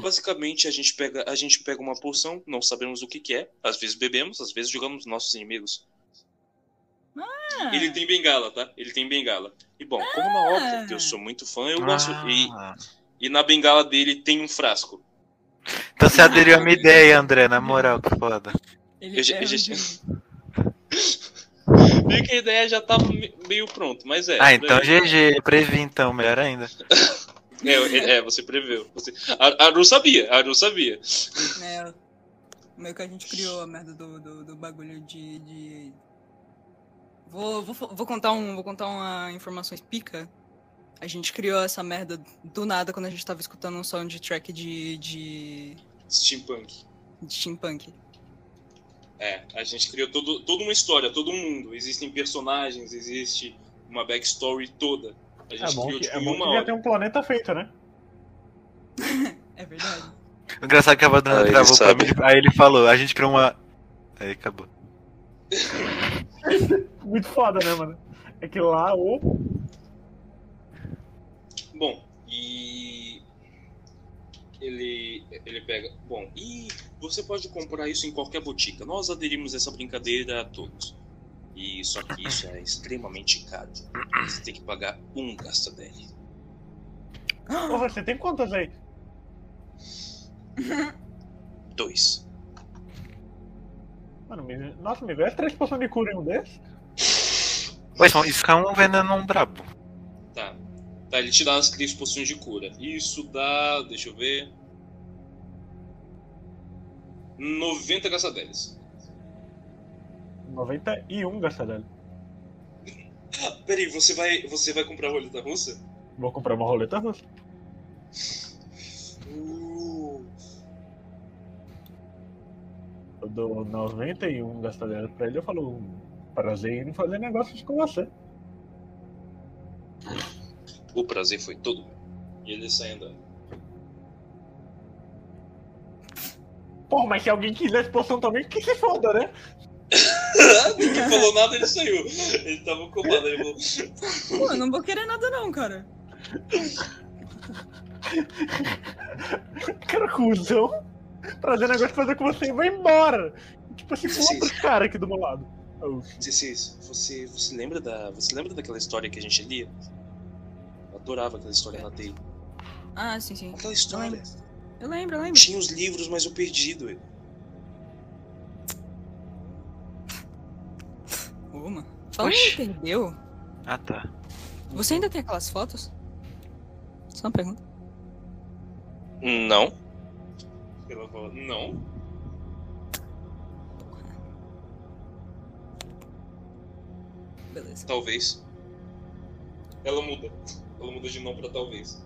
basicamente a gente pega, a gente pega uma poção, não sabemos o que, que é. Às vezes bebemos, às vezes jogamos nos nossos inimigos. Ah, Ele tem bengala, tá? Ele tem bengala. E bom, como na obra que eu sou muito fã, eu gosto. E, Ah. e na bengala dele tem um frasco. Então você aderiu à minha ideia, André, na moral, que foda. ele eu já- é eu já- *laughs* Meio que a ideia já tava me- meio pronto, mas é. Ah, então daí- GG, previ então, melhor ainda. *laughs* É, é, é, você preveu. Você... A, a Aru sabia, a Aru sabia. É, meio que a gente criou a merda do, do, do bagulho de. de... Vou, vou, vou, contar um, vou contar uma informações pica. A gente criou essa merda do nada quando a gente tava escutando um soundtrack de. de. Steampunk. de steampunk. É, a gente criou todo, toda uma história, todo um mundo. Existem personagens, existe uma backstory toda. A gente É bom criou que, tipo, é bom uma que já hora. tem um planeta feito, né? *laughs* É verdade. O engraçado é que a Badana Ah, travou pra mim, aí ele falou, a gente criou uma. Aí acabou. *laughs* Muito foda, né, mano? É que lá o. Bom, e ele ele pega, bom, e você pode comprar isso em qualquer botica. Nós aderimos essa brincadeira a todos. E só que isso é extremamente caro. Você tem que pagar um Gastadeli. Porra, você tem quantas aí? *laughs* Dois. Mano, me... nossa, me vê três poções de cura em um desses? Ué, só- isso é um veneno brabo. Tá. Tá, ele te dá as três poções de cura. Isso dá, deixa eu ver. 90 Gastadelis. 91 gastadalho. Peraí, você vai, você vai comprar roleta russa? Vou comprar uma roleta russa. Uh, Eu dou 91 gastadalho pra ele. Eu falo, prazer em fazer negócios com você. o prazer foi todo meu. E ele sai andando. Pô, mas se alguém quiser poção também, que se foda, né? *laughs* Ninguém falou nada, ele saiu. Ele tava ocupado, ele falou. Pô, eu não vou querer nada não, cara. *laughs* Cara, cuzão. Prazer negócio fazer com você e vai embora. Tipo assim, com Sim. outros caras aqui do meu lado. Cissis, você, você lembra da. Você lembra daquela história que a gente lia? Eu adorava aquela história na TI. Ah, sim, sim. Aquela história. Eu lembro, eu lembro. Tinha os livros, mas eu perdi, doido. Ô, mano. Falando Oxi. perdeu, Ah, tá. você ainda tem aquelas fotos? Só uma pergunta. Não. Ela fala, não. Beleza. Talvez. Ela muda. Ela muda de não pra talvez.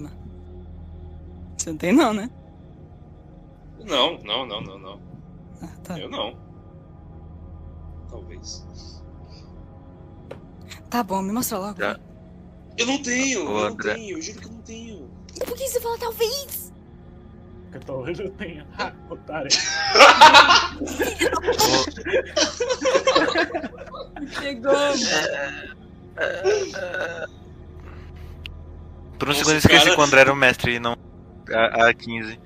Mano. Você não tem não, né? Não, não, não, não, não. Ah, tá. Eu não. Talvez. Tá bom, me mostra logo. Já. Eu não tenho, Ô, eu não tenho, eu juro que eu não tenho. Por que você fala talvez? que talvez eu *laughs* tenha. Ha, *laughs* otário. *laughs* Chegou, Por um Nossa, segundo eu esqueci cara. que o André era o mestre e não a, a 15.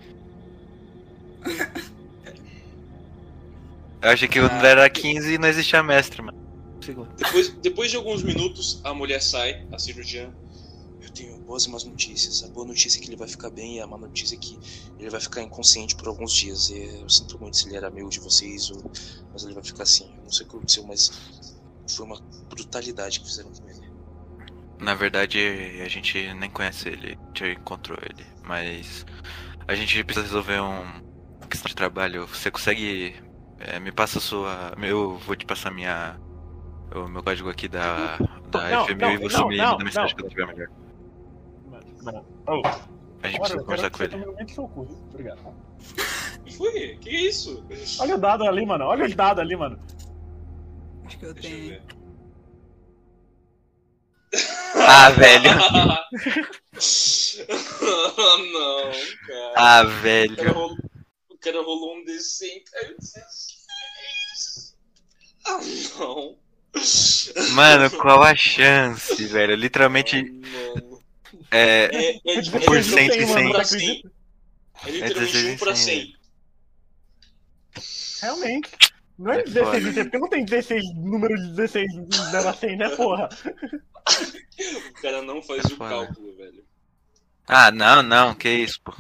Eu achei que o André era 15 e não existia mestre, mano. Segundo. Depois, depois de alguns minutos, a mulher sai, a cirurgiã. Eu tenho boas e más notícias. A boa notícia é que ele vai ficar bem, e a má notícia é que ele vai ficar inconsciente por alguns dias. E eu sinto muito se ele era amigo de vocês, ou... mas ele vai ficar assim. Eu não sei o que aconteceu, mas foi uma brutalidade que fizeram com ele. Na verdade, a gente nem conhece ele, a gente encontrou ele, mas a gente precisa resolver um questão de trabalho. Você consegue é, me passa a sua, eu vou te passar minha o meu código aqui da da Não, FMU não, e você não, me não, manda mensagem não. quando tiver melhor. Mano, oh, A gente precisa eu conversar com que ele. cu, viu? Obrigado. *laughs* Que foi? Que isso? Olha o dado ali, mano. Olha os dados ali, mano. Acho que eu Deixa eu tenho. ver. Ah, velho. ah, não, cara. Ah, O cara velho. rolou, o cara rolou um D100, caiu 16. Ah, não. Mano, qual a chance, velho? Literalmente Ah, mano. é É, é, é, por é cento e 1 cem. pra 100. É literalmente 16 1 pra e 100, 100. Realmente. Não é É 16 foda. de C, porque não tem 16, número de 16 de 0 a 100, né, porra? O cara não faz É o foda. cálculo, velho. Ah, não, não, que isso, pô.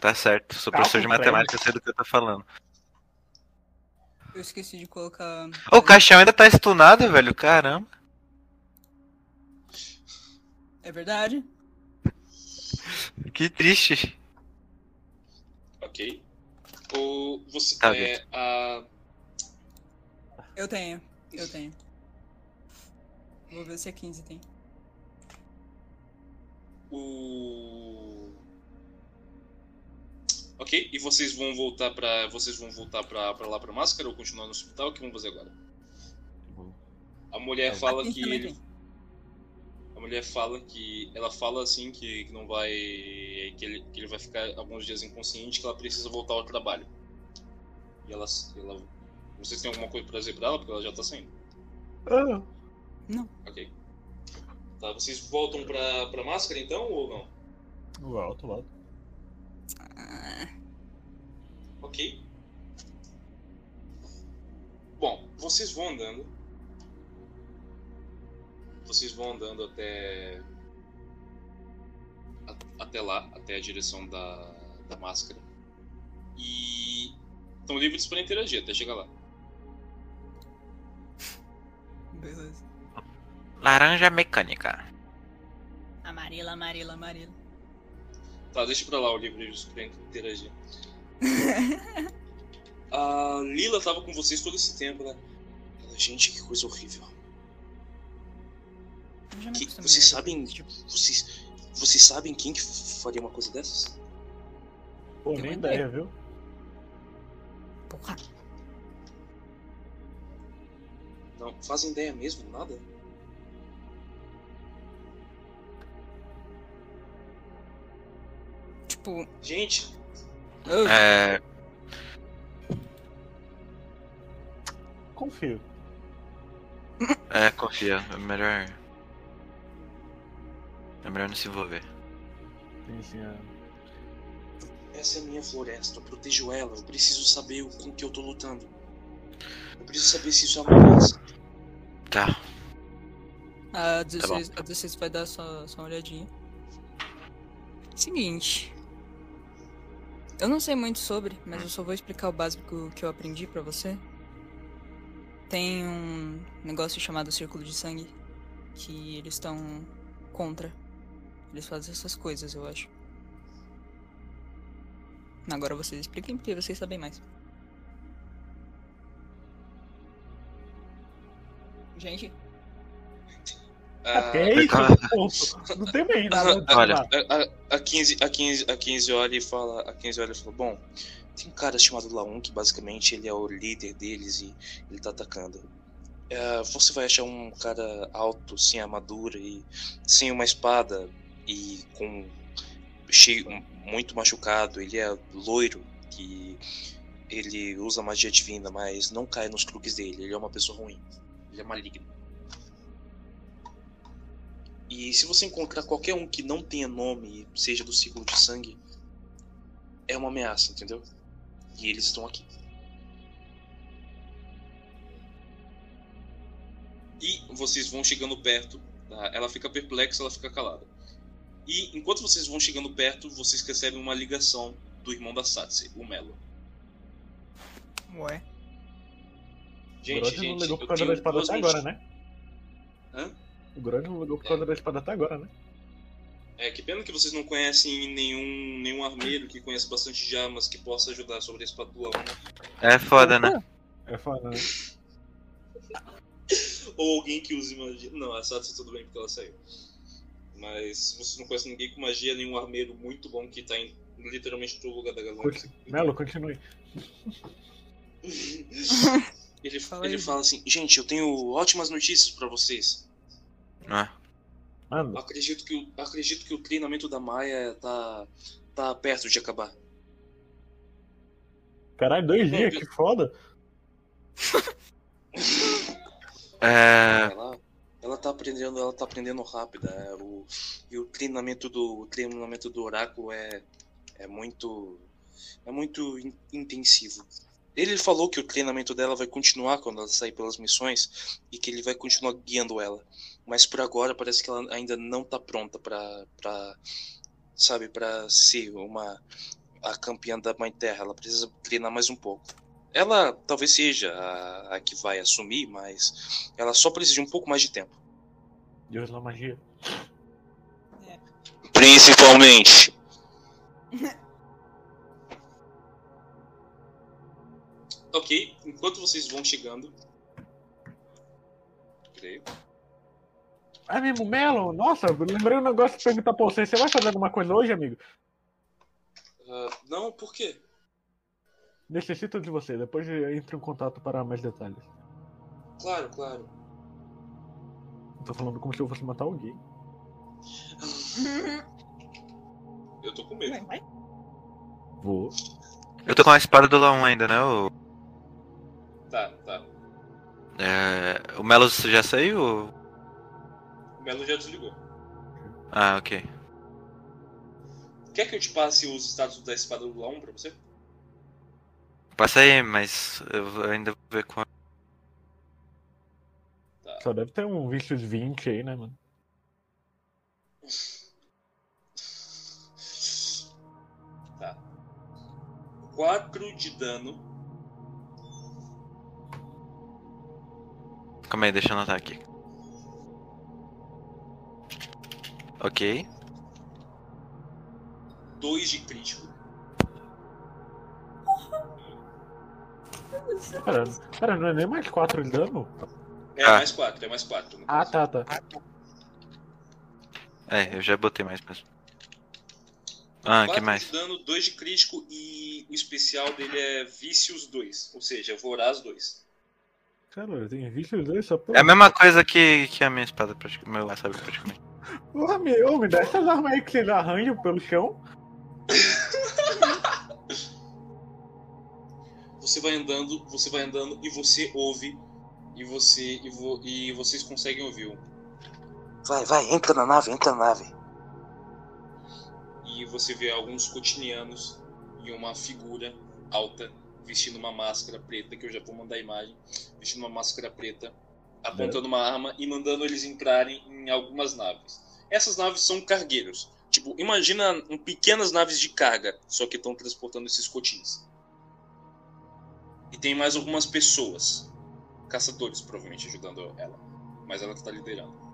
Tá certo, sou professor de Cálculo, matemática, sei do que eu tô falando. Eu esqueci de colocar. Ô, o caixão ainda tá estunado, velho, caramba. É verdade. Que triste. Ok. O, você, Tá, é, a, Eu tenho. Eu tenho. Vou ver se a 15 tem. o Ok, e vocês vão voltar pra. Vocês vão voltar pra, pra lá pra máscara ou continuar no hospital? O que vão fazer agora? A mulher fala A 15 que ele. A mulher fala que. Ela fala assim que, que não vai. Que ele, que ele vai ficar alguns dias inconsciente, que ela precisa voltar ao trabalho. E ela. ela vocês têm alguma coisa pra dizer pra ela? Porque ela já tá saindo. Ah, Ok. Tá, vocês voltam pra, pra máscara então ou não? volto, volto. Ok. Bom, vocês vão andando. Vocês vão andando até. a- até lá, até a direção da, da máscara. E. estão livres para interagir até chegar lá. Beleza. Laranja mecânica. Amarela, amarela, amarela. Tá, deixa pra lá o livro pra interagir. *laughs* A Lila tava com vocês todo esse tempo, né? Gente, que coisa horrível. Que- vocês sabem- Tipo, Vocês, vocês sabem quem que faria uma coisa dessas? Pô, Tem nem ideia, viu? porra. Não, fazem ideia mesmo? Nada? Tipo. Gente, eu- É. Confio. É, confia. É melhor. É melhor não se envolver. Sim, sim, é. essa é a minha floresta. Eu protejo ela. Eu preciso saber o- com que eu tô lutando. Eu preciso saber se isso é uma ameaça. Tá. A 16, a 16 vai dar só, só uma olhadinha. Seguinte. Eu não sei muito sobre, mas eu só vou explicar o básico que eu aprendi pra você. Tem um negócio chamado Círculo de Sangue que eles estão contra. Eles fazem essas coisas, eu acho. Agora vocês expliquem porque vocês sabem mais. Gente, A, É isso, ponto. Não tem mais nada. pra Olha. A, a, a, 15, a, 15, a 15 olha e fala. A 15 olha e fala, bom, tem um cara chamado Laun que basicamente ele é o líder deles e ele tá atacando. É, você vai achar um cara alto, sem armadura e sem uma espada e com cheio muito machucado. Ele é loiro que ele usa magia divina, mas não cai nos truques dele. Ele é uma pessoa ruim. Ele é maligno. E se você encontrar qualquer um que não tenha nome e seja do ciclo de sangue, é uma ameaça, entendeu? E eles estão aqui. E vocês vão chegando perto, tá? ela fica perplexa, ela fica calada. E enquanto vocês vão chegando perto, vocês recebem uma ligação do irmão da Satsi, o Melo. ué. O Gente, Grande não gente, ligou por causa da espada até agora, né? Hã? O Grande não ligou por causa da espada até agora, né? É, que pena que vocês não conhecem nenhum, nenhum armeiro que conhece bastante de armas que possa ajudar sobre a espada do né? É foda, né? É foda, né? *laughs* Ou alguém que use magia. Não, a Satsi tudo bem porque ela saiu. Mas vocês não conhecem ninguém com magia, nenhum armeiro muito bom que tá em literalmente todo lugar da galáxia. Melo, continue. *laughs* ele Fala ele fala assim, Gente, eu tenho ótimas notícias pra vocês. Ah, Mano, Acredito que, o- acredito que o treinamento da Maia tá, tá perto de acabar. caralho, dois dias, que foda. *laughs* é. Ela, ela tá aprendendo, ela tá aprendendo rápida. é, o, e o treinamento do o treinamento do oráculo é, é muito é muito in- intensivo. Ele falou que o treinamento dela vai continuar quando ela sair pelas missões e que ele vai continuar guiando ela. Mas por agora parece que ela ainda não tá pronta pra, pra sabe, para ser uma a campeã da Mãe Terra. Ela precisa treinar mais um pouco. Ela talvez seja a, a que vai assumir, mas ela só precisa de um pouco mais de tempo. Deus da magia. Principalmente. *laughs* ok, enquanto vocês vão chegando. Peraí. É mesmo, Melo? Nossa, lembrei um negócio de perguntar pra você. Você vai fazer alguma coisa hoje, amigo? Ah, não, por quê? Necessito de você. Depois eu entro em contato para mais detalhes. Claro, claro. Eu tô falando como se eu fosse matar alguém. Eu tô com medo. Vai, vai. Vou. Eu tô com a espada do Laon ainda, né? O, Tá, tá. é, o Melos já saiu? ou- O Melo já desligou. Ah, ok. Quer que eu te passe os status da espada do Laum pra você? Passa aí, mas eu ainda vou ver com. Só deve ter um vício de 20 aí, né, mano? Tá. 4 de dano. Calma aí, deixa eu anotar aqui. Ok. 2 de crítico. Pera, pera, não é nem mais 4 de dano? É Ah. mais 4, é mais 4. Ah, tá, tá. É, eu já botei mais mesmo. Ah, que 4 mais? de dano, 2 de crítico e o especial dele é Vícios 2. Ou seja, Voraz 2. Cara, eu tenho vício de só por. É a mesma coisa que, que a minha espada, praticamente. Meu sabe, praticamente. Porra, me, ô, me dá essas armas aí que vocês arranjam pelo chão. *laughs* Você vai andando, você vai andando e você ouve. E você. E, vo, e vocês conseguem ouvir. Vai, vai, entra na nave, entra na nave. E você vê alguns cotinianos e uma figura alta vestindo uma máscara preta, que eu já vou mandar a imagem, vestindo uma máscara preta, apontando uma arma e mandando eles entrarem em algumas naves. Essas naves são cargueiros. Tipo, imagina um, pequenas naves de carga, só que estão transportando esses cotins. E tem mais algumas pessoas, caçadores provavelmente ajudando ela, mas ela que tá liderando.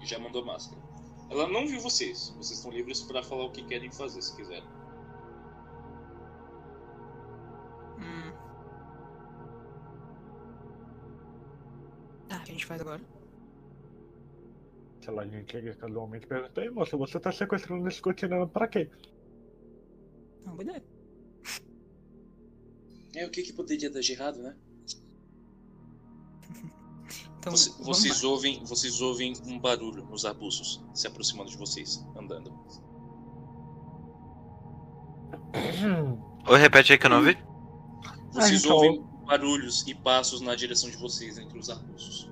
E já mandou máscara. Ela não viu vocês. Vocês estão livres para falar o que querem fazer, se quiserem. Hum. Tá, o que a gente faz agora? Sei lá, a gente chega casualmente e pergunta, ei moça, você tá sequestrando esse cotidiano pra quê? Não, boa ideia. É, o que, que poderia dar de errado, né? Então, Você- vocês, lá. ouvem, vocês ouvem um barulho nos arbustos se aproximando de vocês, andando. Oi, repete aí que eu não ouvi. Vocês então- ouvem barulhos e passos na direção de vocês entre os arbustos.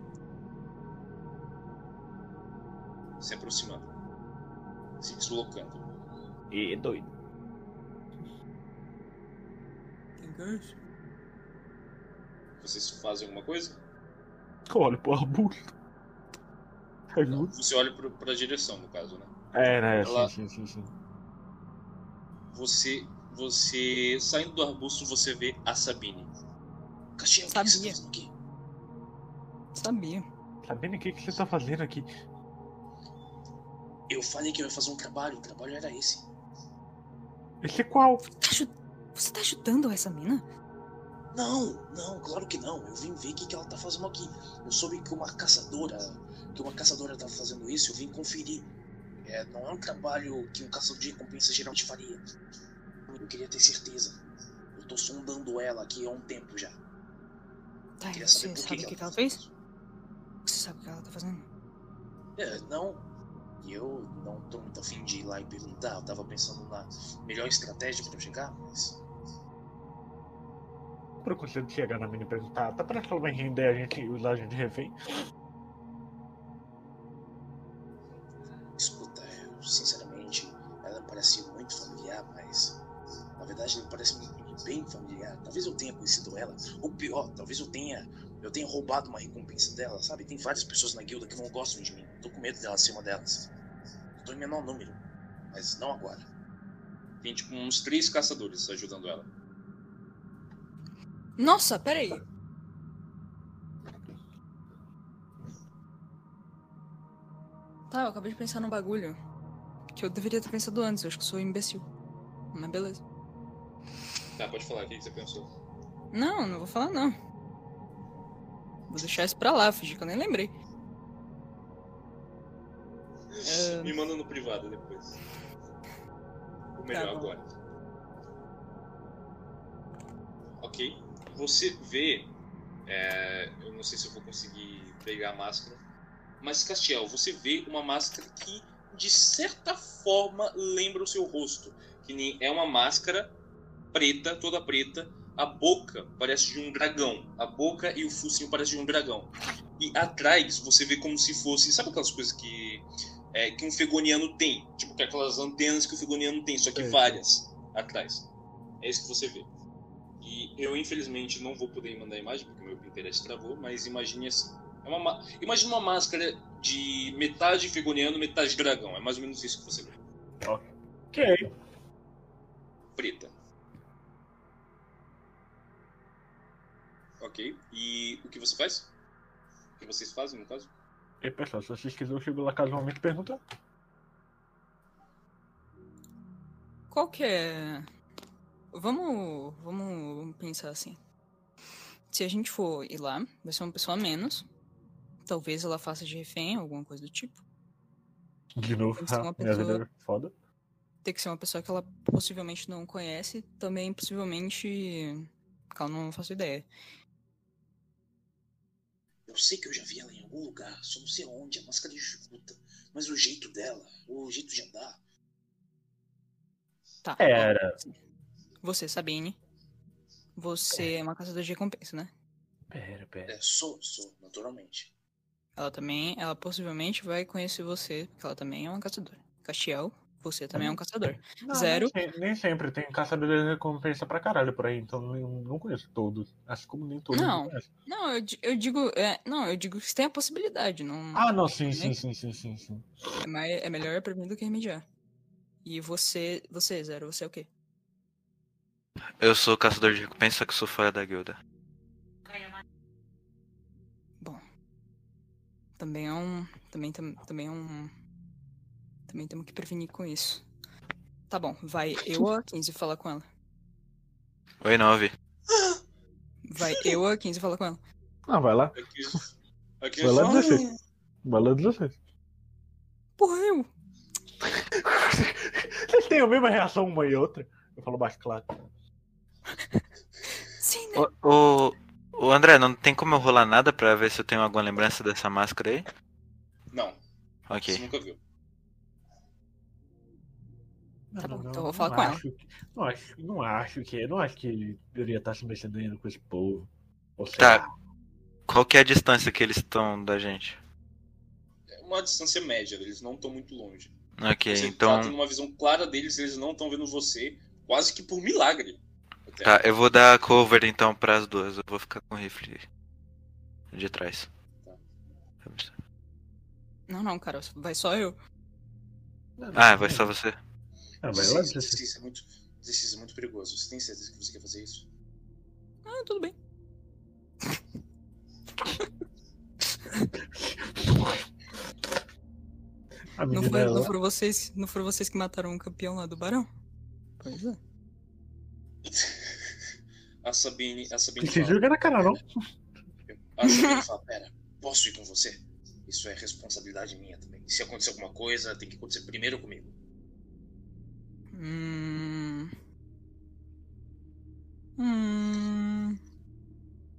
Se aproximando. Se deslocando. E doido. Tem gancho? Vocês fazem alguma coisa? Eu olho pro arbusto. Ajuda. Você olha pro, pra direção, no caso, né? É, né? Ela- Sim, sim, sim, sim. Você, você saindo do arbusto, você vê a Sabine. Castiel, o que você tá Sabia. fazendo aqui? Sabia. Sabendo o que, que você tá fazendo aqui? Eu falei que eu ia fazer um trabalho, o trabalho era esse. Esse qual? Tá aju- Você tá ajudando essa mina? Não, não, claro que não. Eu vim ver o que, que ela tá fazendo aqui. Eu soube que uma caçadora. Que uma caçadora tá fazendo isso, eu vim conferir. É, não é um trabalho que um caçador de recompensa geralmente faria. Eu queria ter certeza. Eu tô sondando ela aqui há um tempo já. Tá, você sabe o que, que que ela fez? Você sabe o que ela tá fazendo? É, não. E eu não tô muito afim de ir lá e perguntar. Eu tava pensando na melhor estratégia pra eu chegar, mas. Pra conseguir chegar na mina e perguntar, tá parece que ela vai render a gente e usar a gente de refém? Escuta, eu, sinceramente, ela parece muito familiar, mas. Na verdade, ela parece bem familiar. Talvez eu tenha conhecido ela. Ou pior, talvez eu tenha. Eu tenha roubado uma recompensa dela, sabe? Tem várias pessoas na guilda que não gostam de mim. Tô com medo dela ser uma delas. Tô em menor número, mas não agora. Tem tipo uns três caçadores ajudando ela. Nossa, peraí. tá, eu acabei de pensar num bagulho. Que eu deveria ter pensado antes, eu acho que sou imbecil. Mas beleza. Tá, pode falar, o que você pensou? Não, não vou falar não. Vou deixar isso pra lá, fingir que eu nem lembrei. É, *laughs* Me manda no privado depois. Ou melhor, Tá agora. Ok. Você vê. é, eu não sei se eu vou conseguir pegar a máscara. Mas, Castiel, você vê uma máscara que, de certa forma, lembra o seu rosto. Que nem é uma máscara preta, toda preta. A boca parece de um dragão. A boca e o focinho parecem de um dragão. E atrás você vê como se fosse. Sabe aquelas coisas que é, que um fegoniano tem. Tipo, que aquelas antenas que o fegoniano tem, só que Sei. várias atrás. É isso que você vê. E eu, infelizmente, não vou poder mandar a imagem, porque o meu Pinterest travou, mas imagine assim. É uma, ma- imagine uma máscara de metade fegoniano, metade dragão. É mais ou menos isso que você vê. Ok. Preta. Ok. E o que você faz? O que vocês fazem, no caso? E pessoal, se vocês quiserem, eu chego lá casualmente e pergunto. qual que é. Vamos, vamos, pensar assim. Se a gente for ir lá, vai ser uma pessoa a menos. Talvez ela faça de refém, alguma coisa do tipo. De novo, Tem que ser uma *laughs* minha pessoa- vida é foda. Tem que ser uma pessoa que ela possivelmente não conhece. Também, possivelmente. Que ela não faço ideia. Eu sei que eu já vi ela em algum lugar, só não sei onde, a máscara dificulta. Mas o jeito dela, o jeito de andar. Tá. Era. Você, Sabine. Você é uma caçadora de recompensa, né? Pera, pera. É, sou, sou, naturalmente. Ela também, ela possivelmente vai conhecer você, porque ela também é uma caçadora. Castiel, você também é um caçador. Não, Zero. Nem, nem sempre tem caçador de recompensa pra caralho por aí, então eu não conheço todos. Assim como nem todos Não. Não, eu, eu digo. é, não, eu digo que tem a possibilidade. Não, Ah, não, sim, Nem- sim, sim, sim, sim, sim. é, mais, é melhor prevenir do que remediar. E você. Você, Zero, você é o quê? Eu sou caçador de recompensa, só que sou fora da guilda. Bom. Também é um. Também, tam- também é um. Também temos que prevenir com isso. Tá bom, vai eu a 15 falar com ela. Oi, 9. Vai eu a 15 falar com ela. Ah, vai lá. Aqui, aqui Vai é lá só... 16. Vai lá 16. Porra, eu! *laughs* Vocês têm a mesma reação uma e outra? Eu falo baixo, claro. Sim, né? Ô, ô, ô, André, não tem como eu rolar nada pra ver se eu tenho alguma lembrança dessa máscara aí? Não, você Ok. nunca viu. Tá bom, Não, então eu vou falar com ela. acho que- Não acho, não acho que. Não acho que ele deveria estar se mexendo ainda com esse povo. Tá. lá. Qual que é a distância que eles estão da gente? É uma distância média, eles não estão muito longe. Ok, Você então. tá tendo uma visão clara deles, eles não estão vendo você, quase que por milagre. Tá, eu vou dar cover então pras duas. Eu vou ficar com o rifle de trás. Não, não, cara, vai só eu. Ah, vai só você. Ah, vai lá 16, 16. 16 é muito, 16 é muito perigoso. Você tem certeza que você quer fazer isso? Ah, tudo bem. A Não, foi, ela- não, foram vocês, não foram vocês que mataram o campeão lá do Barão? Pois é. A Sabine, a Sabine joga na cara, não? a Sabine fala, pera, posso ir com você? Isso é responsabilidade minha também. Se acontecer alguma coisa, tem que acontecer primeiro comigo. Hum. Hum.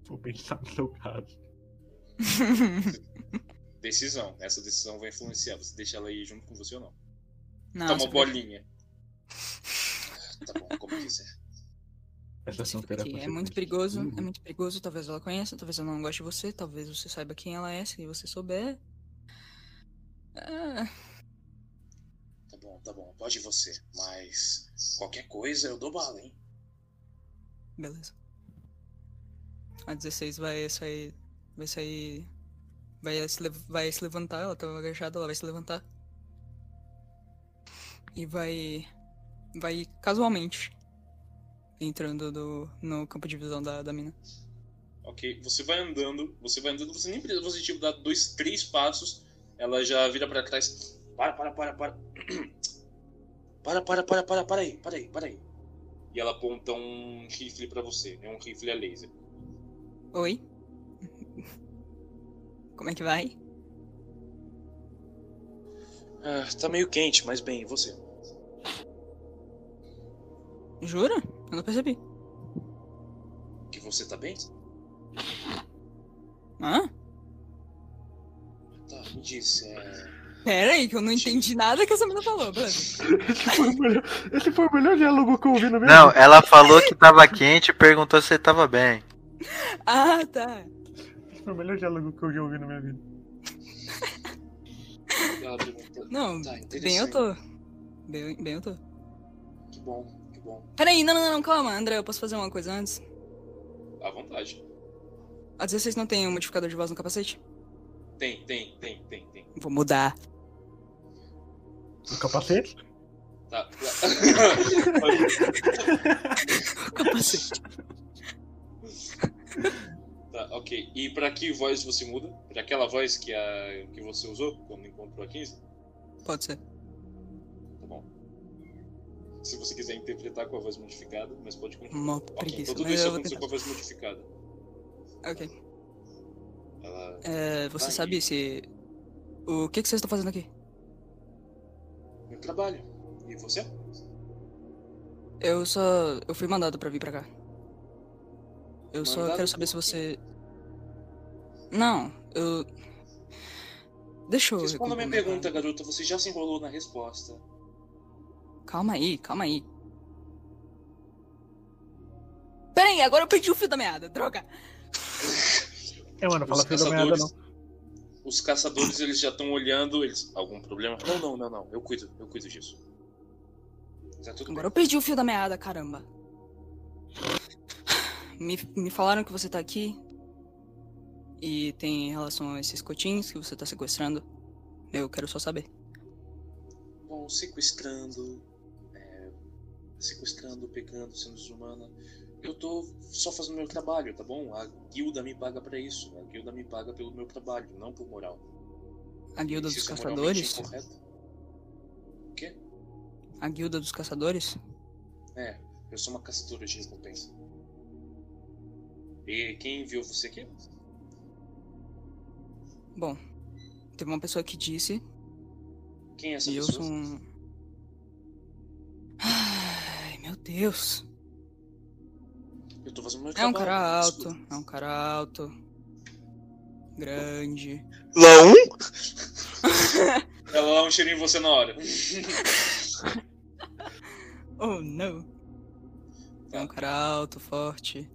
Vou pensar no seu caso. *laughs* Decisão. Essa decisão vai influenciar. Você deixa ela ir junto com você ou não? Não, Toma você bolinha. Tá bom, como quiser. Aqui. É muito perigoso, Uhum. é muito perigoso. Talvez ela conheça, talvez ela não goste de você, talvez você saiba quem ela é, se você souber. Ah, Tá bom, tá bom, pode ir você. Mas qualquer coisa eu dou bala, hein? beleza. A 16 vai sair. Vai sair. Vai se, vai se levantar, ela tava agachada, ela vai se levantar. E vai. Vai casualmente. Entrando do, no campo de visão da, da mina. Ok, você vai andando, você vai andando, você nem precisa, você tipo dá dois, três passos ela já vira pra trás. Para, para, para, para. *clears throat* Para, para, para, para, para aí, para aí, para aí. E ela aponta um rifle pra você, é um rifle a laser. Oi? Como é que vai? Ah, tá meio quente, mas bem, e você? Jura? Eu não percebi. Que você tá bem? Hã? Tá, me diz, é... Pera aí, que eu não entendi nada que essa menina falou, beleza. Esse foi, o melhor, esse foi o melhor diálogo que eu ouvi no meu Não, ela falou que tava quente e perguntou se tava bem. *laughs* Ah, tá. Esse foi o melhor diálogo que eu já ouvi na minha vida. Não, Tá, bem eu tô. Bem, bem eu tô. Que bom, bom. Peraí, não, não, não, calma, André, eu posso fazer uma coisa antes? À vontade. A 16 não tem um modificador de voz no capacete? Tem, tem, tem, tem, tem. Vou mudar. O capacete? Tá. O *laughs* *laughs* capacete. tá, ok. E pra que voz você muda? Pra aquela voz que, a, que você usou quando encontrou a 15? Pode ser. Se você quiser interpretar com a voz modificada, mas pode continuar. Uma Ok, preguiça, então tudo isso aconteceu com a voz modificada. Ok. Ela. É, você Tá, sabe e- se. O que, que vocês estão fazendo aqui? Meu trabalho. E você? Eu só. Eu fui mandado pra vir pra cá. Eu só Mandado quero saber se você. Não, eu. Deixa eu. Responda a minha pergunta, garota. Você já se enrolou na resposta. Calma aí, calma aí. Pera aí, agora eu perdi o fio da meada, droga. É, mano, fala Os filho da caçadores, não. os caçadores eles já estão olhando. Eles. Algum problema? Não, não, não, não. Eu cuido, eu cuido disso. Tá tudo Agora bem. eu perdi o fio da meada, caramba. Me, me falaram que você tá aqui. E tem relação a esses cotinhos que você tá sequestrando. Eu quero só saber. Bom, sequestrando, sequestrando, pegando, sendo desumana. Eu tô só fazendo meu trabalho, tá bom? A guilda me paga pra isso. A guilda me paga pelo meu trabalho, não por moral. A guilda dos é caçadores? O quê? A guilda dos caçadores? É, eu sou uma caçadora de recompensa. E quem enviou você aqui? Bom, teve uma pessoa que disse Quem é essa e eu pessoa? sou um. Meu Deus. Eu tô fazendo meu É um trabalho. cara alto, desculpa. é um cara alto. Grande. Lão? Ela dá um cheirinho em você na hora. *laughs* Oh, não. É um cara alto, forte.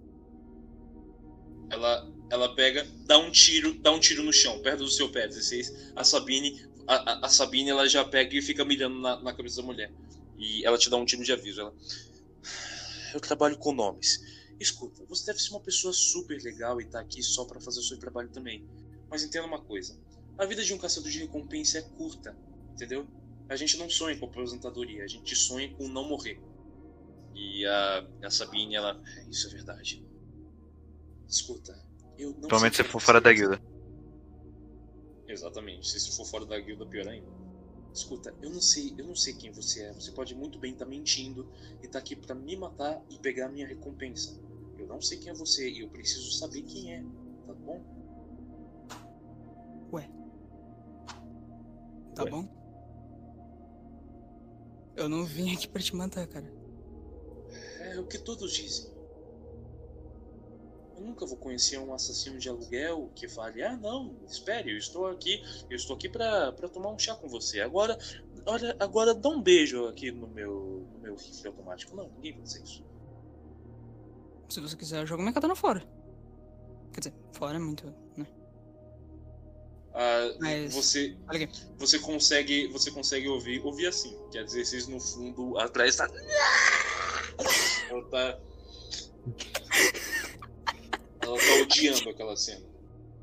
Ela, ela pega, dá um tiro, dá um tiro no chão, perto do seu pé, 16. A Sabine, a, a- a Sabine ela já pega e fica mirando na, na cabeça da mulher. E ela te dá um tiro de aviso. Ela, Eu trabalho com nomes. Escuta, você deve ser uma pessoa super legal e tá aqui só pra fazer o seu trabalho também. Mas entenda uma coisa: a vida de um caçador de recompensa é curta, entendeu? A gente não sonha com aposentadoria, a gente sonha com não morrer. e a, a Sabine, ela. Isso é verdade. Escuta, eu não Principalmente se for fora da guilda. Exatamente. Se for fora da guilda, pior ainda. Escuta, eu não sei, eu não sei quem você é. Você pode muito bem estar mentindo e tá aqui pra me matar e pegar a minha recompensa. Eu não sei quem é você e eu preciso saber quem é, tá bom? Tá Ué. bom? Eu não vim aqui pra te matar, cara. É o que todos dizem. Nunca vou conhecer um assassino de aluguel que fale: "Ah, não, espere, eu estou aqui, eu estou aqui pra tomar um chá com você. Agora, olha, agora dá um beijo aqui no meu no meu rifle automático". Não, ninguém vai fazer isso. Se você quiser, eu jogo minha katana fora. Quer dizer, fora é muito, né? Ah, Mas- você, você consegue, você consegue ouvir, ouvir assim. Quer dizer, vocês no fundo atrás tá. *laughs* Ela tá. Ela tá odiando aquela cena.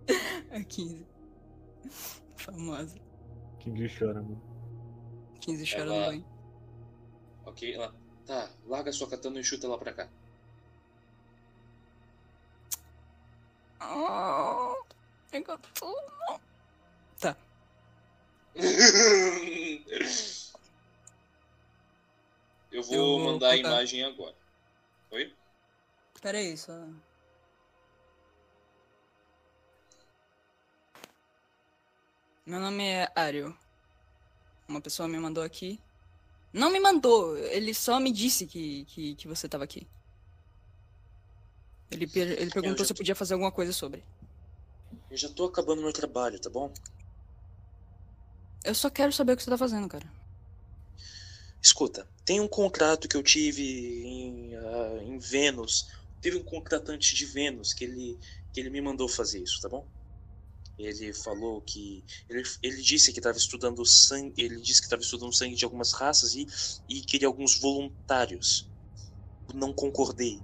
*laughs* A 15. Famosa. Que chora, mano. 15 chora Ela- banho. Ok? Ela. Tá, larga sua katana e chuta ela pra cá. Oh, eu tô... Tá. *laughs* Eu vou Eu vou mandar a contar. imagem agora. Oi? Pera aí, só. Meu nome é Ario. Uma pessoa me mandou aqui. Não me mandou, ele só me disse que, que, que você tava aqui. Ele, per- ele perguntou se eu tô- podia fazer alguma coisa sobre. Eu já tô acabando meu trabalho, tá bom? Eu só quero saber o que você tá fazendo, cara. Escuta, tem um contrato que eu tive em, ah, em Vênus. Teve um contratante de Vênus que ele, que ele me mandou fazer isso, tá bom? Ele falou que. Ele, ele disse que estava estudando sangue. Ele disse que estava estudando sangue de algumas raças e, e queria alguns voluntários. Não concordei.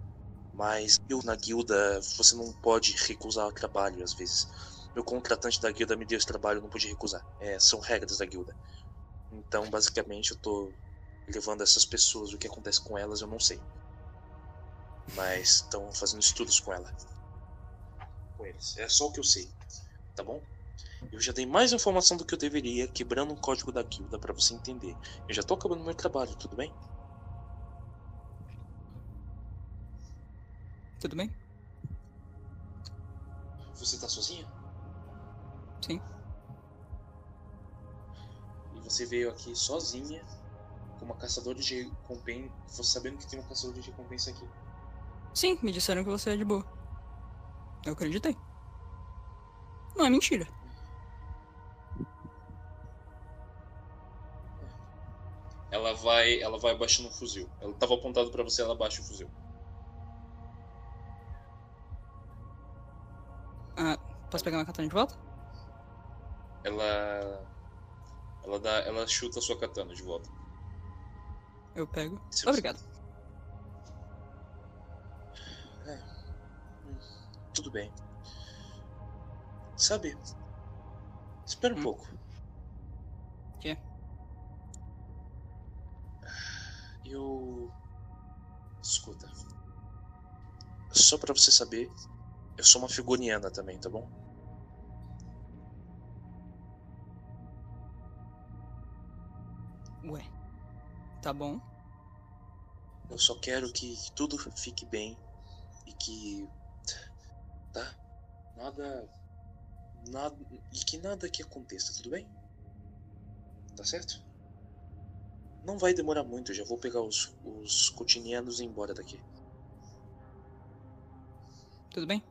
Mas eu na guilda você não pode recusar trabalho às vezes. Meu contratante da guilda me deu esse trabalho, eu não pude recusar. É, são regras da guilda. Então, basicamente, eu tô levando essas pessoas, o que acontece com elas eu não sei. Mas estão fazendo estudos com ela. Com eles. É só o que eu sei. Tá bom? Eu já dei mais informação do que eu deveria, quebrando um código da guilda pra você entender. Eu já tô acabando meu trabalho, tudo bem? Tudo bem? Você tá sozinha? Sim. E você veio aqui sozinha, com uma caçadora de recompensa, você sabendo que tem uma caçadora de recompensa aqui. Sim, me disseram que você é de boa. Eu acreditei. Não é mentira. Ela vai, ela vai abaixando o fuzil. Ela tava apontado pra você, ela abaixa o fuzil. Ah, posso pegar minha katana de volta? Ela ela dá, ela chuta a sua katana de volta. Eu pego. Você- Obrigado. Tudo bem. Sabe? Espera um Hum. pouco. Quê? Eu. Escuta. Só pra você saber, eu sou uma figuriana também, tá bom? Ué. Tá bom. Eu só quero que tudo fique bem e que. Tá? Nada. Nada. E que nada que aconteça, tudo bem? Tá certo? Não vai demorar muito, eu já vou pegar os, os cotinianos e ir embora daqui. Tudo bem?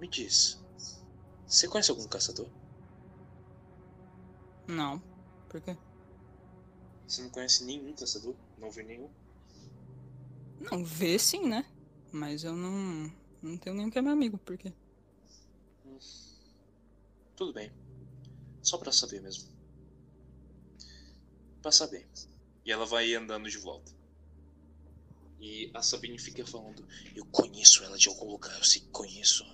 Me diz. Você conhece algum caçador? Não. Por quê? Você não conhece nenhum caçador? Não viu nenhum? Não, vê sim, né? Mas eu não. Não tenho nenhum que é meu amigo, por quê? Tudo bem. Só pra saber mesmo. Pra saber. E ela vai andando de volta. E a Sabine fica falando: Eu conheço ela de algum lugar, eu sei que conheço.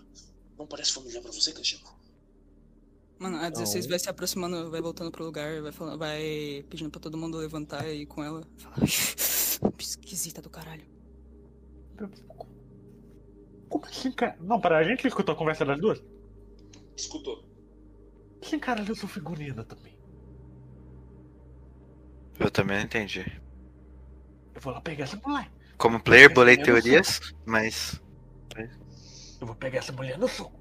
Não parece familiar pra você, Cachorro? Mano, a 16 Não. vai se aproximando, vai voltando pro lugar, vai falando, vai pedindo pra todo mundo levantar e ir com ela. Fala, *laughs* esquisita do caralho. Como assim, cara? Não, para a gente escutou a conversa das duas? Escutou. Sim, cara, eu sou figurina também. Eu também não entendi. Eu vou lá pegar essa mulher. Como player, bolei teorias, mas. Eu vou pegar essa mulher no soco.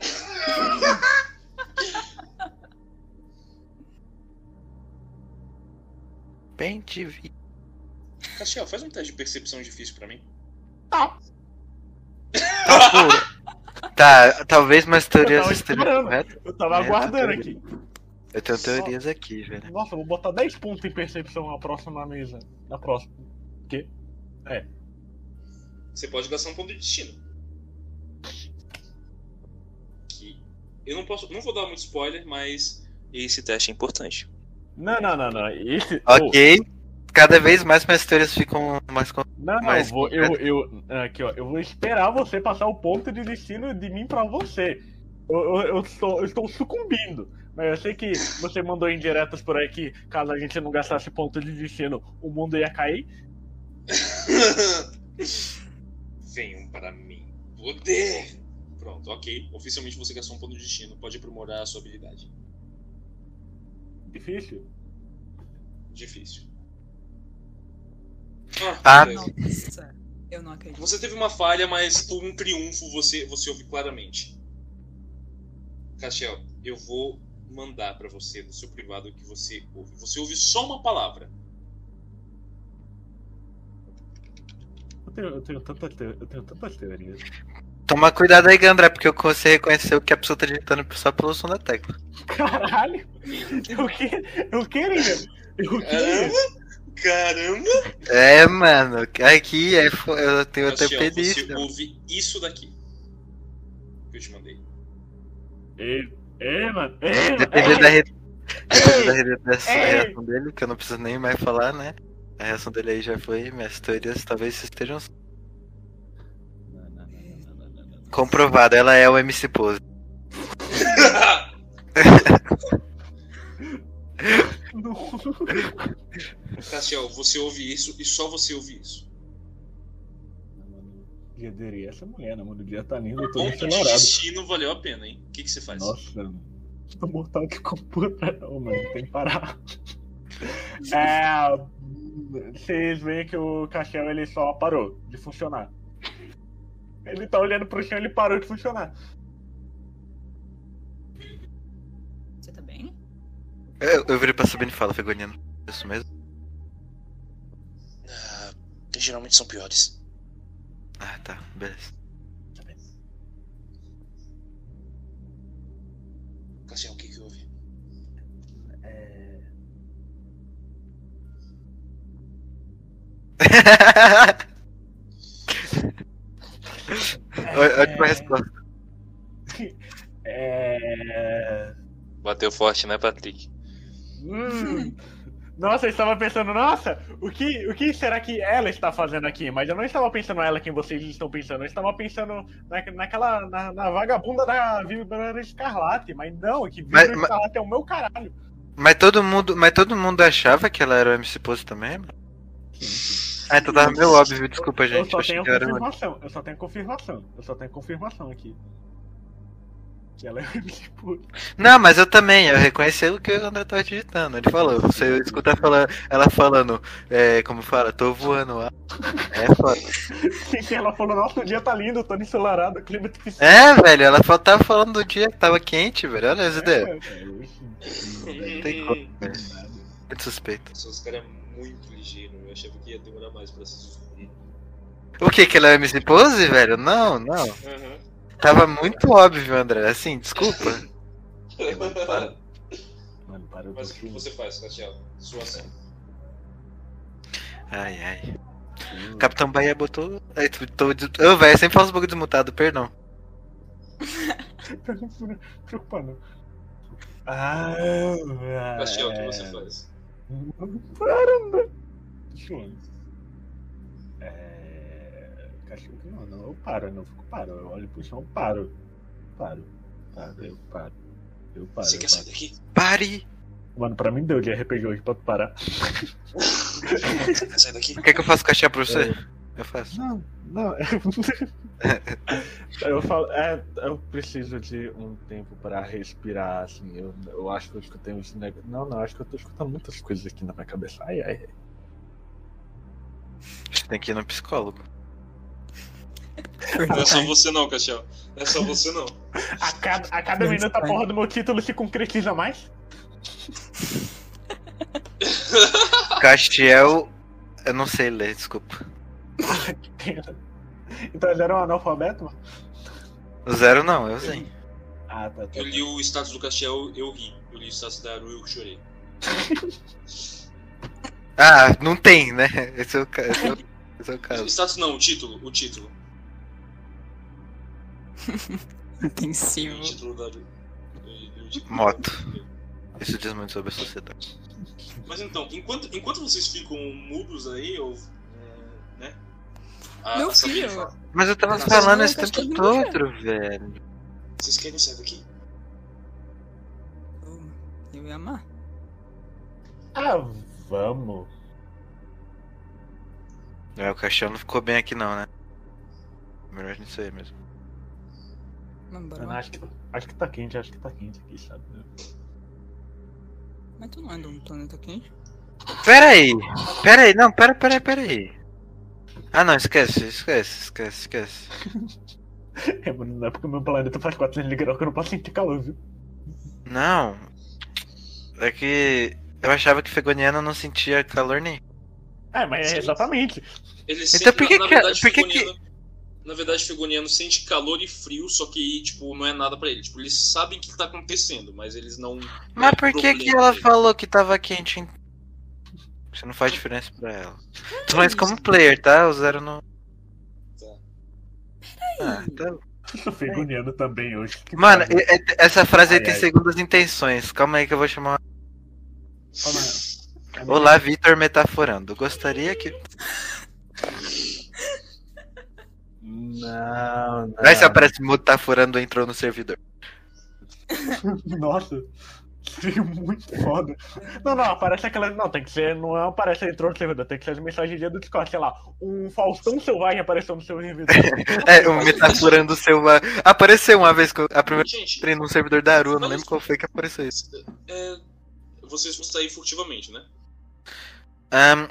*laughs* Bem te vi. Castiel, faz um teste de percepção difícil pra mim. Tá, talvez minhas teorias estejam esperando. corretas. Eu tava É, aguardando aqui. Eu tenho Só- teorias aqui, velho. Nossa, eu vou botar 10 pontos em percepção na próxima mesa. Na próxima. Quê? Você pode gastar um ponto de destino. Que eu não posso, não vou dar muito spoiler, mas Esse teste é importante. Não, não, não, não. Esse. Ok. Cada vez mais minhas teorias ficam mais. Não, não, Mas- vou, eu, eu, aqui, ó, eu vou esperar você passar o ponto de destino de mim pra você. Eu, eu, eu estou, eu estou sucumbindo. Mas eu sei que você mandou indiretas por aí que caso a gente não gastasse ponto de destino, o mundo ia cair. *laughs* venham para mim. Poder! Pronto, ok. Oficialmente você gastou um ponto de destino. Pode aprimorar a sua habilidade. Difícil? Difícil. Ah, beleza. Nossa, eu não acredito. Você teve uma falha, mas por um triunfo você, você ouve claramente. Castiel, eu vou mandar pra você do seu privado o que você ouve. Você ouve só uma palavra. Eu tenho, eu tenho, tantas, teo- eu tenho tantas teorias. Toma cuidado aí, Gandré, porque você reconheceu que a pessoa tá digitando só pelo som da tecla. Caralho! Eu, que, eu queria! Eu queria! Caramba! É, mano, aqui é, fo- eu tenho até Castiel, você ouve isso daqui. Que eu te mandei. É, é, mano! É, mano! Dependendo da, re... Dependendo da Ei! Ei! reação dele, que eu não preciso nem mais falar, né? A reação dele aí já foi, minhas teorias talvez estejam comprovadas. Ela é o MC Pose. *laughs* Castiel, você ouve isso e só você ouve isso. Dia diria essa mulher, né, mano? O dia tá lindo, eu tô acelerado. destino valeu a pena, hein? O que, que você faz? Nossa, mano. Tô mortal que puta, não, mano. Tem que parar. *laughs* É. Vocês veem que o caixão ele só parou de funcionar. Ele tá olhando pro chão e ele parou de funcionar. Eu, eu virei pra Sabine e falo, Fegoniano. Isso mesmo? Ah, geralmente são piores. Ah, tá, beleza. Cassião, o que que houve? É. *laughs* Ótima resposta. *laughs* É. Bateu forte, né, Patrick? Hum. Nossa, eu estava pensando, nossa, o que, o que será que ela está fazendo aqui? Mas eu não estava pensando ela quem vocês estão pensando, eu estava pensando na, naquela, na, na vagabunda da Vibra Escarlate, mas não, que Vibra Mas- mas- Escarlate é o meu caralho. Mas todo mundo, mas todo mundo achava que ela era o MC Pose também, mano? Ah, então tava meio óbvio, desculpa, Eu gente. só Eu tenho confirmação, eu só tenho confirmação, eu só tenho confirmação aqui. Que ela é *laughs* tipo. Não, mas eu também, eu reconheci o que o André tava digitando. Ele falou, você escuta ela falando, é, como fala, tô voando lá. É foda. Sim, *laughs* ela falou, nossa, o dia tá lindo, tô ensolarado, clima de piscina. *laughs* É, velho, ela fa- tava falando do dia que tava quente, velho. Olha as ideias. Não tem como, velho. Muito suspeito. Esse cara é muito ligeiro. Eu achava que ia demorar mais pra se descobrir. O que, que ela é MC Pose, velho? Não, não. Aham. Tava muito óbvio, André. Assim, desculpa. Mano, para. Mano, para, Mas o que você faz, Castiel? Sua ação. Ai, ai. Capitão Bahia botou. Ai, tô, tô. Ô, velho, sempre faço um pouco desmutado, perdão. *laughs* Preocupando. Ah, Castiel, o que é. você faz? Para, né? Deixa eu. Não, não, eu paro, eu não fico paro. Eu olho pro chão, paro. Paro. Paro, eu paro. Eu paro. Você eu quer paro. sair daqui? Pare! Mano, pra mim deu de RPG hoje pra tu parar. Você quer sair daqui? Quer que eu faça caixinha pra você? Eu faço. Não, não. eu falo, é, eu preciso de um tempo pra respirar, assim. Eu, eu acho que eu escutei uns negócios. Não, não, acho que eu tô escutando muitas coisas aqui na minha cabeça. Ai, ai, ai. Você tem que ir no psicólogo. Não é só você não, Castiel. Não é só você não. A cada, a cada minuto a porra do meu título se concretiza mais? Castiel. Eu não sei ler, desculpa. *laughs* Então ele era um analfabeto, mano? O zero não, eu sei. Ah, tá, tá. Eu li o status do Castiel, eu ri. Eu li o status da Aru, eu chorei. *laughs* Ah, não tem, né? Esse é o, ca- esse é o, esse é o caso. Status não, o título, o título. Título. Moto. Isso diz muito sobre a sociedade. Mas então, enquanto, enquanto vocês ficam mudos aí, ou. é, né? A, Meu a filho. fala, Mas eu tava Nossa, falando esse tempo todo, velho. Vocês querem sair daqui? Eu ia amar. Ah, vamos. É, o Castiel não ficou bem aqui não, né? Melhor a gente sair mesmo. Mano, vamos. acho, que, acho que tá quente, acho que tá quente aqui, sabe? Mas tu não é de um planeta quente? Pera aí. Pera aí, não, pera, pera, pera aí. Ah não, esquece, esquece, esquece, esquece. *laughs* É, mano, não é porque o meu planeta faz 400 de grau que eu não posso sentir calor, viu? Não. É que eu achava que Fegoniano não sentia calor nem. É, mas é exatamente. Ele Então por que na, na que- verdade, por que Fegoniano, na verdade, Fegoniano sente calor e frio, só que, tipo, não é nada pra ele. Tipo, eles sabem o que tá acontecendo, mas eles não. Mas é por que que ela dele. falou que tava quente? Isso não faz diferença pra ela. Falando isso como player, tá? O zero não. Ah, tá. Eu tô fegoniano também hoje. Que Mano, essa frase aí Ai, tem ai. segundas intenções. Calma aí que eu vou chamar. Calma aí. Olá, Vitor Metaforando. Gostaria que. *laughs* Não, não. Aí se aparece Metaforando entrou no servidor. *laughs* Nossa. Seria muito foda. Não, não, aparece aquela. Não, tem que ser. Não é aparece entrou no servidor, tem que ser as mensagens do Discord, sei lá. Um Faustão Selvagem apareceu no seu servidor. *laughs* É, o Metaforando seu. Apareceu uma vez que eu... a primeira Gente, entrei num servidor da Aru, eu não lembro qual foi que apareceu isso. é, vocês vão sair furtivamente, né? Ahn,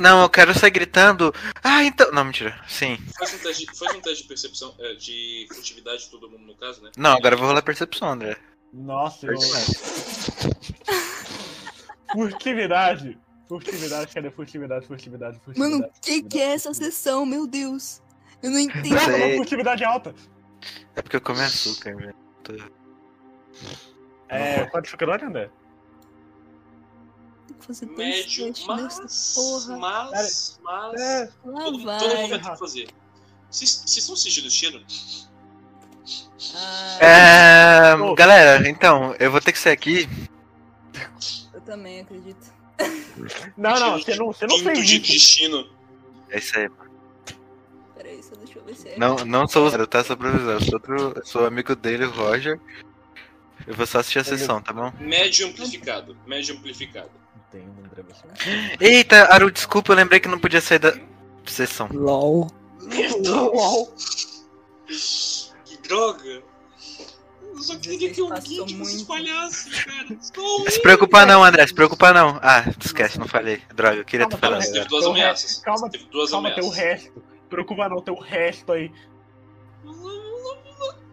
não, eu quero sair gritando. Ah, então. Não, mentira. Sim. Faz um teste, faz um teste de percepção, é, de furtividade, todo mundo no caso, né? Não, agora eu vou rolar percepção, André. Nossa, eu. *laughs* Furtividade. Furtividade, cadê furtividade, furtividade, furtividade? Mano, o que, que é essa sessão, meu Deus? Eu não entendo. Não, Sei. uma furtividade alta. É porque eu comi açúcar, velho. Tô- É, qual dificuldade, André? Que fazer dois Médio, mas. nessa porra. Mas. Mas. É, todo, vai. todo mundo vai ter que fazer. Vocês estão sentindo o cheiro? Ah, É, galera, então, eu vou ter que sair aqui. eu também acredito. Não, não, você não, você não fez de isso. destino. É isso aí. Peraí, só deixa eu ver se é. Não, não sou o Zero, tá? Eu sou, outro, eu sou amigo dele, o Roger. Eu vou só assistir a sessão, tá bom? Médio amplificado. Médio amplificado. Entendo, André, você. Eita, Aru, desculpa, eu lembrei que não podia sair da sessão. LOL. Uau. Que droga! Eu só queria que passou tipo, *laughs* se espalhasse, cara. Estou Se preocupar não, André, se preocupar não. Ah, esquece, não falei. Droga, eu queria ter Calma, falado. calma, Teve duas ameaças. calma, Teve duas Calma, tem o ameaças. resto. Preocupa não, tem o resto aí.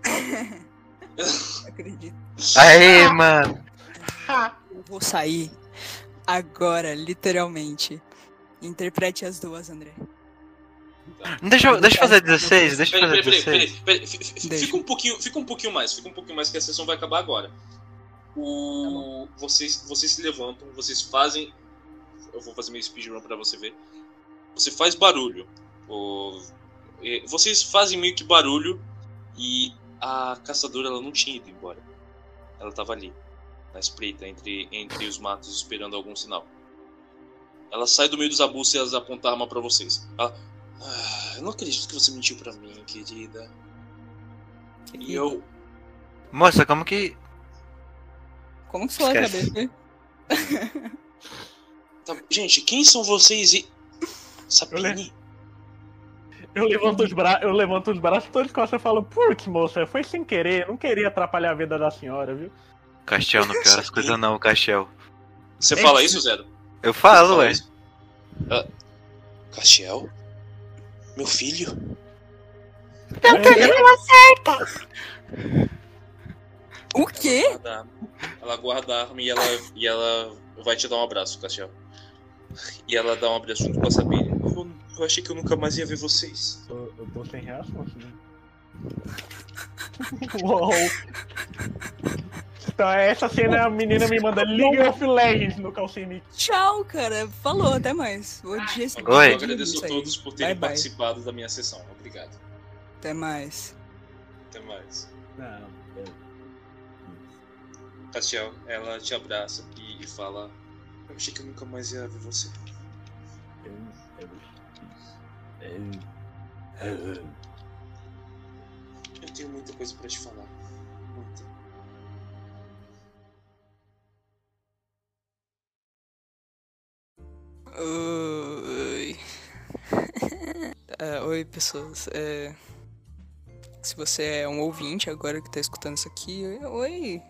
*laughs* Acredito. Aê, mano. Eu vou sair agora, literalmente. Interprete as duas, André. Deixa eu, deixa eu fazer 16, deixa eu Peraí, fazer peraí, peraí, peraí, 16. peraí. F- f- Deixa. Fica um pouquinho, fica um pouquinho mais, fica um pouquinho mais que a sessão vai acabar agora. O vocês, vocês se levantam, vocês fazem eu vou fazer meu speedrun pra você ver. Você faz barulho. O, vocês fazem meio que barulho e a caçadora ela não tinha ido embora. Ela tava ali, na espreita, entre, entre os matos, esperando algum sinal. Ela sai do meio dos arbustos e ela aponta a arma pra vocês. Ela, ah, eu não acredito que você mentiu pra mim, querida. E eu. Moça, como que. Como que Esquece. saber? tá- gente, quem são vocês e. Sapini? Eu levanto os, bra... eu levanto os braços todos com você e falo, putz, moça, foi sem querer, não queria atrapalhar a vida da senhora, viu? Castiel, não piora as coisas não, Castiel. Você fala isso, Zero? Eu falo, ué. Ah, Castiel? Meu filho? O quê? Ela guarda a arma, ela guarda a arma e ela, e ela vai te dar um abraço, Castiel. E ela dá um abraço junto com a Sabine. Eu, eu achei que eu nunca mais ia ver vocês. Eu, eu tô sem reação, assim. *laughs* Uou. Então essa cena a menina me manda League of Legends no Calcinic. Tchau, cara. Falou, até mais. Vou te receber. Oi. Eu agradeço a todos por terem Bye, bye. participado da minha sessão. Obrigado. Até mais. Até mais. Não, eu... Castiel, ela te abraça e, e fala: Eu achei que eu nunca mais ia ver você. eu, eu, eu, Eu tenho muita coisa pra te falar. Muita. Oi. É, *laughs* oi, pessoas. É, Se você é um ouvinte agora que tá escutando isso aqui, oi.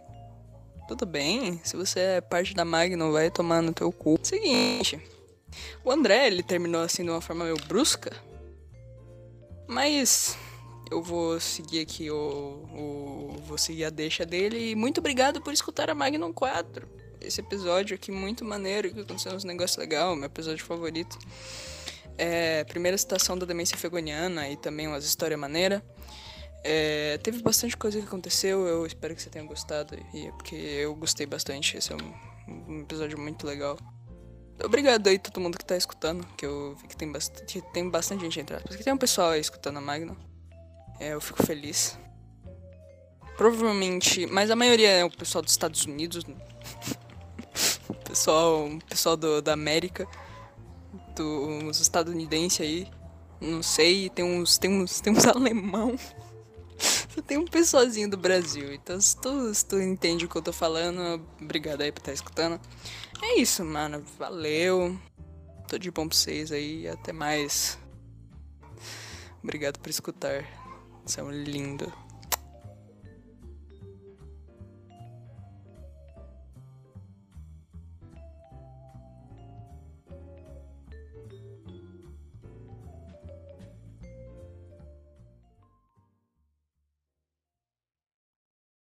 tudo bem. Se você é parte da Magnum, vai tomar no teu cu. Seguinte, o André, ele terminou assim de uma forma meio brusca. Mas eu vou seguir aqui o, o vou seguir a deixa dele e muito obrigado por escutar a Magnum 4. Esse episódio aqui muito maneiro, que aconteceu uns negócios legal, meu episódio favorito. É, primeira citação da demência fegoniana e também umas histórias maneiras. É, teve bastante coisa que aconteceu, eu espero que você tenha gostado, e é porque eu gostei bastante, esse é um, um episódio muito legal. Obrigado aí todo mundo que tá escutando, que eu vi que tem bastante, tem bastante gente entrando. Porque tem um pessoal aí escutando a Magna. É, eu fico feliz. Provavelmente, mas a maioria é o pessoal dos Estados Unidos. Pessoal, pessoal do, da América, dos estadunidenses aí. Não sei, tem uns, tem uns, tem uns *laughs* alemão. Tem um pessoalzinho do Brasil. Então, se tu, se tu entende o que eu tô falando, obrigado aí por estar escutando. É isso, mano. Valeu. Tô de bom pra vocês aí. Até mais. Obrigado por escutar. Você é lindo.